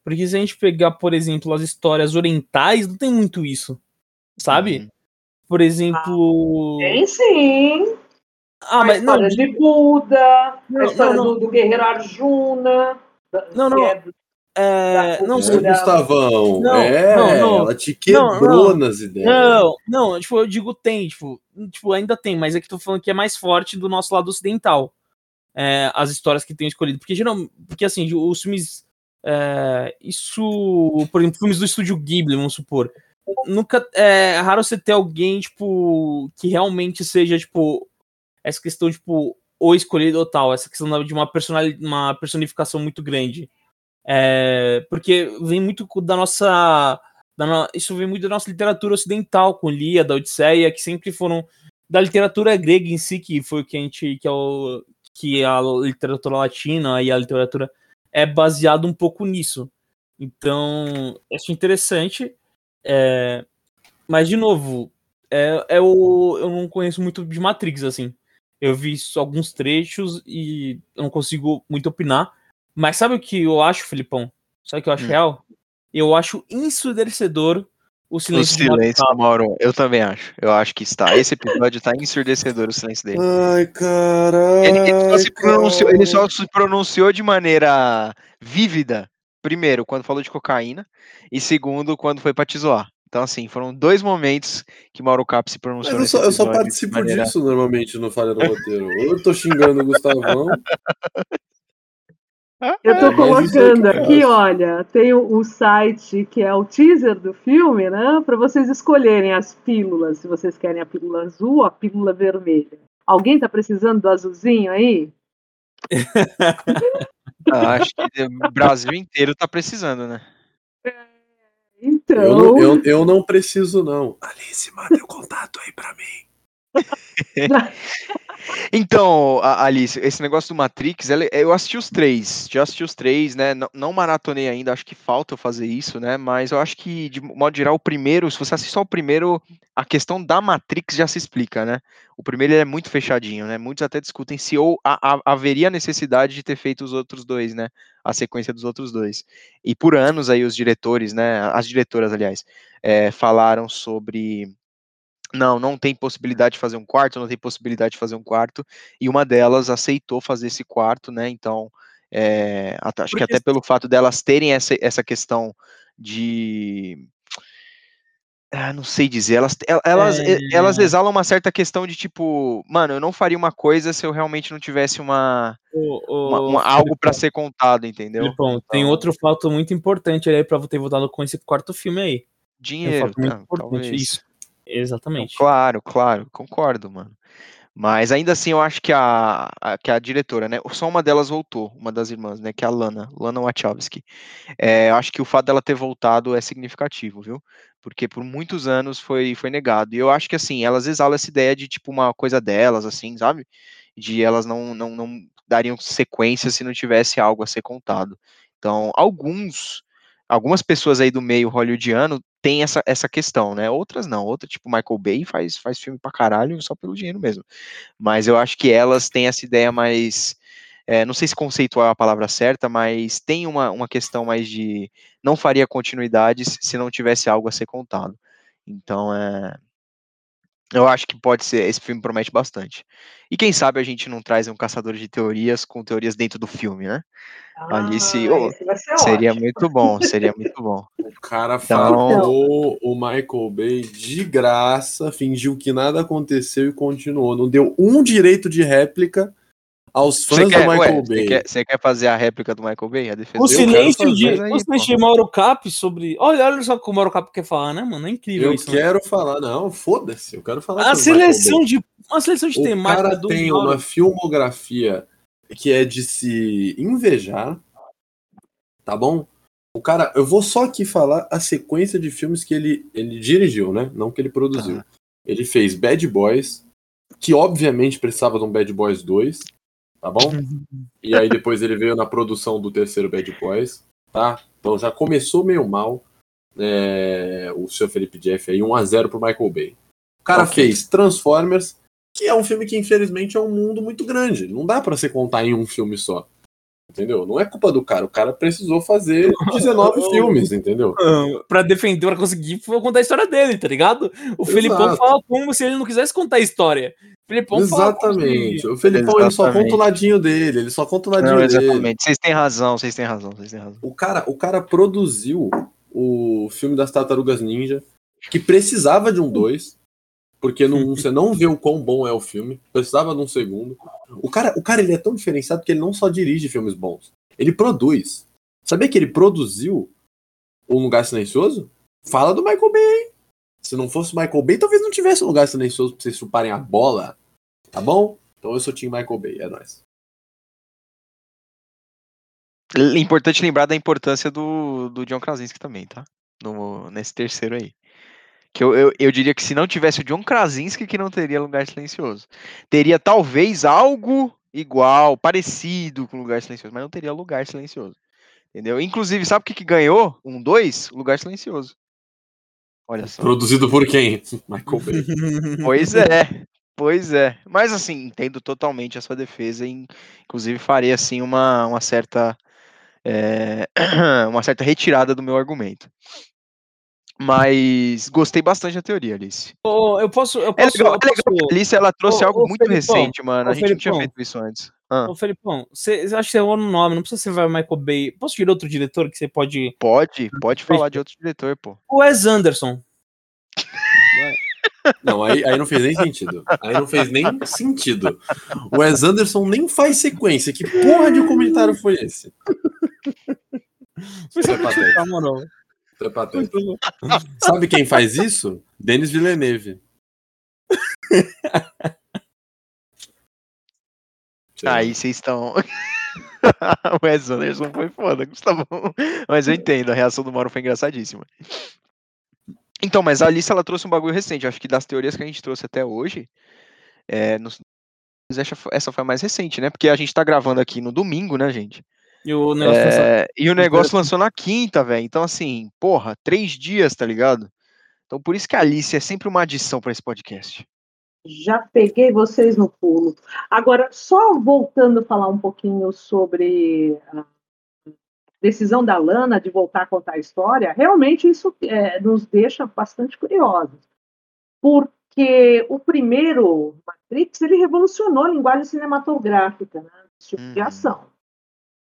Porque se a gente pegar, por exemplo, as histórias orientais, não tem muito isso. Sabe? Uhum. Por exemplo. Tem sim. Ah, a mas não, história de Buda, Não, a história não, não. Do, do guerreiro Arjuna. Não, não. é é, não, cultura- Gustavão. Não, é, não, não. ela te quebrou Não, nas ideias. Não, não, tipo, eu digo tem, tipo, tipo, ainda tem, mas é que tô falando que é mais forte do nosso lado ocidental. É, as histórias que tem escolhido. Porque geralmente, porque assim, os filmes. é, isso. Por exemplo, filmes do estúdio Ghibli, vamos supor. Nunca. É raro você ter alguém, tipo, que realmente seja, tipo, essa questão, tipo, ou escolhido ou tal, essa questão de uma, personali uma personificação muito grande. É, porque vem muito da nossa. Isso vem muito da nossa literatura ocidental, com Lia, da Odisseia, que sempre foram. Da literatura grega em si, que foi o que a gente. que é o. que a literatura latina e a literatura é baseado um pouco nisso. Então, acho interessante. é, mas, de novo, é, é o, eu não conheço muito de Matrix, assim. Eu vi alguns trechos e eu não consigo muito opinar. Mas sabe o que eu acho, Filipão? Sabe o que eu acho Hum. real? Eu acho ensurdecedor o O silêncio, de silêncio do Mauro, eu também acho. Eu acho que está. Esse episódio está ensurdecedor o silêncio dele. Ai, caralho. Ele, ele só se pronunciou, ele só se pronunciou de maneira vívida, primeiro, quando falou de cocaína, e segundo, quando foi pra te zoar. Então, assim, foram dois momentos que Mauro Cap se pronunciou Mas eu só, eu só participo maneira- disso normalmente no Falha no Roteiro. Ou eu tô xingando o Gustavão. [laughs] [laughs] Eu tô É, é colocando aqui, olha, tem o, site que é o teaser do filme, né? Para vocês escolherem as pílulas, se vocês querem a pílula azul ou a pílula vermelha. Alguém tá precisando do azulzinho aí? [laughs] Ah, acho que o Brasil inteiro tá precisando, né? Então, Eu, não- eu, eu não preciso, não. Alice, manda o contato aí pra mim. [laughs] Então, Alice, esse negócio do Matrix, eu assisti os três, já assisti os três, né? Não, maratonei ainda, acho que falta eu fazer isso, né? Mas eu acho que, de modo geral, o primeiro, se você assistir só o primeiro, a questão da Matrix já se explica, né? O primeiro é muito fechadinho, né? Muitos até discutem se ou a- a- haveria necessidade de ter feito os outros dois, né? A sequência dos outros dois. E por anos aí os diretores, né? As diretoras, aliás, eh, falaram sobre não, não tem possibilidade de fazer um quarto, não tem possibilidade de fazer um quarto, e uma delas aceitou fazer esse quarto, né? Então, é, acho que até pelo fato delas terem essa, essa questão de. Ah, não sei dizer, elas, el- elas, É. elas exalam uma certa questão de tipo, mano, eu não faria uma coisa se eu realmente não tivesse uma, O, o, uma- uma- algo para ser contado, entendeu? Filipão, tem Então- outro fato muito importante aí pra ter voltado com esse quarto filme aí. Tem um Dinheiro, muito tá, talvez. Isso. Exatamente. Claro, claro, concordo, mano. Mas ainda assim, eu acho que a, a- que a diretora, né? Só uma delas voltou, uma das irmãs, né? Que é a Lana, Lana Wachowski. É, eu acho que o fato dela ter voltado é significativo, viu? Porque por muitos anos foi, foi negado. E eu acho que assim, elas exalam essa ideia de tipo uma coisa delas, assim, sabe? De elas não, não, não dariam sequência se não tivesse algo a ser contado. Então, alguns, algumas pessoas aí do meio hollywoodiano têm essa, essa questão, né? Outras não, outra tipo Michael Bay faz, faz filme pra caralho só pelo dinheiro mesmo. Mas eu acho que elas têm essa ideia mais é, não sei se conceitual é a palavra certa, mas tem uma, uma questão mais de não faria continuidades se não tivesse algo a ser contado. Então, é, eu acho que pode ser, esse filme promete bastante. E quem sabe a gente não traz um caçador de teorias com teorias dentro do filme, né? Ah, Alice, oh, seria ótimo. muito bom, seria muito bom. [laughs] O cara Então- falou o Michael Bay de graça, fingiu que nada aconteceu e continuou. Não deu um direito de réplica aos fãs quer, do ué, Michael você Bay. quer, você quer fazer a réplica do Michael Bay? A O silêncio de, aí, o silêncio de Mauro Cap sobre. Olha, olha só o que o Mauro Cap quer falar, né, mano? É incrível Eu isso. né? quero falar, não, foda-se, eu quero falar A o seleção de. Uma seleção de O temática cara do tem Mauro. uma filmografia que é de se invejar, tá bom? O cara, eu vou só aqui falar a sequência de filmes que ele, ele dirigiu, né? Não que ele produziu. Tá. Ele fez Bad Boys, que obviamente precisava de um Bad Boys 2, tá bom? E aí depois ele veio na produção do terceiro Bad Boys, tá? Então já começou meio mal é, o seu Felipe Jeff aí, 1x0 pro Michael Bay. O cara Ok. fez Transformers, que é um filme que infelizmente é um mundo muito grande. Não dá pra você contar em um filme só. Entendeu? Não é culpa do cara. O cara precisou fazer [laughs] 19 filmes, entendeu? Ah, Pra defender, pra conseguir contar a história dele, tá ligado? O Felipão Exato. fala como se ele não quisesse contar a história. O Felipão fala Exatamente. O Felipão ele só Exatamente. conta o ladinho dele, ele só conta o ladinho Não, dele. exatamente. Vocês têm razão, vocês têm razão, vocês têm razão. O cara, o cara produziu o filme das Tartarugas Ninja, que precisava de um 2, porque não, [laughs] você não vê o quão bom é o filme, precisava de um segundo. O cara, o cara ele é tão diferenciado que ele não só dirige filmes bons, ele produz. Sabia que ele produziu Um Lugar Silencioso? Fala do Michael Bay. hein? Se não fosse o Michael Bay, talvez não tivesse um lugar silencioso pra vocês chuparem a bola. Tá bom? Então eu sou Team Michael Bay, é nóis. Importante lembrar da importância do, do John Krasinski também, tá? No, nesse terceiro aí. Que eu, eu, eu diria que se não tivesse o John Krasinski, que não teria Lugar Silencioso. Teria talvez algo igual, parecido com Lugar Silencioso, mas não teria Lugar Silencioso. Entendeu? Inclusive, sabe o que, que ganhou? Um, dois? Lugar Silencioso. Olha só. Produzido por quem? [laughs] Michael Bay. Pois é, pois é. Mas assim, entendo totalmente a sua defesa, e inclusive farei assim uma, uma certa é, [clears throat] uma certa retirada do meu argumento. Mas gostei bastante da teoria, Alice. Ô, eu posso. Eu É posso, legal, eu é legal posso- que a Alice ela trouxe Ô, algo ô, muito Felipão, recente, mano. A gente não tinha Felipão. feito isso antes. Ah, Ô, Felipão, você acha que você errou no nome? Não precisa ser vai Michael Bay. Posso tirar outro diretor que você pode. pode, pode falar de outro diretor, pô. O Wes Anderson. [laughs] Não, aí, aí não fez nem sentido. Aí não fez nem sentido. O Wes Anderson nem faz sequência. Que porra de comentário foi esse? Foi só É pra chutar. Isso é patético. Sabe quem faz isso? Denis Villeneuve. Aí vocês estão. [laughs] o Wes Anderson foi foda, Gustavo. Mas eu entendo, a reação do Mauro foi engraçadíssima. Então, mas a Alice ela trouxe um bagulho recente. Acho que das teorias que a gente trouxe até hoje, é, nos- essa foi- essa foi a mais recente, né? Porque a gente tá gravando aqui no domingo, né, gente? E o negócio É, e o negócio lançou na quinta, velho. Então, assim, porra, três dias, tá ligado? Então, por isso que a Alice é sempre uma adição pra esse podcast. Já peguei vocês no pulo. Agora, só voltando a falar um pouquinho sobre a decisão da Lana de voltar a contar a história, realmente isso é, nos deixa bastante curiosos. Porque o primeiro Matrix, ele revolucionou a linguagem cinematográfica, né? Esse tipo de Uhum. ação.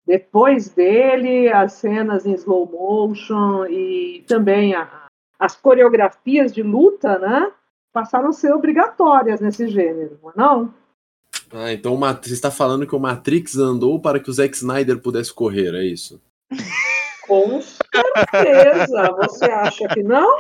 Depois dele, as cenas em slow motion e também a- as coreografias de luta, né? passaram a ser obrigatórias nesse gênero, não é? Ah, então você está falando que o Matrix andou para que o Zack Snyder pudesse correr, é isso? [laughs] Com certeza. Você acha que não?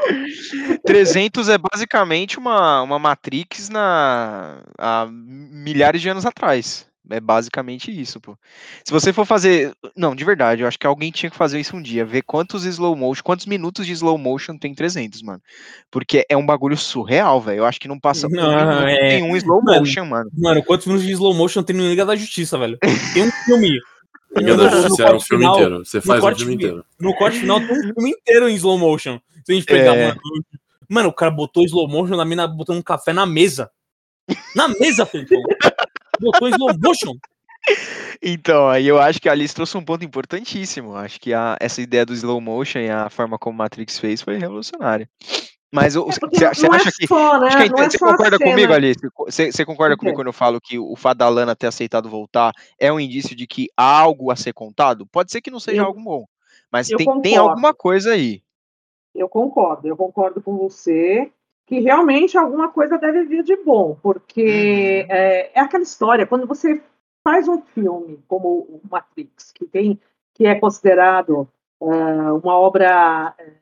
300 é basicamente uma, uma Matrix na, há milhares de anos atrás. É basicamente isso, pô. Se você for fazer. Não, de verdade, eu acho que alguém tinha que fazer isso um dia. Ver quantos slow motion, quantos minutos de slow motion tem 300, mano. Porque é um bagulho surreal, velho. Eu acho que não passa Não, é- tem um slow Mano, motion, mano. Mano, quantos minutos de slow motion tem no Liga da Justiça, velho? Tem um [laughs] filme. Liga da Justiça era um filme final- inteiro. Você faz um filme fi- inteiro. No corte final tem um filme inteiro em slow motion. Se a gente pegar, É. mano. Mano, o cara botou slow motion na mina botando um café na mesa. Na mesa, Felipão. Botou slow motion. Então, aí eu acho que a Alice trouxe um ponto importantíssimo. Acho que a, essa ideia do slow motion e a forma como Matrix fez foi revolucionária. Mas É, você acha é que. só, né? acho que é você concorda comigo, Alice? Você, você concorda O quê? comigo quando eu falo que o fato da Lana ter aceitado voltar é um indício de que há algo a ser contado? Pode ser que não seja Eu- algo bom, mas tem, tem alguma coisa aí. Eu concordo, eu concordo com você que realmente alguma coisa deve vir de bom, porque Uhum. é, é aquela história, quando você faz um filme como o Matrix, que tem que é considerado ah, uma obra eh,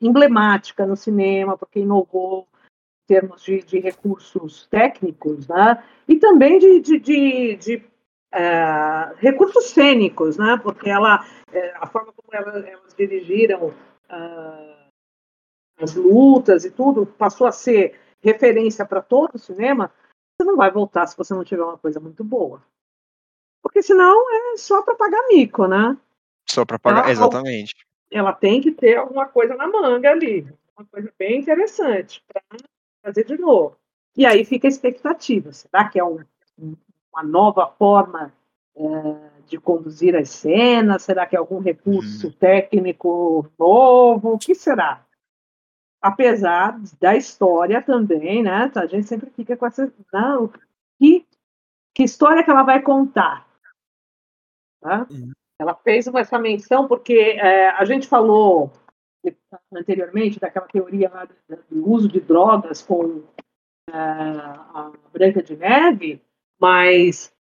emblemática no cinema, porque inovou em termos de, de recursos técnicos, né? e também de, de, de- de, ah, recursos cênicos, né? porque ela, a forma como ela- elas dirigiram ah, as lutas e tudo, passou a ser referência para todo o cinema, você não vai voltar se você não tiver uma coisa muito boa. Porque senão é só para pagar mico, né? Só pra pagar. Ah, Exatamente. Ela tem que ter alguma coisa na manga ali, uma coisa bem interessante para fazer de novo. E aí fica a expectativa. Será que é um- um- uma nova forma eh, de conduzir as cenas? Será que é algum recurso técnico novo? O que será? Apesar da história também, né? A gente sempre fica com essa. Não, que, que história que ela vai contar? Tá? Uhum. Ela fez uma, essa menção porque é, a gente falou anteriormente daquela teoria lá do, do uso de drogas com é, a Branca de Neve, mas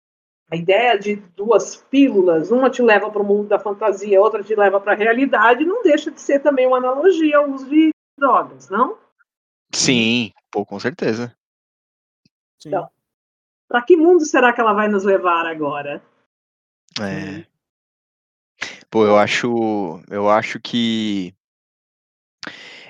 a ideia de duas pílulas, uma te leva para o mundo da fantasia, outra te leva para a realidade, não deixa de ser também uma analogia ao uso de drogas, não? Sim, pô, com certeza. Sim. Então, Para que mundo será que ela vai nos levar agora? É. Pô, eu acho, eu acho que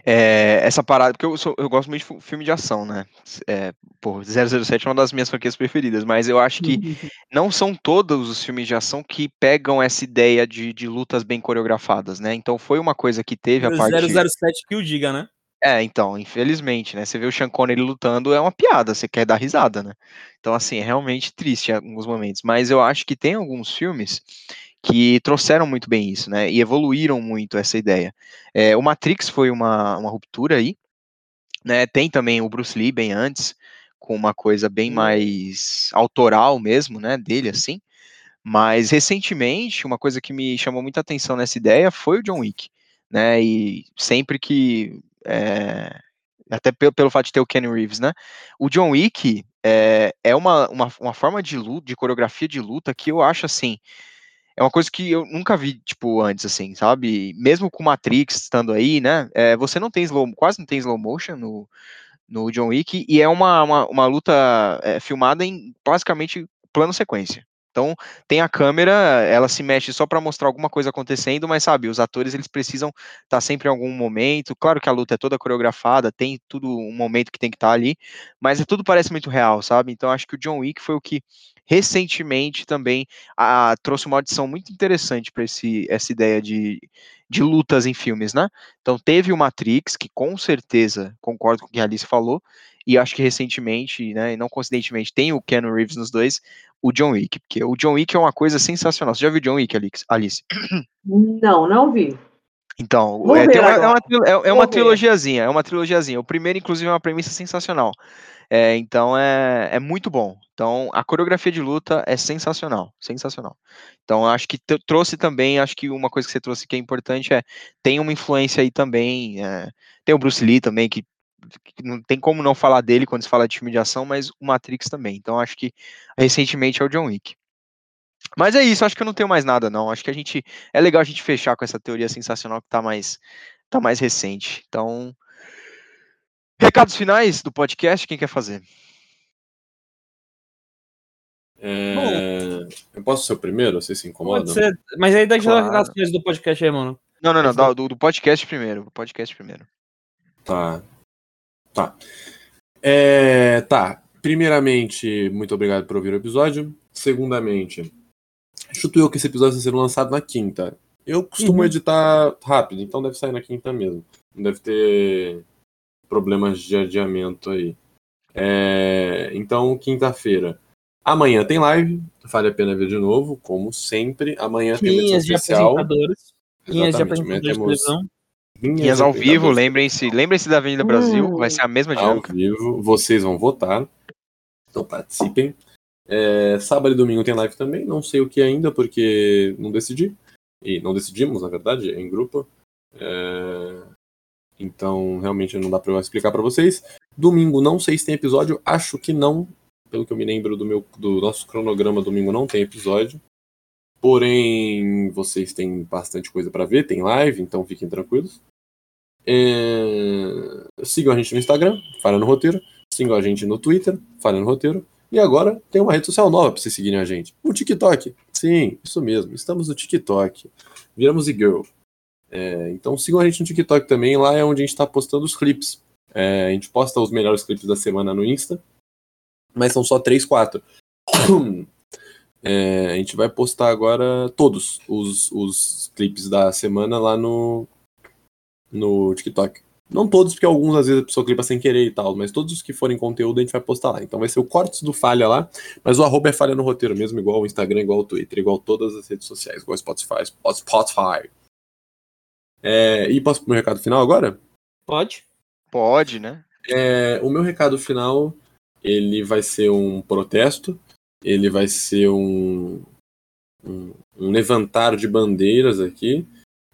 é, essa parada, porque eu, sou, eu gosto muito de filme de ação, né? É, pô, 007 é uma das minhas franquias preferidas, mas eu acho que [laughs] não são todos os filmes de ação que pegam essa ideia de, de lutas bem coreografadas, né? Então foi uma coisa que teve a O parte. 007 que o diga, né? É, então, infelizmente, né? Você vê o Sean Connery lutando, é uma piada, você quer dar risada, né? Então, assim, é realmente triste em alguns momentos. Mas eu acho que tem alguns filmes que trouxeram muito bem isso, né? E evoluíram muito essa ideia. É, o Matrix foi uma, uma ruptura aí, né? Tem também o Bruce Lee bem antes, com uma coisa bem mais autoral mesmo, né? Dele, assim. Mas recentemente, uma coisa que me chamou muita atenção nessa ideia foi o John Wick, né? E sempre que é, até pelo, pelo fato de ter o Kenny Reeves, né? O John Wick é, é uma, uma, uma forma de luta, de coreografia de luta que eu acho assim. É uma coisa que eu nunca vi, tipo, antes, assim, sabe? Mesmo com Matrix estando aí, né? É, você não tem slow, quase não tem slow motion no, no John Wick, e é uma, uma, uma luta é, filmada em basicamente plano sequência. Então, tem a câmera, ela se mexe só para mostrar alguma coisa acontecendo, mas sabe, os atores eles precisam estar sempre em algum momento. Claro que a luta é toda coreografada, tem tudo um momento que tem que estar ali, mas é tudo parece muito real, sabe? Então, acho que o John Wick foi o que recentemente também a, trouxe uma adição muito interessante para essa ideia de, de lutas em filmes, né? Então, teve o Matrix, que com certeza concordo com o que a Alice falou, e acho que recentemente, né, e não coincidentemente, tem o Keanu Reeves nos dois, o John Wick, porque o John Wick é uma coisa sensacional. Você já viu John Wick, Alice? Não, não vi. Então, é, uma, é uma, é- é uma trilogiazinha, é uma trilogiazinha. O primeiro, inclusive, é uma premissa sensacional. É, então, é, é muito bom. Então, a coreografia de luta é sensacional, sensacional. Então, acho que trouxe também, acho que uma coisa que você trouxe que é importante é, tem uma influência aí também, é, tem o Bruce Lee também, que não tem como não falar dele quando se fala de filme de ação, mas o Matrix também. Então, acho que recentemente é o John Wick. Mas é isso, acho que eu não tenho mais nada, não. Acho que a gente. É legal a gente fechar com essa teoria sensacional que tá mais, tá mais recente. Então. Recados finais do podcast, quem quer fazer? É, Eu posso ser o primeiro? Vocês se incomodam? Pode ser. Mas aí deixa Claro. as coisas do podcast aí, mano. Não, não, não, do, do podcast primeiro. Do podcast primeiro. Tá. Tá. É, tá. Primeiramente, muito obrigado por ouvir o episódio. Segundamente, chuto eu que esse episódio vai ser lançado na quinta. Eu costumo Uhum. editar rápido, então deve sair na quinta mesmo. Não deve ter problemas de adiamento aí. É, então, quinta-feira. Amanhã tem live, Vale a pena ver de novo, como sempre. Amanhã tem uma edição Linhas de especial. apresentadores. Linhas de apresentadores de temos televisão. Linhas ao vivo, lembrem-se, lembrem-se da Avenida Brasil, Hum. vai ser a mesma ao dinâmica. vivo. Vocês vão votar. Então participem. É, sábado e domingo tem live também. Não sei o que ainda, porque não decidi. E não decidimos, na verdade, em grupo. É, Então, realmente não dá pra eu explicar pra vocês. Domingo, não sei se tem episódio. Acho que não. Pelo que eu me lembro do, meu, do nosso cronograma, domingo não tem episódio. Porém, vocês têm bastante coisa pra ver. Tem live, então fiquem tranquilos. É, Sigam a gente no Instagram, Falha no Roteiro. Sigam a gente no Twitter, Falha no Roteiro. E agora tem uma rede social nova pra vocês seguirem a gente. O TikTok. Sim, isso mesmo. Estamos no TikTok. Viramos e-girl. É, então sigam a gente no TikTok também. Lá é onde a gente tá postando os clipes. É, a gente posta os melhores clipes da semana no Insta. Mas são só 3, 4. [clears throat] É, a gente vai postar agora todos os, os clipes da semana lá no, no TikTok. Não todos, porque alguns às vezes a pessoa clipa sem querer e tal, mas todos os que forem conteúdo a gente vai postar lá. Então vai ser o cortes do Falha lá, mas o arroba é Falha no Roteiro mesmo, igual o Instagram, igual o Twitter, igual todas as redes sociais, igual o Spotify. Spotify. É, e posso pro meu recado final agora? Pode? Pode, né? É, o meu recado final, ele vai ser um protesto, ele vai ser um, um, um levantar de bandeiras aqui.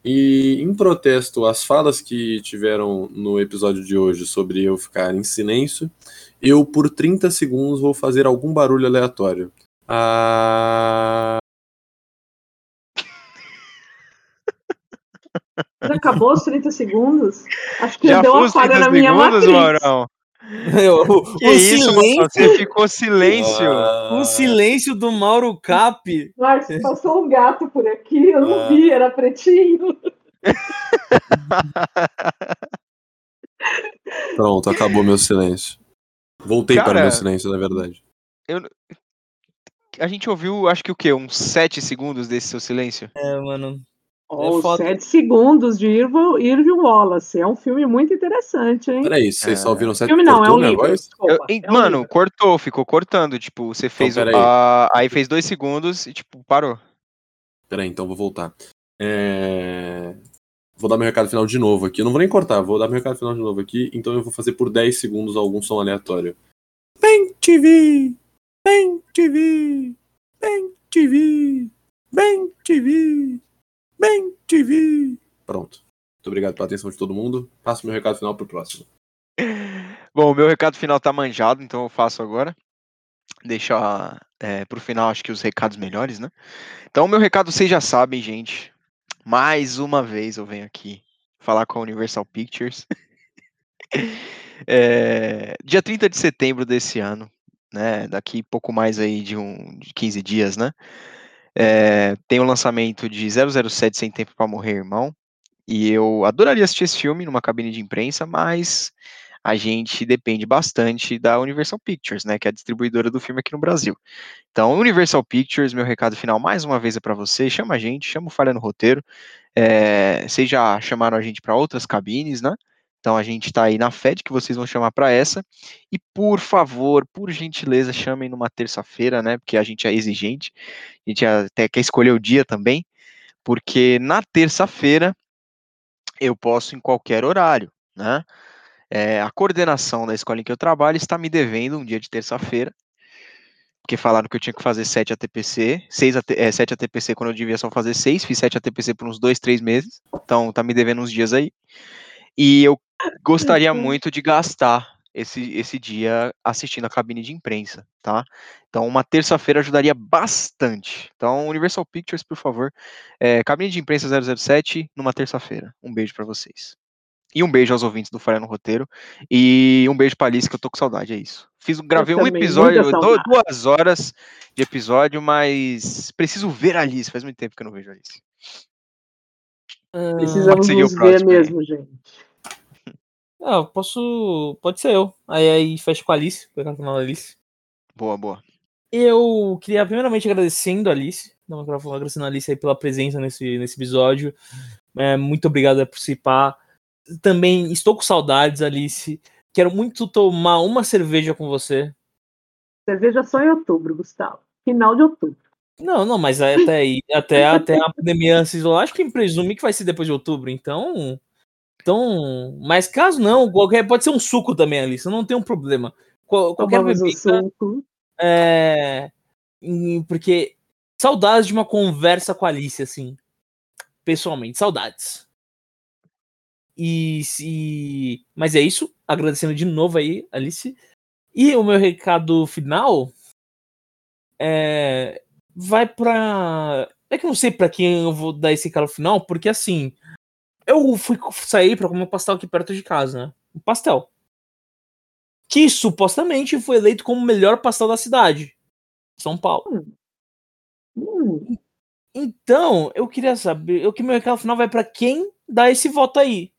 E em protesto às falas que tiveram no episódio de hoje sobre eu ficar em silêncio, eu por 30 segundos vou fazer algum barulho aleatório. Ah, Já acabou os 30 segundos? Acho que Já deu uma falha 30 na minha segundos, matriz. Maurão? [laughs] o, Que o isso, silêncio, Você ficou silêncio. ah, o silêncio do Mauro Cap. Mas passou um gato por aqui, eu não Ah. vi, era pretinho. [laughs] Pronto, acabou meu silêncio. Voltei Cara, para meu silêncio, na verdade. A gente ouviu, acho que o quê? Uns 7 segundos desse seu silêncio? É, mano. Os foda. sete segundos de Irving, Irving Wallace. É um filme muito interessante, hein? Peraí, vocês só ouviram sete filme não, é cortou um livro. Eu- é um mano, livro. cortou, ficou cortando. Tipo, você fez. o- peraí. a- aí fez dois segundos e, tipo, parou. Peraí, então vou voltar. É, Vou dar meu recado final de novo aqui. Eu não vou nem cortar, vou dar meu recado final de novo aqui. Então eu vou fazer por 10 segundos algum som aleatório. Bem TV! Bem TV! Bem TV! Bem TV! Bem TV! Pronto. Muito obrigado pela atenção de todo mundo. Passo meu recado final pro próximo. [laughs] Bom, meu recado final tá manjado, então eu faço agora. Deixar é, pro final, acho que os recados melhores, né? Então, meu recado vocês já sabem, gente. Mais uma vez eu venho aqui falar com a Universal Pictures. [laughs] É, dia 30 de setembro desse ano, né? Daqui pouco mais aí de, um, de 15 dias, né? É, tem o lançamento de 007 Sem Tempo para Morrer, Irmão. E eu adoraria assistir esse filme numa cabine de imprensa, mas a gente depende bastante da Universal Pictures, né, que é a distribuidora do filme aqui no Brasil. Então, Universal Pictures, meu recado final mais uma vez é para você, chama a gente, chama o Falha no Roteiro. É, vocês já chamaram a gente para outras cabines, né? Então a gente está aí na fé de que vocês vão chamar para essa. E por favor, por gentileza, chamem numa terça-feira, né? Porque a gente é exigente. A gente até quer escolher o dia também, porque na terça-feira eu posso em qualquer horário, né? É, a coordenação da escola em que eu trabalho está me devendo um dia de terça-feira, porque falaram que eu tinha que fazer 7 ATPC, 6 AT, é, 7 ATPC quando eu devia só fazer 6, fiz 7 ATPC por uns 2, 3 meses, então tá me devendo uns dias aí. E eu gostaria muito de gastar esse, esse dia assistindo a cabine de imprensa, tá? Então, uma terça-feira ajudaria bastante. Então, Universal Pictures, por favor, é, cabine de imprensa 007 numa terça-feira. Um beijo para vocês. E um beijo aos ouvintes do Falha no Roteiro. E um beijo pra Alice, que eu tô com saudade, é isso. Fiz, gravei um também, episódio, duas horas de episódio, mas preciso ver a Alice. Faz muito tempo que eu não vejo a Alice. Precisamos ver próximo aí. mesmo, gente. Ah, eu posso. Pode ser eu. Aí, aí fecha com a Alice, pegar o canal da Alice. Boa, boa. Eu queria primeiramente agradecendo a Alice, dar uma agradecendo a Alice aí pela presença nesse, nesse episódio. É, muito obrigado por participar. Também estou com saudades, Alice. Quero muito tomar uma cerveja com você. Cerveja só em outubro, Gustavo. final de outubro. Não, não, mas até aí, até, até a pandemia se isolar, acho que presume que vai ser depois de outubro, então. Então. Mas caso não, qualquer, pode ser um suco também, Alice, não tem um problema. Qual- Qualquer bebida. suco. É, porque saudades de uma conversa com a Alice, assim. Pessoalmente, saudades. E se. Mas é isso. Agradecendo de novo aí, Alice. E o meu recado final é, vai pra. É que eu não sei pra quem eu vou dar esse recado final, porque assim. Eu fui sair pra comer um pastel aqui perto de casa, né? Um pastel. Que supostamente foi eleito como o melhor pastel da cidade. São Paulo. Hum, Então, eu queria saber, o que meu recado final vai pra quem dá esse voto aí.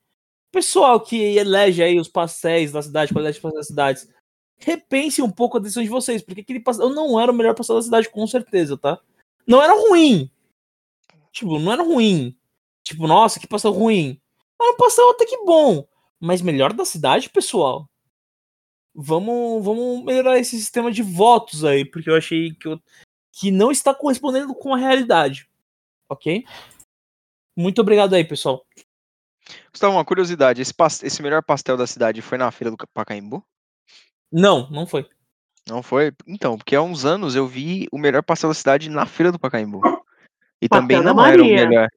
Pessoal que elege aí os pastéis da cidade, qualidade de pastéis das cidades, repense um pouco a decisão de vocês, porque aquele pastel não era o melhor pastel da cidade, com certeza, tá? Não era ruim. Tipo, não era ruim. Tipo, nossa, que pastel ruim. Era um pastel até que bom. Mas melhor da cidade, pessoal. Vamos, vamos melhorar esse sistema de votos aí, porque eu achei que, eu- que não está correspondendo com a realidade. Ok? Muito obrigado aí, pessoal. Gustavo, uma curiosidade: esse, esse melhor pastel da cidade foi na feira do Pacaembu? Não, não foi. Não foi? Então, porque há uns anos eu vi o melhor pastel da cidade na feira do Pacaembu. E Pastel também não era o Maria. melhor.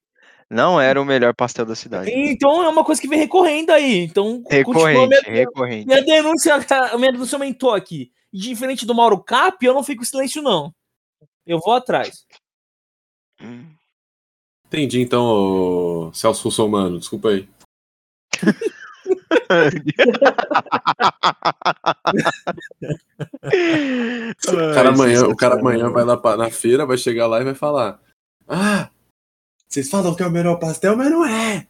Não era o melhor pastel da cidade. Então é uma coisa que vem recorrendo aí. Então, continua Recorrente, minha, recorrente. minha denúncia, [laughs] a minha denúncia aumentou aqui. E diferente do Mauro Cap, eu não fico em silêncio, não. Eu vou atrás. Hum. Entendi, então, Celso Russomano, desculpa aí. [laughs] O cara, amanhã, o cara amanhã vai lá pra- na feira, vai chegar lá e vai falar: Ah, vocês falam que é o melhor pastel, mas não é.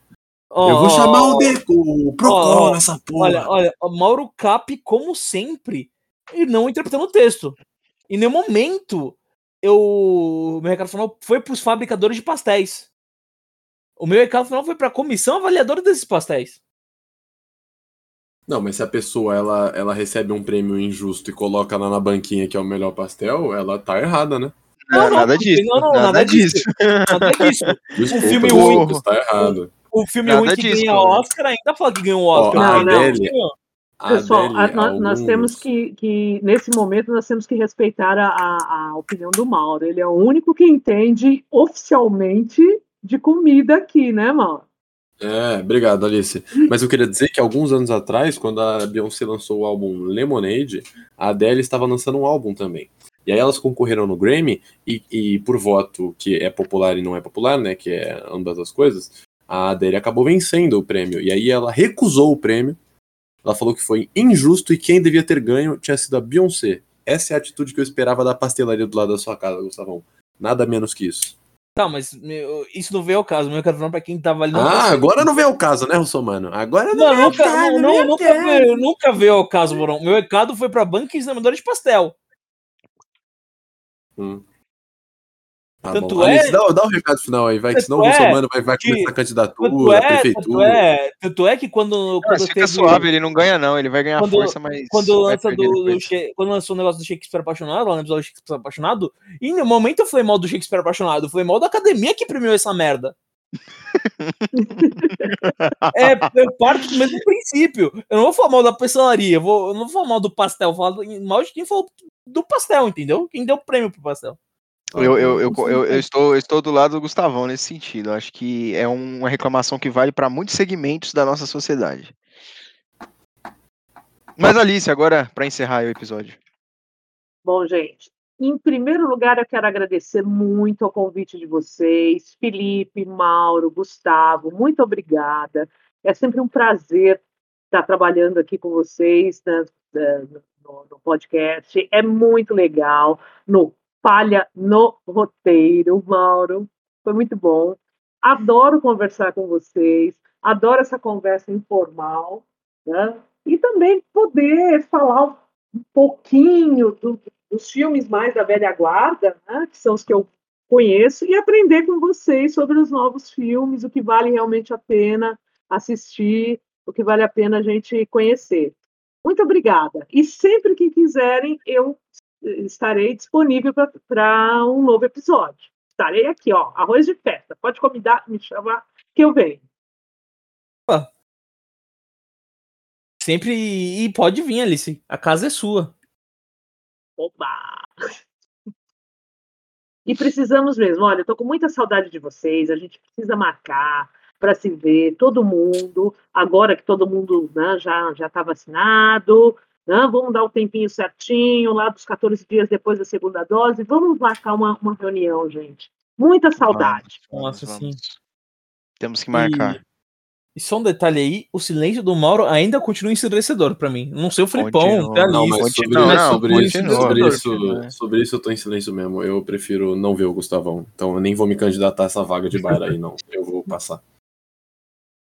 Ó, Eu vou chamar o, de, o Procon ó, nessa porra. Olha, olha, Mauro Cap, como sempre, e não interpretando o texto. Em nenhum momento, eu, meu recado final foi para os fabricadores de pastéis. O meu recado final foi para a comissão avaliadora desses pastéis. Não, mas se a pessoa ela, ela recebe um prêmio injusto e coloca lá na banquinha que é o melhor pastel, ela tá errada, né? Não, não, nada disso. não, não, nada, nada disso. disso. Nada disso. Desculpa, filme desculpa, ruim. tá errado. O filme Nada ruim que disso, ganha cara. Oscar ainda fala que ganhou o Ó, Oscar. mas não Adele- Pessoal, Adele, nós, nós alguns- temos que, que, nesse momento, nós temos que respeitar a, a, a opinião do Mauro. Ele é o único que entende oficialmente de comida aqui, né, Mauro? É, obrigado, Alice. Mas eu queria dizer que alguns anos atrás, quando a Beyoncé lançou o álbum Lemonade, a Adele estava lançando um álbum também. E aí elas concorreram no Grammy e, e por voto que é popular e não é popular, né, que é ambas as coisas, a Adele acabou vencendo o prêmio. E aí ela recusou o prêmio. Ela falou que foi injusto e quem devia ter ganho tinha sido a Beyoncé. Essa é a atitude que eu esperava da pastelaria do lado da sua casa, Gustavão. Nada menos que isso. Tá, mas meu, isso não veio ao caso. Meu quero falar pra quem tava ali. ah, agora não vem ao caso, né, Russomano? Agora não, Não, vem ao nunca, caso, não, não ao nunca, veio, nunca veio ao caso, Morão. Meu recado foi pra banca examinadora de pastel. Hum. Tá Tanto bom. é- Alice, dá, dá um recado final aí, vai, que Tanto senão o é Russomano vai, vai que- começar a Tanto candidatura, é, tanto prefeitura. é, tanto é que quando, Ah, quando fica teve- suave, ele não ganha, não. Ele vai ganhar Quando- força, mas. quando lança do, do quando lançou o negócio do Shakespeare apaixonado, lá no episódio do Shakespeare apaixonado, e no momento eu falei mal do Shakespeare apaixonado, eu falei mal da academia que premiou essa merda. [laughs] é, eu parto do mesmo princípio. Eu não vou falar mal da pastelaria, eu, vou, eu não vou falar mal do pastel, eu vou falar mal de quem falou do pastel, entendeu? Quem deu o prêmio pro pastel. Eu, eu, eu, eu, eu estou, eu estou do lado do Gustavão nesse sentido. Eu acho que é uma reclamação que vale para muitos segmentos da nossa sociedade. Mas Alice, agora para encerrar o episódio. Bom, gente, em primeiro lugar, eu quero agradecer muito ao convite de vocês, Felipe, Mauro, Gustavo, muito obrigada. É sempre um prazer estar trabalhando aqui com vocês né, eh, no, no podcast. É muito legal. No Palha no Roteiro, Mauro. Foi muito bom. Adoro conversar com vocês, adoro essa conversa informal, né? E também poder falar um pouquinho do, dos filmes mais da velha guarda, né, que são os que eu conheço, e aprender com vocês sobre os novos filmes, o que vale realmente a pena assistir, o que vale a pena a gente conhecer. Muito obrigada. E sempre que quiserem, eu estarei disponível para um novo episódio. Estarei aqui, ó, arroz de festa. Pode convidar, me chamar que eu venho. Sempre. E pode vir, Alice. A casa é sua. Oba! E precisamos mesmo. Olha, eu tô com muita saudade de vocês. A gente precisa marcar para se ver, todo mundo. Agora que todo mundo né, já já está vacinado, né, vamos dar o tempinho certinho, lá dos 14 dias depois da segunda dose. Vamos marcar uma, uma reunião, gente. Muita saudade. Nossa, sim. Temos que marcar. E, e só um detalhe aí: o silêncio do Mauro ainda continua ensurdecedor pra mim. Não sei o Felipão, Continua. tem a Não, mas sobre, não, sobre isso, sobre, continua. isso, sobre isso eu tô em silêncio mesmo. Eu prefiro não ver o Gustavão. Então eu nem vou me candidatar a essa vaga de baile aí, não. Eu vou passar.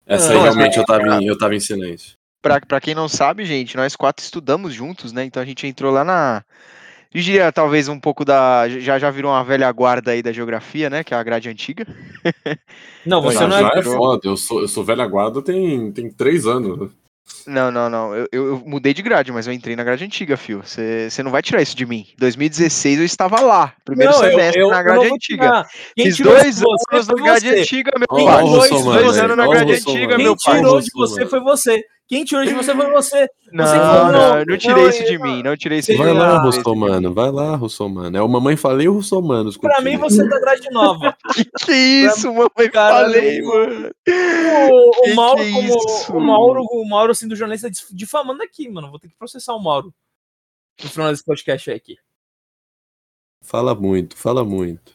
Essa aí Ah, realmente eu tava, em, eu tava em silêncio. Pra, pra quem não sabe, gente, nós quatro estudamos juntos, né? Então a gente entrou lá na. Eu diria talvez um pouco da. Já já virou uma velha guarda aí da geografia, né? Que é a grade antiga. Não, [laughs] você Já, não já é. é foda, eu sou, eu sou velha guarda tem, tem três anos. Não, não, não. Eu, eu- eu mudei de grade, mas eu entrei na grade antiga, fio. Você não vai tirar isso de mim. 2016 eu estava lá. Primeiro Não, semestre eu- na grade antiga. Quem Fiz dois anos na grade antiga, meu pai. dois- anos na grade antiga, Quem meu pai. tirou de você foi você. Quem tirou de você foi você. Não, Você não, falou, não, eu não tirei não, isso de eu- mim. Não tirei isso de Vai mim. lá, não de mim. Russomano, vai lá, Russomano. É o Mamãe Falei e o Russomano. Pra mim, você [laughs] é da grade nova. Que isso, mamãe? Caralho. Falei, mano. O, o Que Mauro, que é como. isso? O Mauro, o Mauro, sendo jornalista, dif- difamando aqui, mano. Vou ter que processar o Mauro. No final desse podcast aqui. Fala muito, fala muito.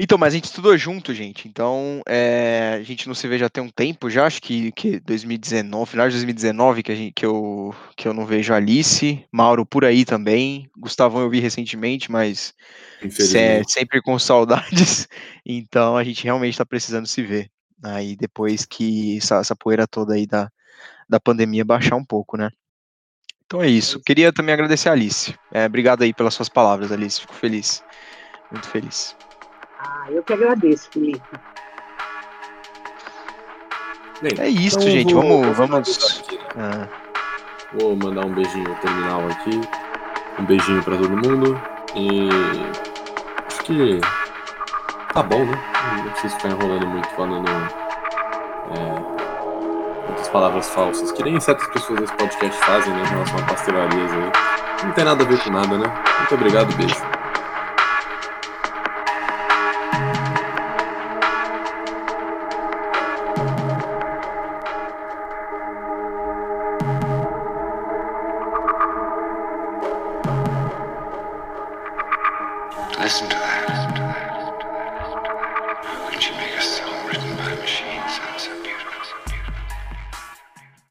Então, mas a gente estudou junto, gente. Então, é, a gente não se vê já tem um tempo já, acho que, que 2019, final de 2019 que, a gente, que, eu, que eu não vejo a Alice, Mauro por aí também, Gustavão eu vi recentemente, mas se- Infelizmente. sempre com [laughs] saudades. Então, a gente realmente está precisando se ver. Aí, depois que essa, essa poeira toda aí da, da pandemia baixar um pouco, né? Então é isso. Queria também agradecer a Alice. É, obrigado aí pelas suas palavras, Alice. Fico feliz. Muito feliz. Ah, eu que agradeço, Felipe. Bem, É isso, então gente. vou- vamos. vou vamos... Ah, Vou mandar um beijinho terminal aqui. Um beijinho pra todo mundo. E. Acho que. Tá bom, né? Não preciso ficar enrolando muito falando. É, muitas palavras falsas. Que nem certas pessoas desse podcast fazem, né? Em relação a pastelarias aí. Não tem nada a ver com nada, né? Muito obrigado, beijo.